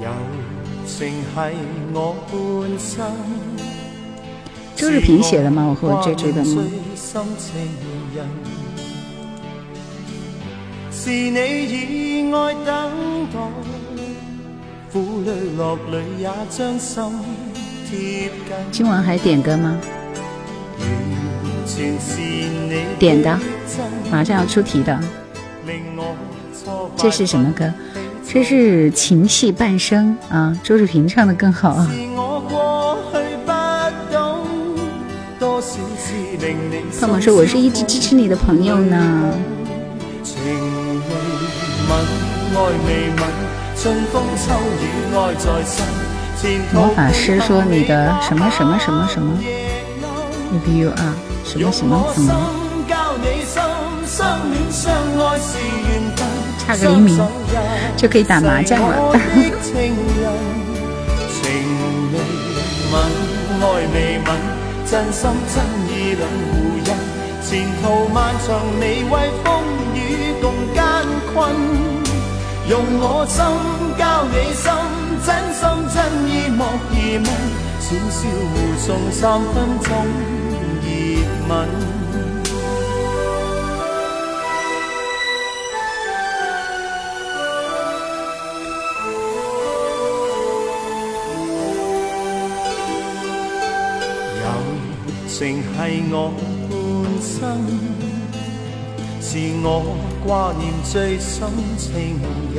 友情系我半生。周日平写的吗？我和我追逐的梦。是你以愛等待，苦裏樂裏也將心。今晚还点歌吗？点的马上要出题的。这是什么歌？这是《情系半生》啊，周志平唱的更好啊。胖胖说：“我是一直支持你的朋友呢。情未泯，愛未泯，春風秋雨愛在身。”魔法师说：“你的什么什么什么什么，if you are 什麼什麼什麼，交你心，相戀相愛是緣分。差個黎明就可以打麻將了。真心真意莫疑問。小小互送三分鐘熱吻。友情係我半生，是我掛念最深情人，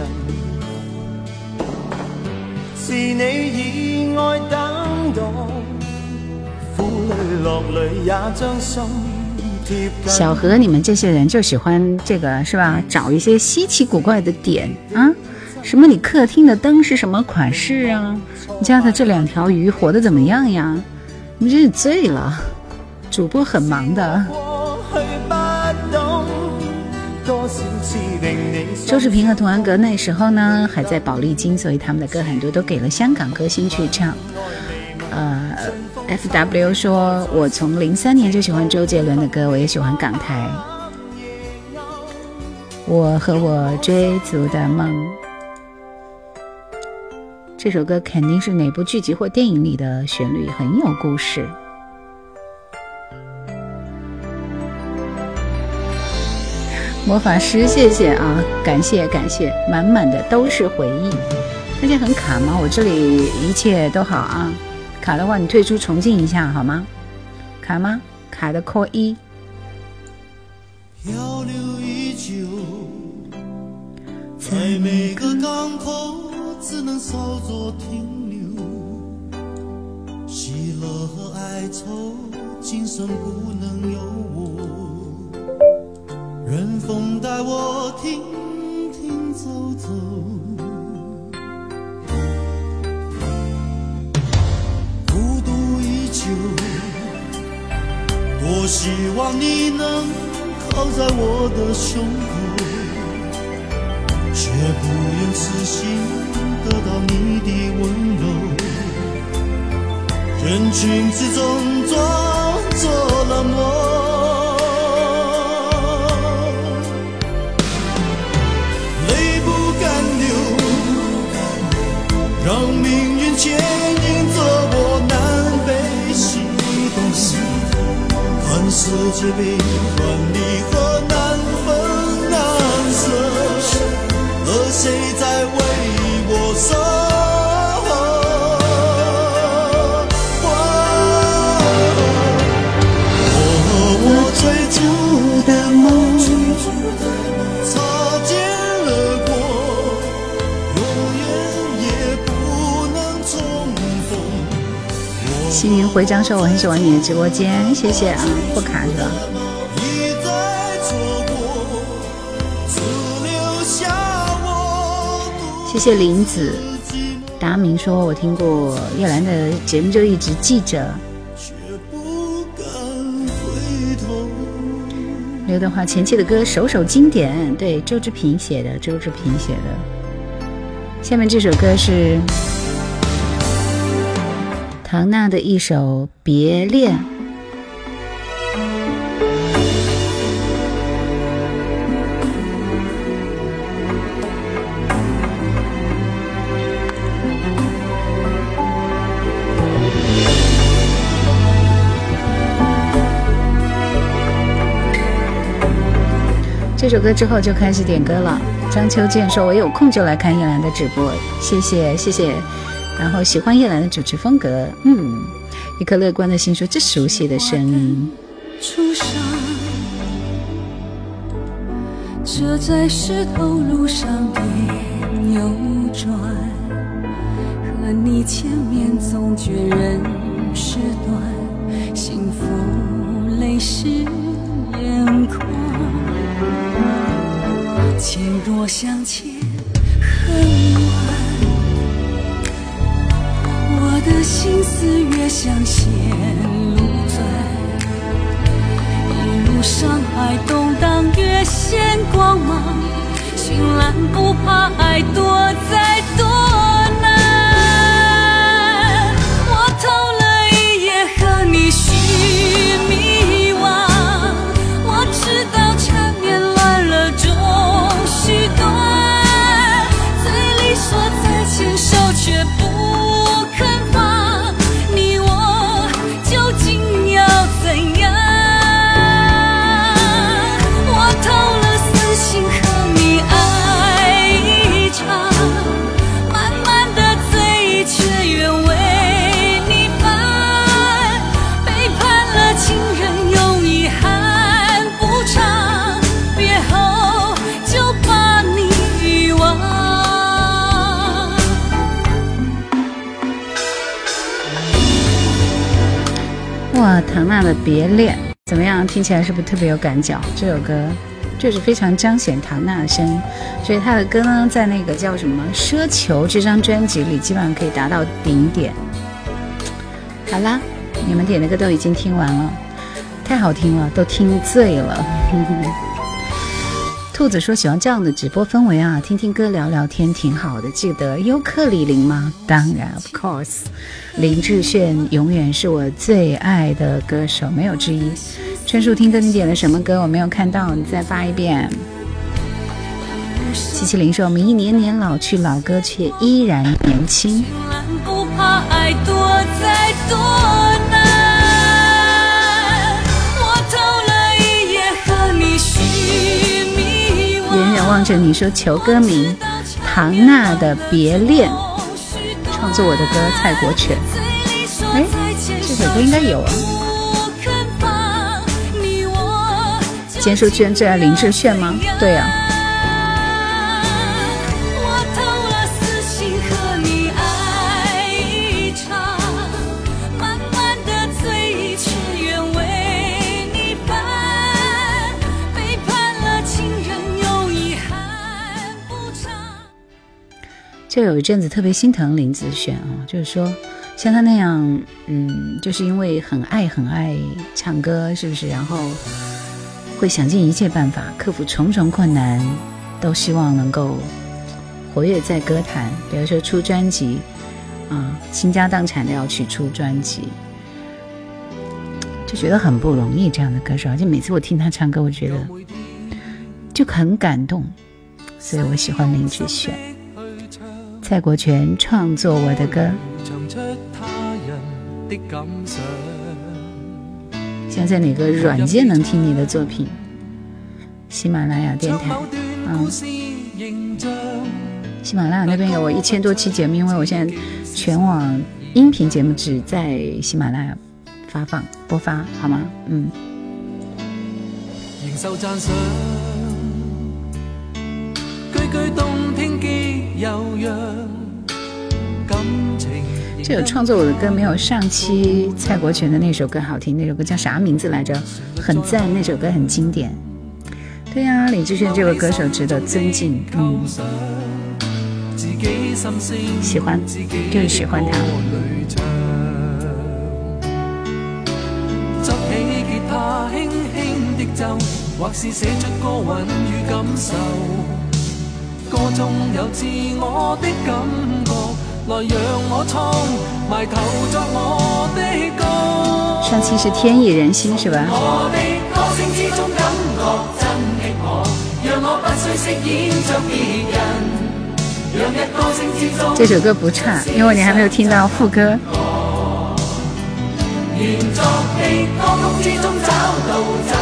是你以愛等待，苦裏樂裏也將心。小何，你们这些人就喜欢这个是吧？找一些稀奇古怪的点啊，什么你客厅的灯是什么款式啊？你家的这两条鱼活得怎么样呀？你真是醉了。主播很忙的。周志平和童安格那时候呢还在宝丽金，所以他们的歌很多都给了香港歌星去唱。呃，F W 说，我从零三年就喜欢周杰伦的歌，我也喜欢港台。我和我追逐的梦，这首歌肯定是哪部剧集或电影里的旋律，很有故事。魔法师，谢谢啊，感谢感谢，满满的都是回忆。大家很卡吗？我这里一切都好啊。卡的话，你退出重进一下好吗？卡吗？卡的扣一。漂流已久，在每个港口只能稍作停留。喜乐和哀愁，今生不能有我。任风带我停停走走，孤独依旧。多希望你能靠在我的胸口，却不愿死心得到你的温柔。人群之中装作了梦。世界悲欢离合难分难舍，和谁逢。新云回张说我很喜欢你的直播间，谢谢啊，不卡是吧？谢谢林子。达明说，我听过叶兰的节目，就一直记着。刘德华前期的歌首首经典，对，周志平写的，周志平写的。下面这首歌是唐娜的一首《别恋》。这首歌之后就开始点歌了。张秋健说：“我有空就来看叶兰的直播，谢谢谢谢。”然后喜欢叶兰的主持风格，嗯。一颗乐观的心说：“这熟悉的声音。”出生，这在石头路上别扭转，和你见面总觉人事短，幸福泪湿眼眶。渐若相见恨的心思越想陷路钻，一路上爱动荡越显光芒，绚烂不怕爱多再多娜的《别恋》怎么样？听起来是不是特别有感觉？这首歌就是非常彰显唐娜的声音，所以她的歌呢，在那个叫什么《奢求》这张专辑里，基本上可以达到顶点。好啦，你们点的歌都已经听完了。太好听了，都听醉了。兔子说喜欢这样的直播氛围啊，听听歌聊聊天挺好的。记得尤克里里吗？当然，of course。林志炫永远是我最爱的歌手，没有之一。春树听歌，你点了什么歌？我没有看到，你再发一遍。七七零说我们一年年老去，老歌却依然年轻。不怕爱多再多望着你说求歌名，唐娜的《别恋》，创作我的歌蔡国权。哎，这首歌应该有啊。坚叔居然最爱林志炫吗？对呀、我就有一阵子特别心疼林子炫啊，就是说像他那样，嗯，就是因为很爱很爱唱歌，是不是？然后会想尽一切办法克服重重困难，都希望能够活跃在歌坛，比如说出专辑啊，倾家荡产的要去出专辑，就觉得很不容易。这样的歌手，而且每次我听他唱歌，我觉得就很感动，所以我喜欢林志炫。蔡国权创作我的歌。现在哪个软件能听你的作品？喜马拉雅电台，嗯，喜马拉雅那边有我一千多期节目，因为我现在全网音频节目只在喜马拉雅发放播发，好吗？嗯，这有创作我的歌没有上期蔡国权的那首歌好听，那首歌叫啥名字来着？很赞，那首歌很经典。对呀、李志炫这位歌手值得尊敬，嗯，喜欢，就是喜欢他。歌中有自我的感覺，來讓我創，埋頭作我的歌。上期是天意人心是吧？我的歌聲之中感覺真的我，讓我不需飾演着別人，讓一歌聲之中。這首歌不差，因为你还没有听到副歌。原作的歌曲之中找到真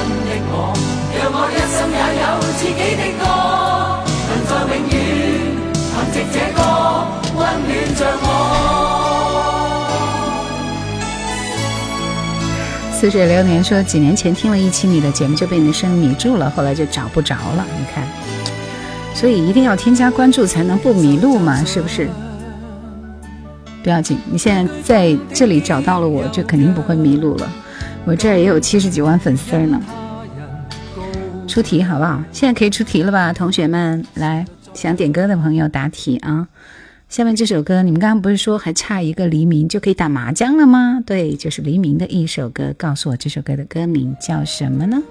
似水流年说，几年前听了一期你的节目就被你的声音迷住了，后来就找不着了。你看，所以一定要添加关注才能不迷路嘛，是不是？不要紧，你现在在这里找到了我，就肯定不会迷路了。我这儿也有七十几万粉丝呢。出题好不好？现在可以出题了吧，同学们？来，想点歌的朋友答题啊。下面這首歌，你們剛剛不是說還差一個黎明就可以打麻將了嗎？對，就是黎明的一首歌。告訴我這首歌的歌名叫什麼呢？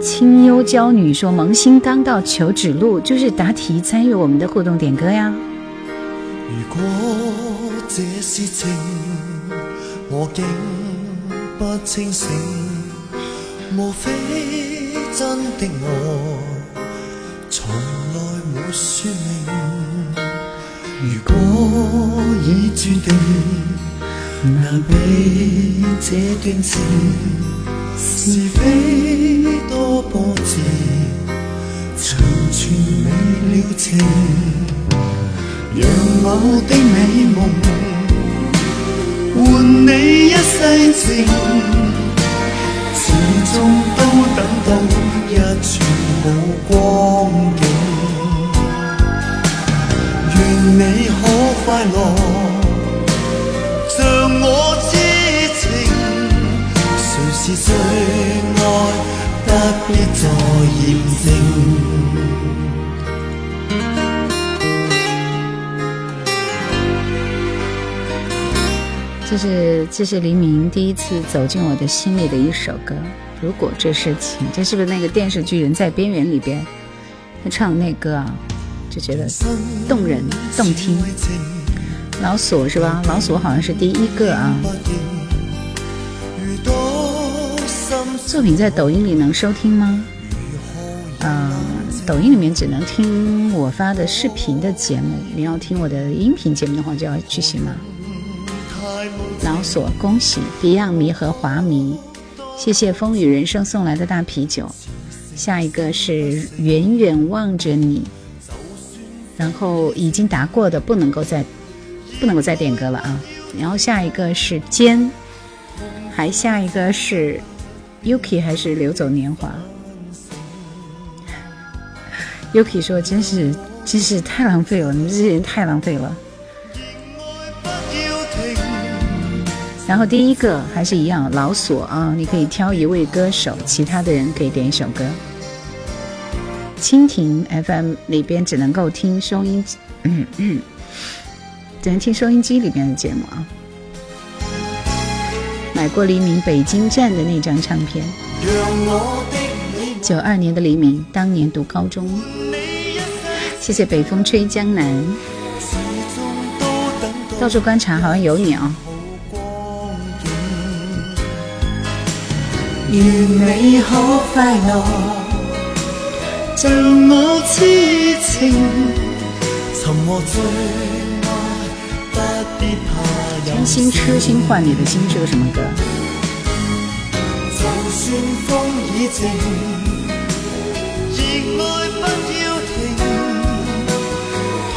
清幽嬌女說：“萌新剛到求指路，就是答題參與我們的互動點歌呀。”如果這是情，我竟不清醒，無非真的我说明。如果已注定，难避這段情，是非多波折，长存未了情。讓我的美夢換你一世情，始終都等到一寸好光。你可快樂，像我知情，誰是最愛，不必再驗證。這这是这是黎明第一次走进我的心里的一首歌。如果这是情，这是不是那个电视剧《人在边缘》里边他唱的那歌啊？就觉得动人动听。老索是吧？老索好像是第一个啊。作品在抖音里能收听吗？嗯，抖音里面只能听我发的视频的节目。你要听我的音频节目的话，就要去喜马。老索，恭喜 Beyond 迷和华迷。谢谢风雨人生送来的大啤酒，下一个是远远望着你，然后已经答过的不能够再不能够再点歌了啊，然后下一个是尖，还下一个是 Yuki 还是流走年华？Yuki 说真是真是太浪费了，你们这些人太浪费了。然后第一个还是一样老索啊，你可以挑一位歌手，其他的人可以点一首歌。蜻蜓 FM 里边只能够听收音机，嗯嗯，只能听收音机里边的节目啊。买过黎明北京站的那张唱片，九二年的黎明，当年读高中。谢谢北风吹江南，到处观察，好像有你啊。越美好快乐，像我痴情，沉默最爱，不必怕真心痴心换你的心是个什么歌？就算风已静，热爱不要停，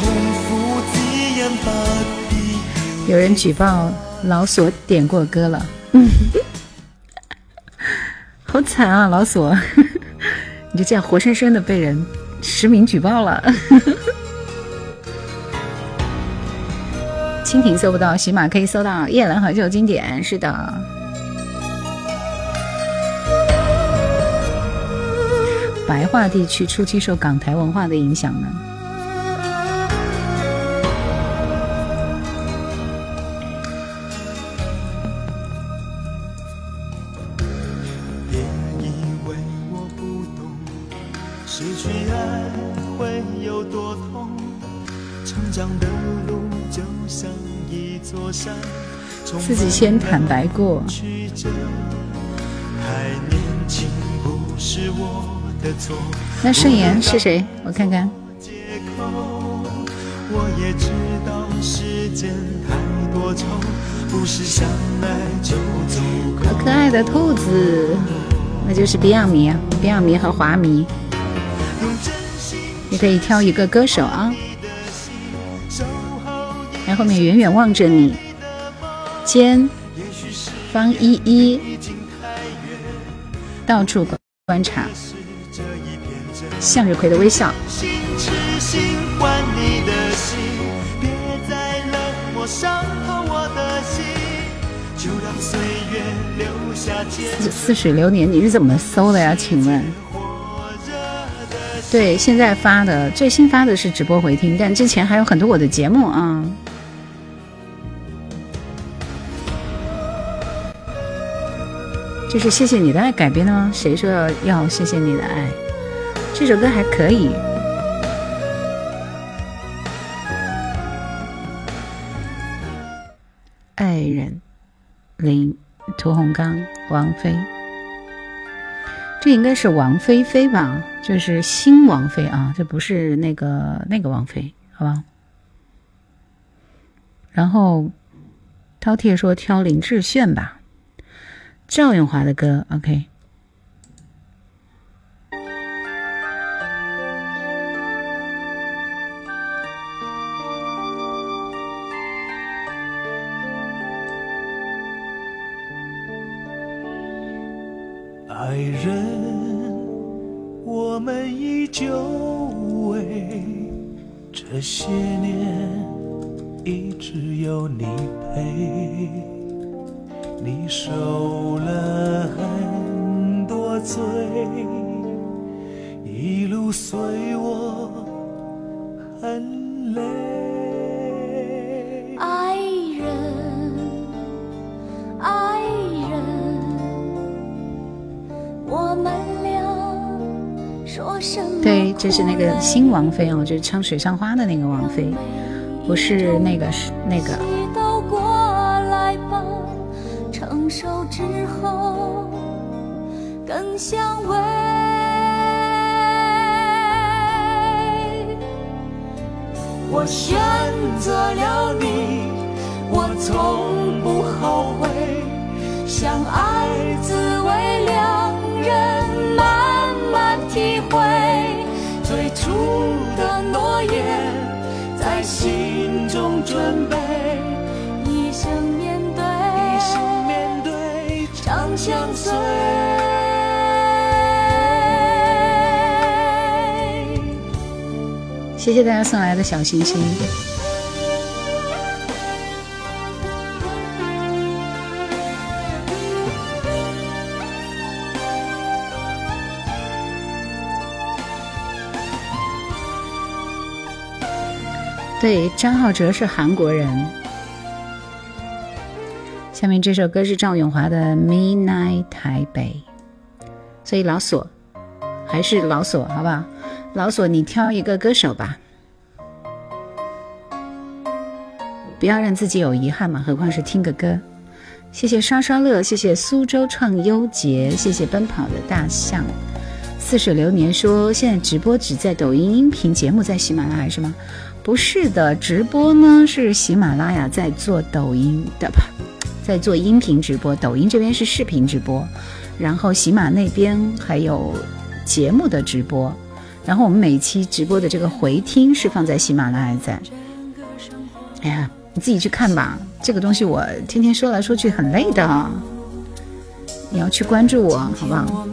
痛苦只因不必。有人举报老索点过歌了。好惨啊，老索！就这样活生生的被人实名举报了。蜻蜓搜不到，喜马可以搜到《夜阑怀旧经典》。是的，白话地区初期受港台文化的影响呢。先坦白过。那盛妍是谁？我看看。好可爱的兔子，那就是 Beyond 迷，Beyond 迷和华迷。你可以挑一个歌手啊。然后面远远望着你。间方依依到处观察，向日葵的微笑。似水流年，你是怎么搜的呀？请问？对，现在发的最新发的是直播回听，但之前还有很多我的节目啊。就是谢谢你的爱改编的吗？谁说要谢谢你的爱？这首歌还可以。爱人，林，屠洪刚，王菲，这应该是王菲菲吧？就是新王菲啊，这不是那个那个王菲，好吧？然后饕餮说挑林志炫吧。赵咏华的歌，OK。爱人，我们依旧为这些年，一直有你陪。你受了很多罪一路随我很累。爱人爱人我们俩说什么对这是那个新王妃哦就是唱水上花的那个王妃不是那个是那个倒过来吧，成熟之后更相偎。我选择了你，我从不后悔。相爱滋味，两人慢慢体会。最初的诺言，在心中准备，相随。谢谢大家送来的小心心。对，张浩哲是韩国人。下面这首歌是赵咏华的《Midnight 台北》，所以老索还是老索，好不好？老索，你挑一个歌手吧，不要让自己有遗憾嘛，何况是听个歌。谢谢刷刷乐，谢谢苏州创优杰，谢谢奔跑的大象。似水流年说，现在直播只在抖音，音频节目在喜马拉雅是吗？不是的，直播呢是喜马拉雅在做抖音的吧，在做音频直播，抖音这边是视频直播，然后喜马那边还有节目的直播。然后我们每期直播的这个回听是放在喜马拉雅在。哎呀，你自己去看吧，这个东西我天天说来说去很累的，你要去关注我，好不好？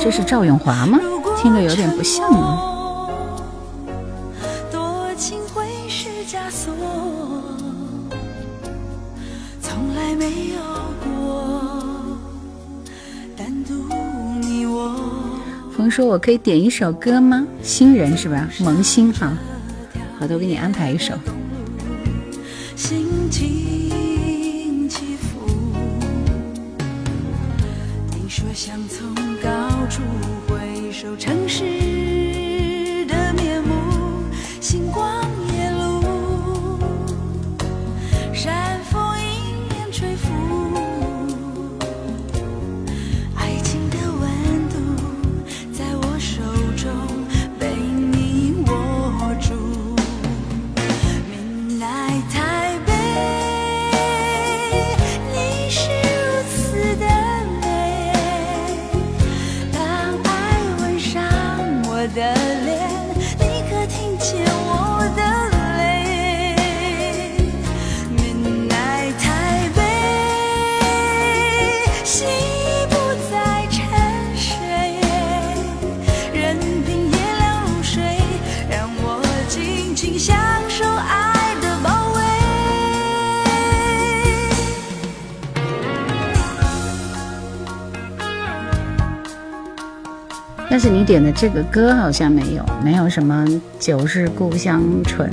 这是赵永华吗？听着有点不像啊。说：“我可以点一首歌吗？新人是吧？萌新哈，好的，我给你安排一首。心情起伏，你说想从高处回首城市是你点的这个歌好像没有，没有什么《酒是故乡醇》，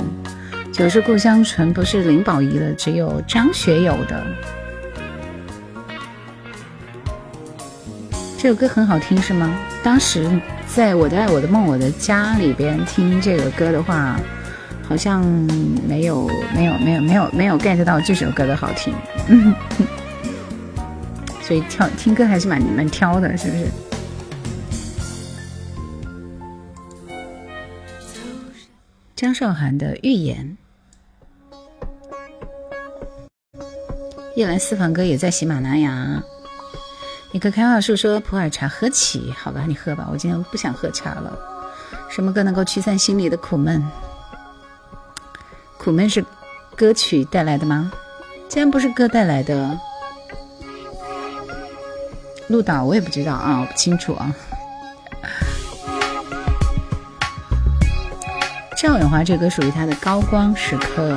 《酒是故乡醇》不是林保怡的，只有张学友的。这首歌很好听是吗？当时在我的爱我的梦我的家里边听这个歌的话，好像没有没有没有没有没有 get 到这首歌的好听，所以挑听歌还是蛮蛮挑的，是不是？张韶涵的《预言》，夜来私房歌也在喜马拉雅。你可开话术说普洱茶喝起，好吧，你喝吧，我今天不想喝茶了。什么歌能够驱散心里的苦闷？苦闷是歌曲带来的吗？竟然不是歌带来的。鹿岛我也不知道啊，我不清楚啊。赵咏华这歌属于他的高光时刻。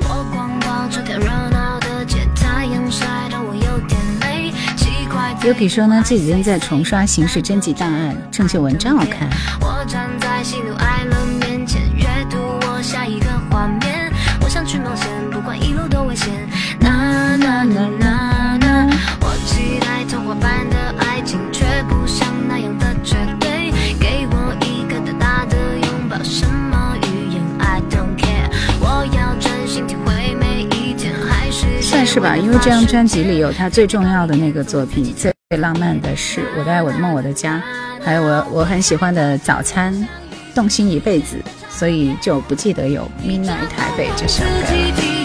我逛逛这个热闹的街，太阳晒得我有点累。奇怪的 Yuki 说呢，这几天在重刷《刑事侦缉档案》，郑秀文真好看。我站在喜怒哀是吧，因为这张专辑里有他最重要的那个作品，最浪漫的是《我的爱我的梦我的家》，还有我我很喜欢的《早餐》，动心一辈子，所以就不记得有《Midnight 台北》这首歌了。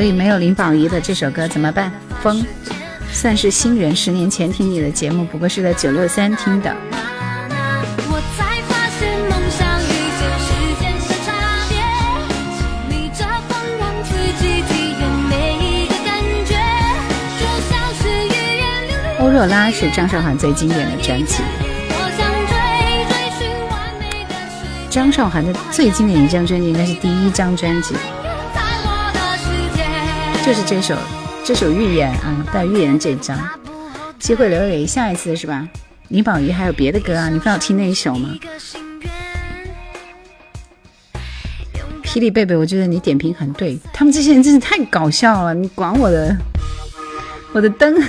所以没有林保怡的这首歌怎么办？风，算是新人，十年前听你的节目，不过是在九六三听的。我才发现梦想与现实间的差别，逆着风让自己体验每一个感觉，就像是语言流离。欧若拉是张韶涵最经典的专辑，我想追追寻完美的世界，张韶涵的最经典一张专辑应该是第一张专辑。就是这首这首《预言》啊，带《预言》这张，机会留给下一次是吧？林保怡还有别的歌啊，你非要听那一首吗？霹雳贝贝，我觉得你点评很对，他们这些人真是太搞笑了，你管我的我的灯。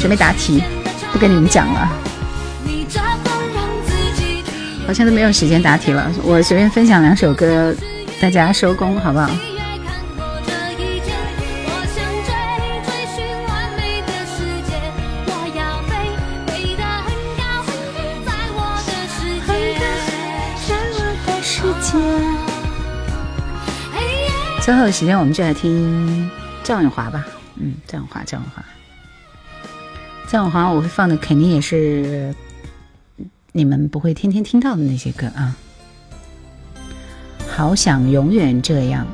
准备答题，不跟你们讲了，好像都没有时间答题了。我随便分享两首歌，大家收工好不好？也看过这一天。我想追追寻完美的世界，我要飞，飞得很高，在我的世界，在我的世界。最后的时间，我们就来听赵咏华吧。嗯，赵咏华，赵咏华，赵咏华，我会放的肯定也是你们不会天天听到的那些歌啊。好想永远这样，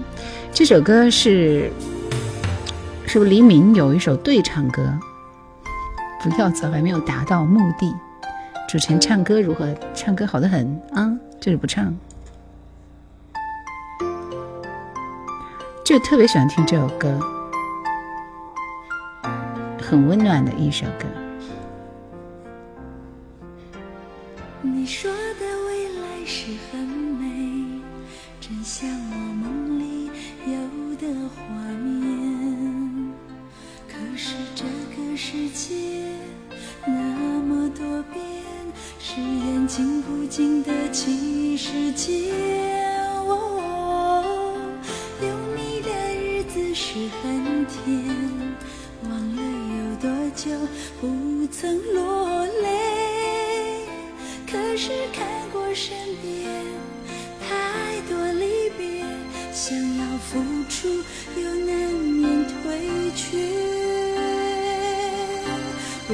这首歌是是不是黎明有一首对唱歌？不要走，还没有达到目的。主持人唱歌如何？唱歌好的很啊，就是不唱。就特别喜欢听这首歌，很温暖的一首歌。你说真像我梦里有的画面。可是这个世界那么多变，誓言经不经得起时间。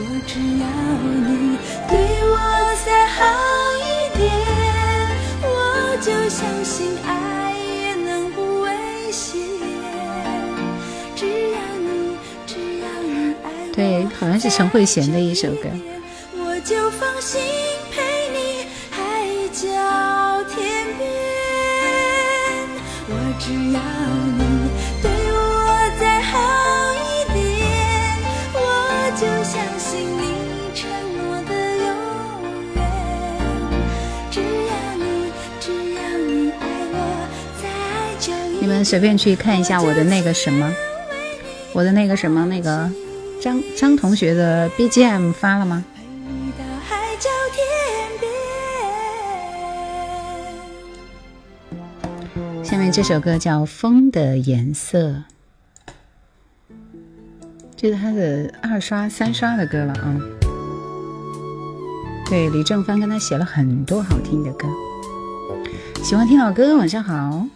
我只要你对我再好一点，我就相信爱也能不危险。只要你，只要你爱我。对，好像是陈慧娴的一首歌。随便去看一下我的那个什么，我的那个什么那个张张同学的 BGM 发了吗？下面这首歌叫《风的颜色》，这是他的二刷、三刷的歌了啊。对，李正帆跟他写了很多好听的歌。喜欢听老歌，晚上好，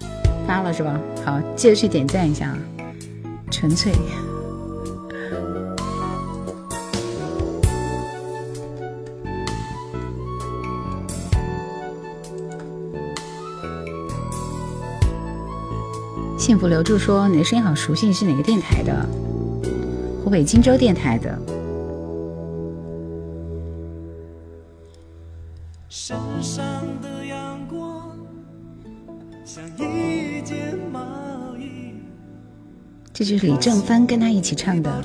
发了是吧？好，记得去点赞一下啊。纯粹。幸福留住说：“你的声音好熟悉，是哪个电台的？湖北荆州电台的。这就是李正帆跟他一起唱的。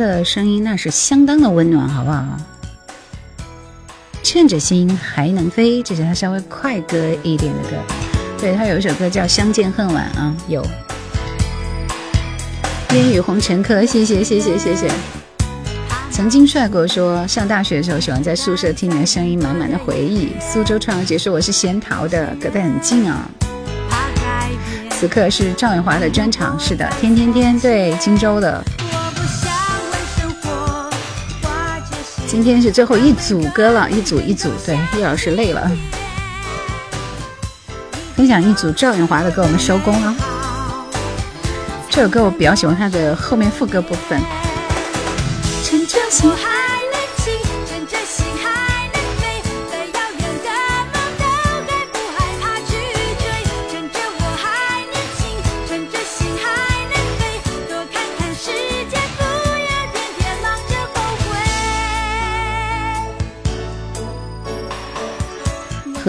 的声音那是相当的温暖，好不好？趁着心还能飞，这是他稍微快歌一点的歌。对他有一首歌叫《相见恨晚》啊，有。烟雨红尘客，谢谢谢谢谢谢。曾经帅过说，上大学的时候喜欢在宿舍听你的声音，满满的回忆。苏州创姐说我是仙桃的，隔得很近啊。此刻是赵咏华的专场，是的，天天天对荆州的。今天是最后一组歌了，一组一组，对，叶老师累了。分享一组赵咏华的歌，我们收工了。这首歌我比较喜欢它的后面副歌部分。趁着心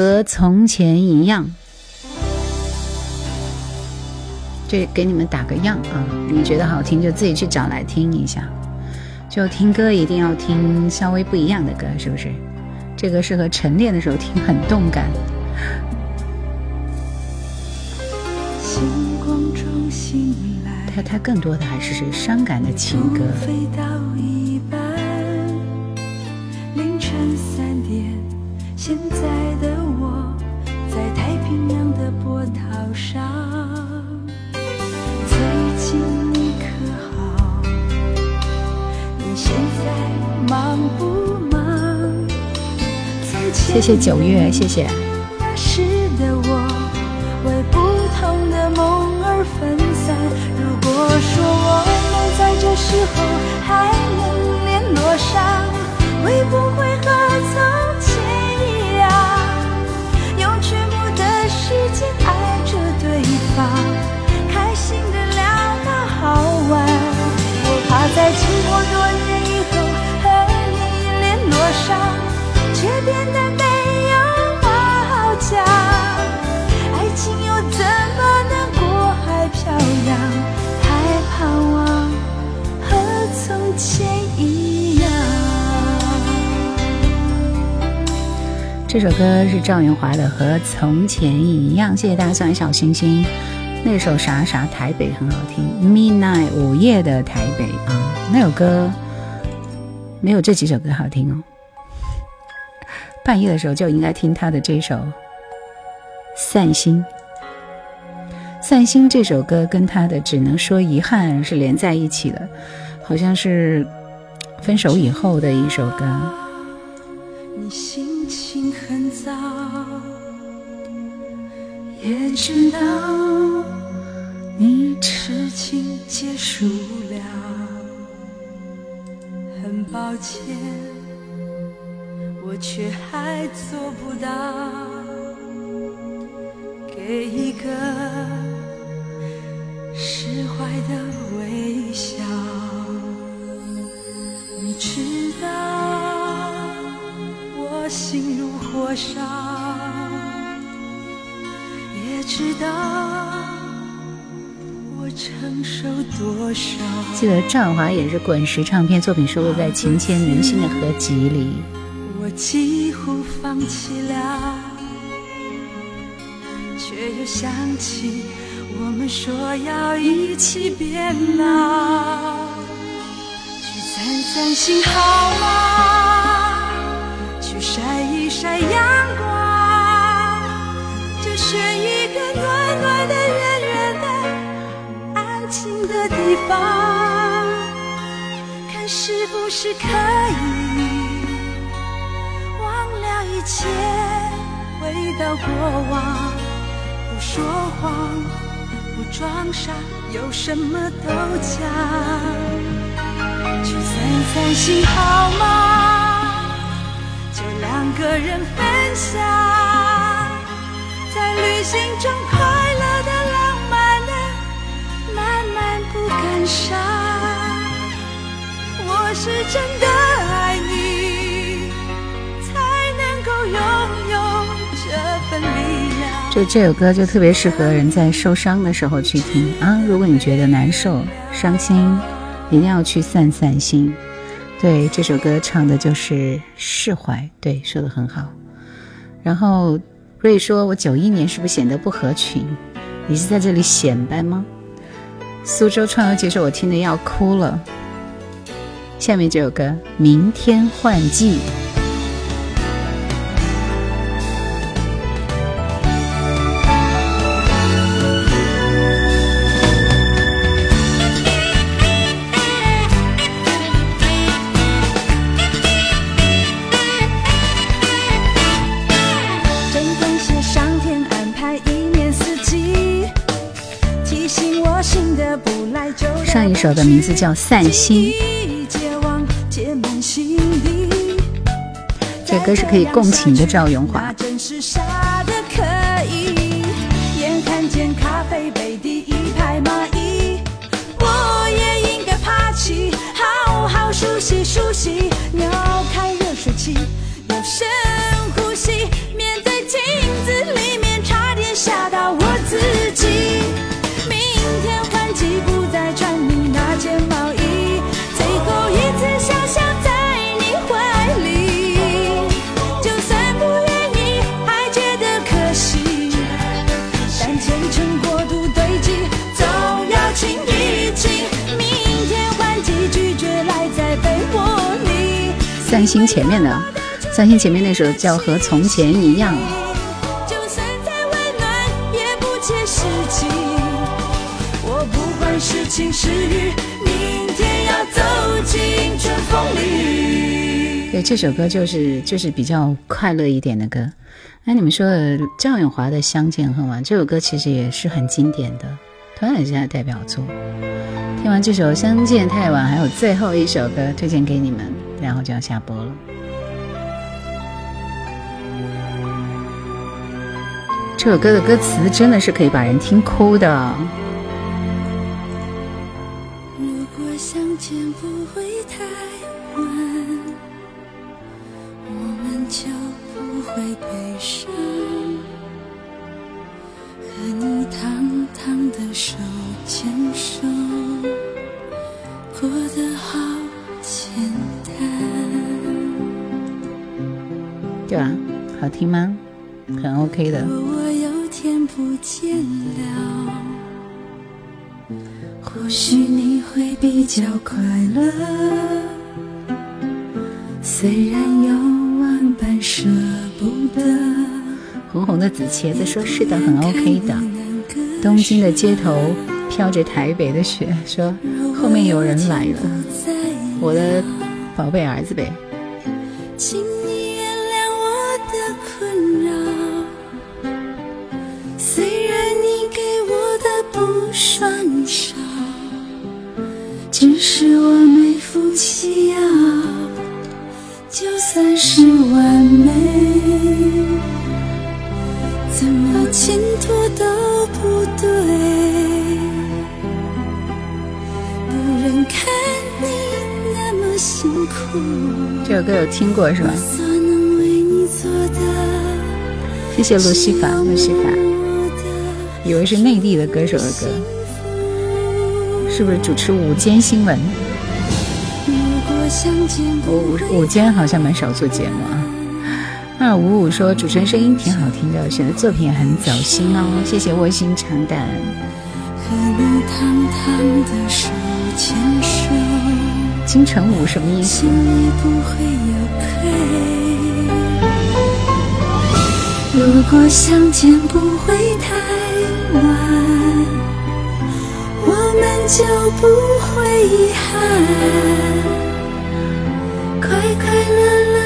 和从前一样。这给你们打个样啊！你觉得好听就自己去找来听一下。就听歌一定要听稍微不一样的歌，是不是？这个适合晨练的时候听，很动感。星光中醒来，它它更多的还是是伤感的情歌。飞到一半，凌晨三点，现在的我在太平洋的波涛上。最近你可好？你现在忙不忙？谢谢九月，谢谢。那时的我，为不同的梦而分散。如果说我们在这时候还能联络上，会不会这首歌是赵咏华的《和从前一样》，谢谢大家送来小星星。那首啥啥台北很好听，Midnight 午夜的台北啊，那首歌没有这几首歌好听哦。半夜的时候就应该听他的这首《散心》。《散心》这首歌跟他的《只能说遗憾》是连在一起的，好像是分手以后的一首歌。你心也知道你痴情结束了很抱歉我却还做不到给一个释怀的微笑你知道我心如火烧。记得张小华也是滚石唱片作品收录在《情牵明心》的合集里。我几乎放弃了，却又想起我们说要一起变老。去散散心好吗？去晒一晒阳光，选一个暖暖的、远远的、安静的地方，看是不是可以。忘了一切，回到过往，不说谎，不装傻，有什么都讲。去散散心好吗？就两个人分享，在旅行中快乐的、浪漫的，慢慢不感伤。我是真的爱你。才能够拥有这份力量。就这首歌就特别适合人在受伤的时候去听啊！如果你觉得难受、伤心，一定要去散散心。对，这首歌唱的就是释怀。对，说的很好。然后瑞说：“我九一年是不是显得不合群？你是在这里显摆吗？”苏州创游结束：“我听得要哭了。”下面这首歌《明天换季》。上一首的名字叫《散心》，这歌是可以共情的。赵咏华里。散心前面的，三星前面那首叫《和从前一样》。就算再温暖，也不切实际。我不管是晴是雨，明天要走进春风里。对，这首歌就是就是比较快乐一点的歌。那你们说的赵咏华的《相见恨晚》这首歌其实也是很经典的，同样也是他的代表作。听完这首《相见太晚》，还有最后一首歌推荐给你们，然后就要下播了。这首歌的歌词真的是可以把人听哭的。如果我有天不见了，或许你会比较快乐。虽然有万般舍不得，红红的紫茄子说：“是的，很 OK 的。”东京的街头飘着台北的雪，说后面有人来了，我的宝贝儿子呗。首歌有听过是吧？谢谢路西法，路西法，以为是内地的歌手的歌，是不是主持午间新闻？我午午间好像蛮少做节目啊。二五五说主持人声音挺好听的，选的作品也很走心哦，谢谢卧薪尝胆。金城武什么意思？如果相见不会太晚，我们就不会遗憾，快快乐乐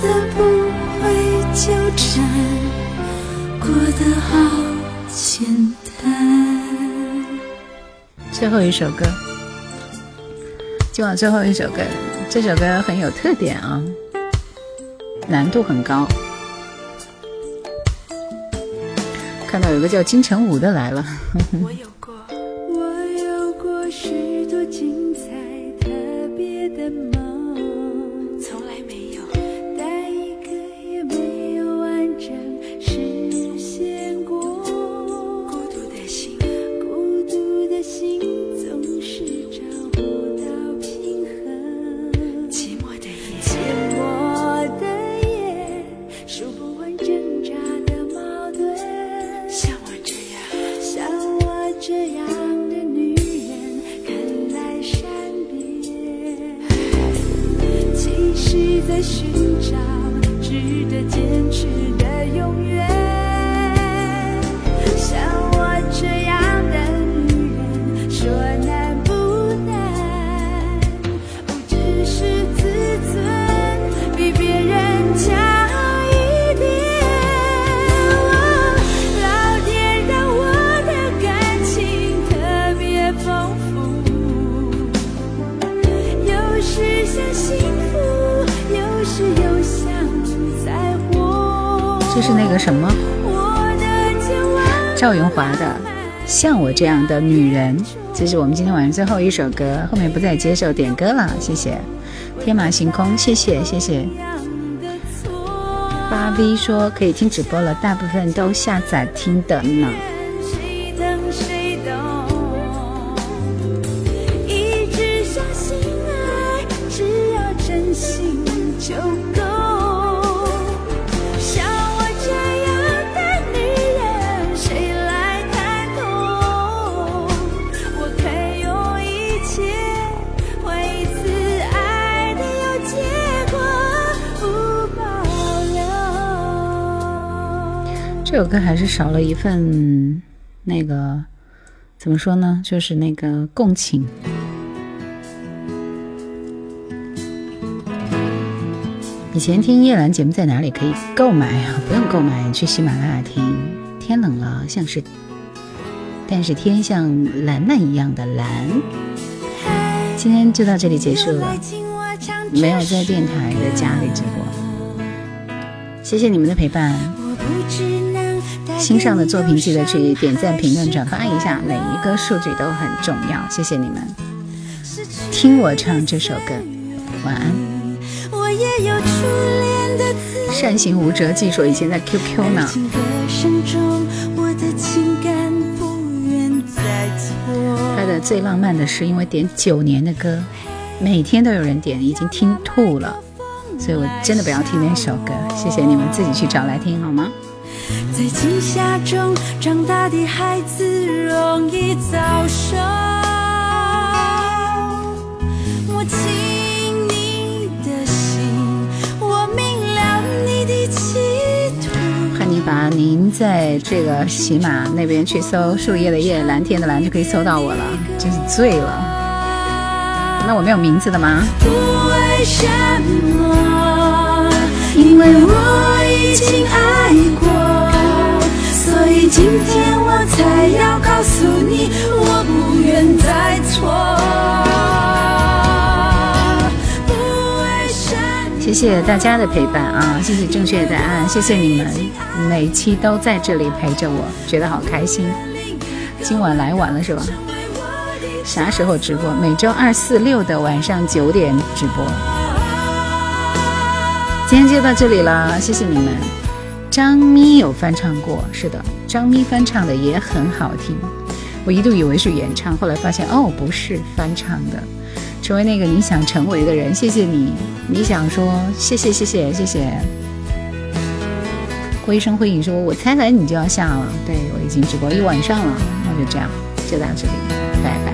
的不会纠缠，过得好简单。最后一首歌，希望最后一首歌，这首歌很有特点啊，难度很高。看到有个叫金城武的来了。赵云华的《像我这样的女人》，这是我们今天晚上最后一首歌，后面不再接受点歌了，谢谢。天马行空，谢谢谢谢。八 V 说可以听直播了，大部分都下载听的呢。留。这首歌还是少了一份那个怎么说呢？就是那个共情。以前听叶兰节目在哪里可以购买啊？不用购买，去喜马拉雅听。天冷了，像是，但是天像蓝蓝一样的蓝。今天就到这里结束了，没有在电台的家里直播。谢谢你们的陪伴。新上的作品记得去点赞、评论、转发一下，每一个数据都很重要。谢谢你们，听我唱这首歌，晚安。我也有初恋的善行无辙，记说以前在 QQ 呢。他的最浪漫的是因为点九年的歌，每天都有人点，已经听吐了，所以我真的不要听那首歌。谢谢你们自己去找来听好吗？在惊吓中长大的孩子容易早熟。我倾你的心，我明了你的企图。汉尼拔，您在这个喜马那边去搜“树叶的叶，蓝天的蓝”就可以搜到我了，真是醉了。那我没有名字的吗？不为什么？因为我已经爱过，所以今天我才要告诉你，我不愿再错。谢谢大家的陪伴啊！谢谢正确答案，谢谢你们每期都在这里陪着我，觉得好开心。今晚来晚了是吧？啥时候直播？每周二、四、六的晚上九点直播。今天就到这里了，谢谢你们。张咪有翻唱过，是的，张咪翻唱的也很好听。我一度以为是原唱，后来发现哦，不是翻唱的。成为那个你想成为的人，谢谢你。你想说谢谢谢谢谢谢。灰声回影说，我猜猜你就要下了，对我已经直播一晚上了，那就这样，就到这里，拜拜。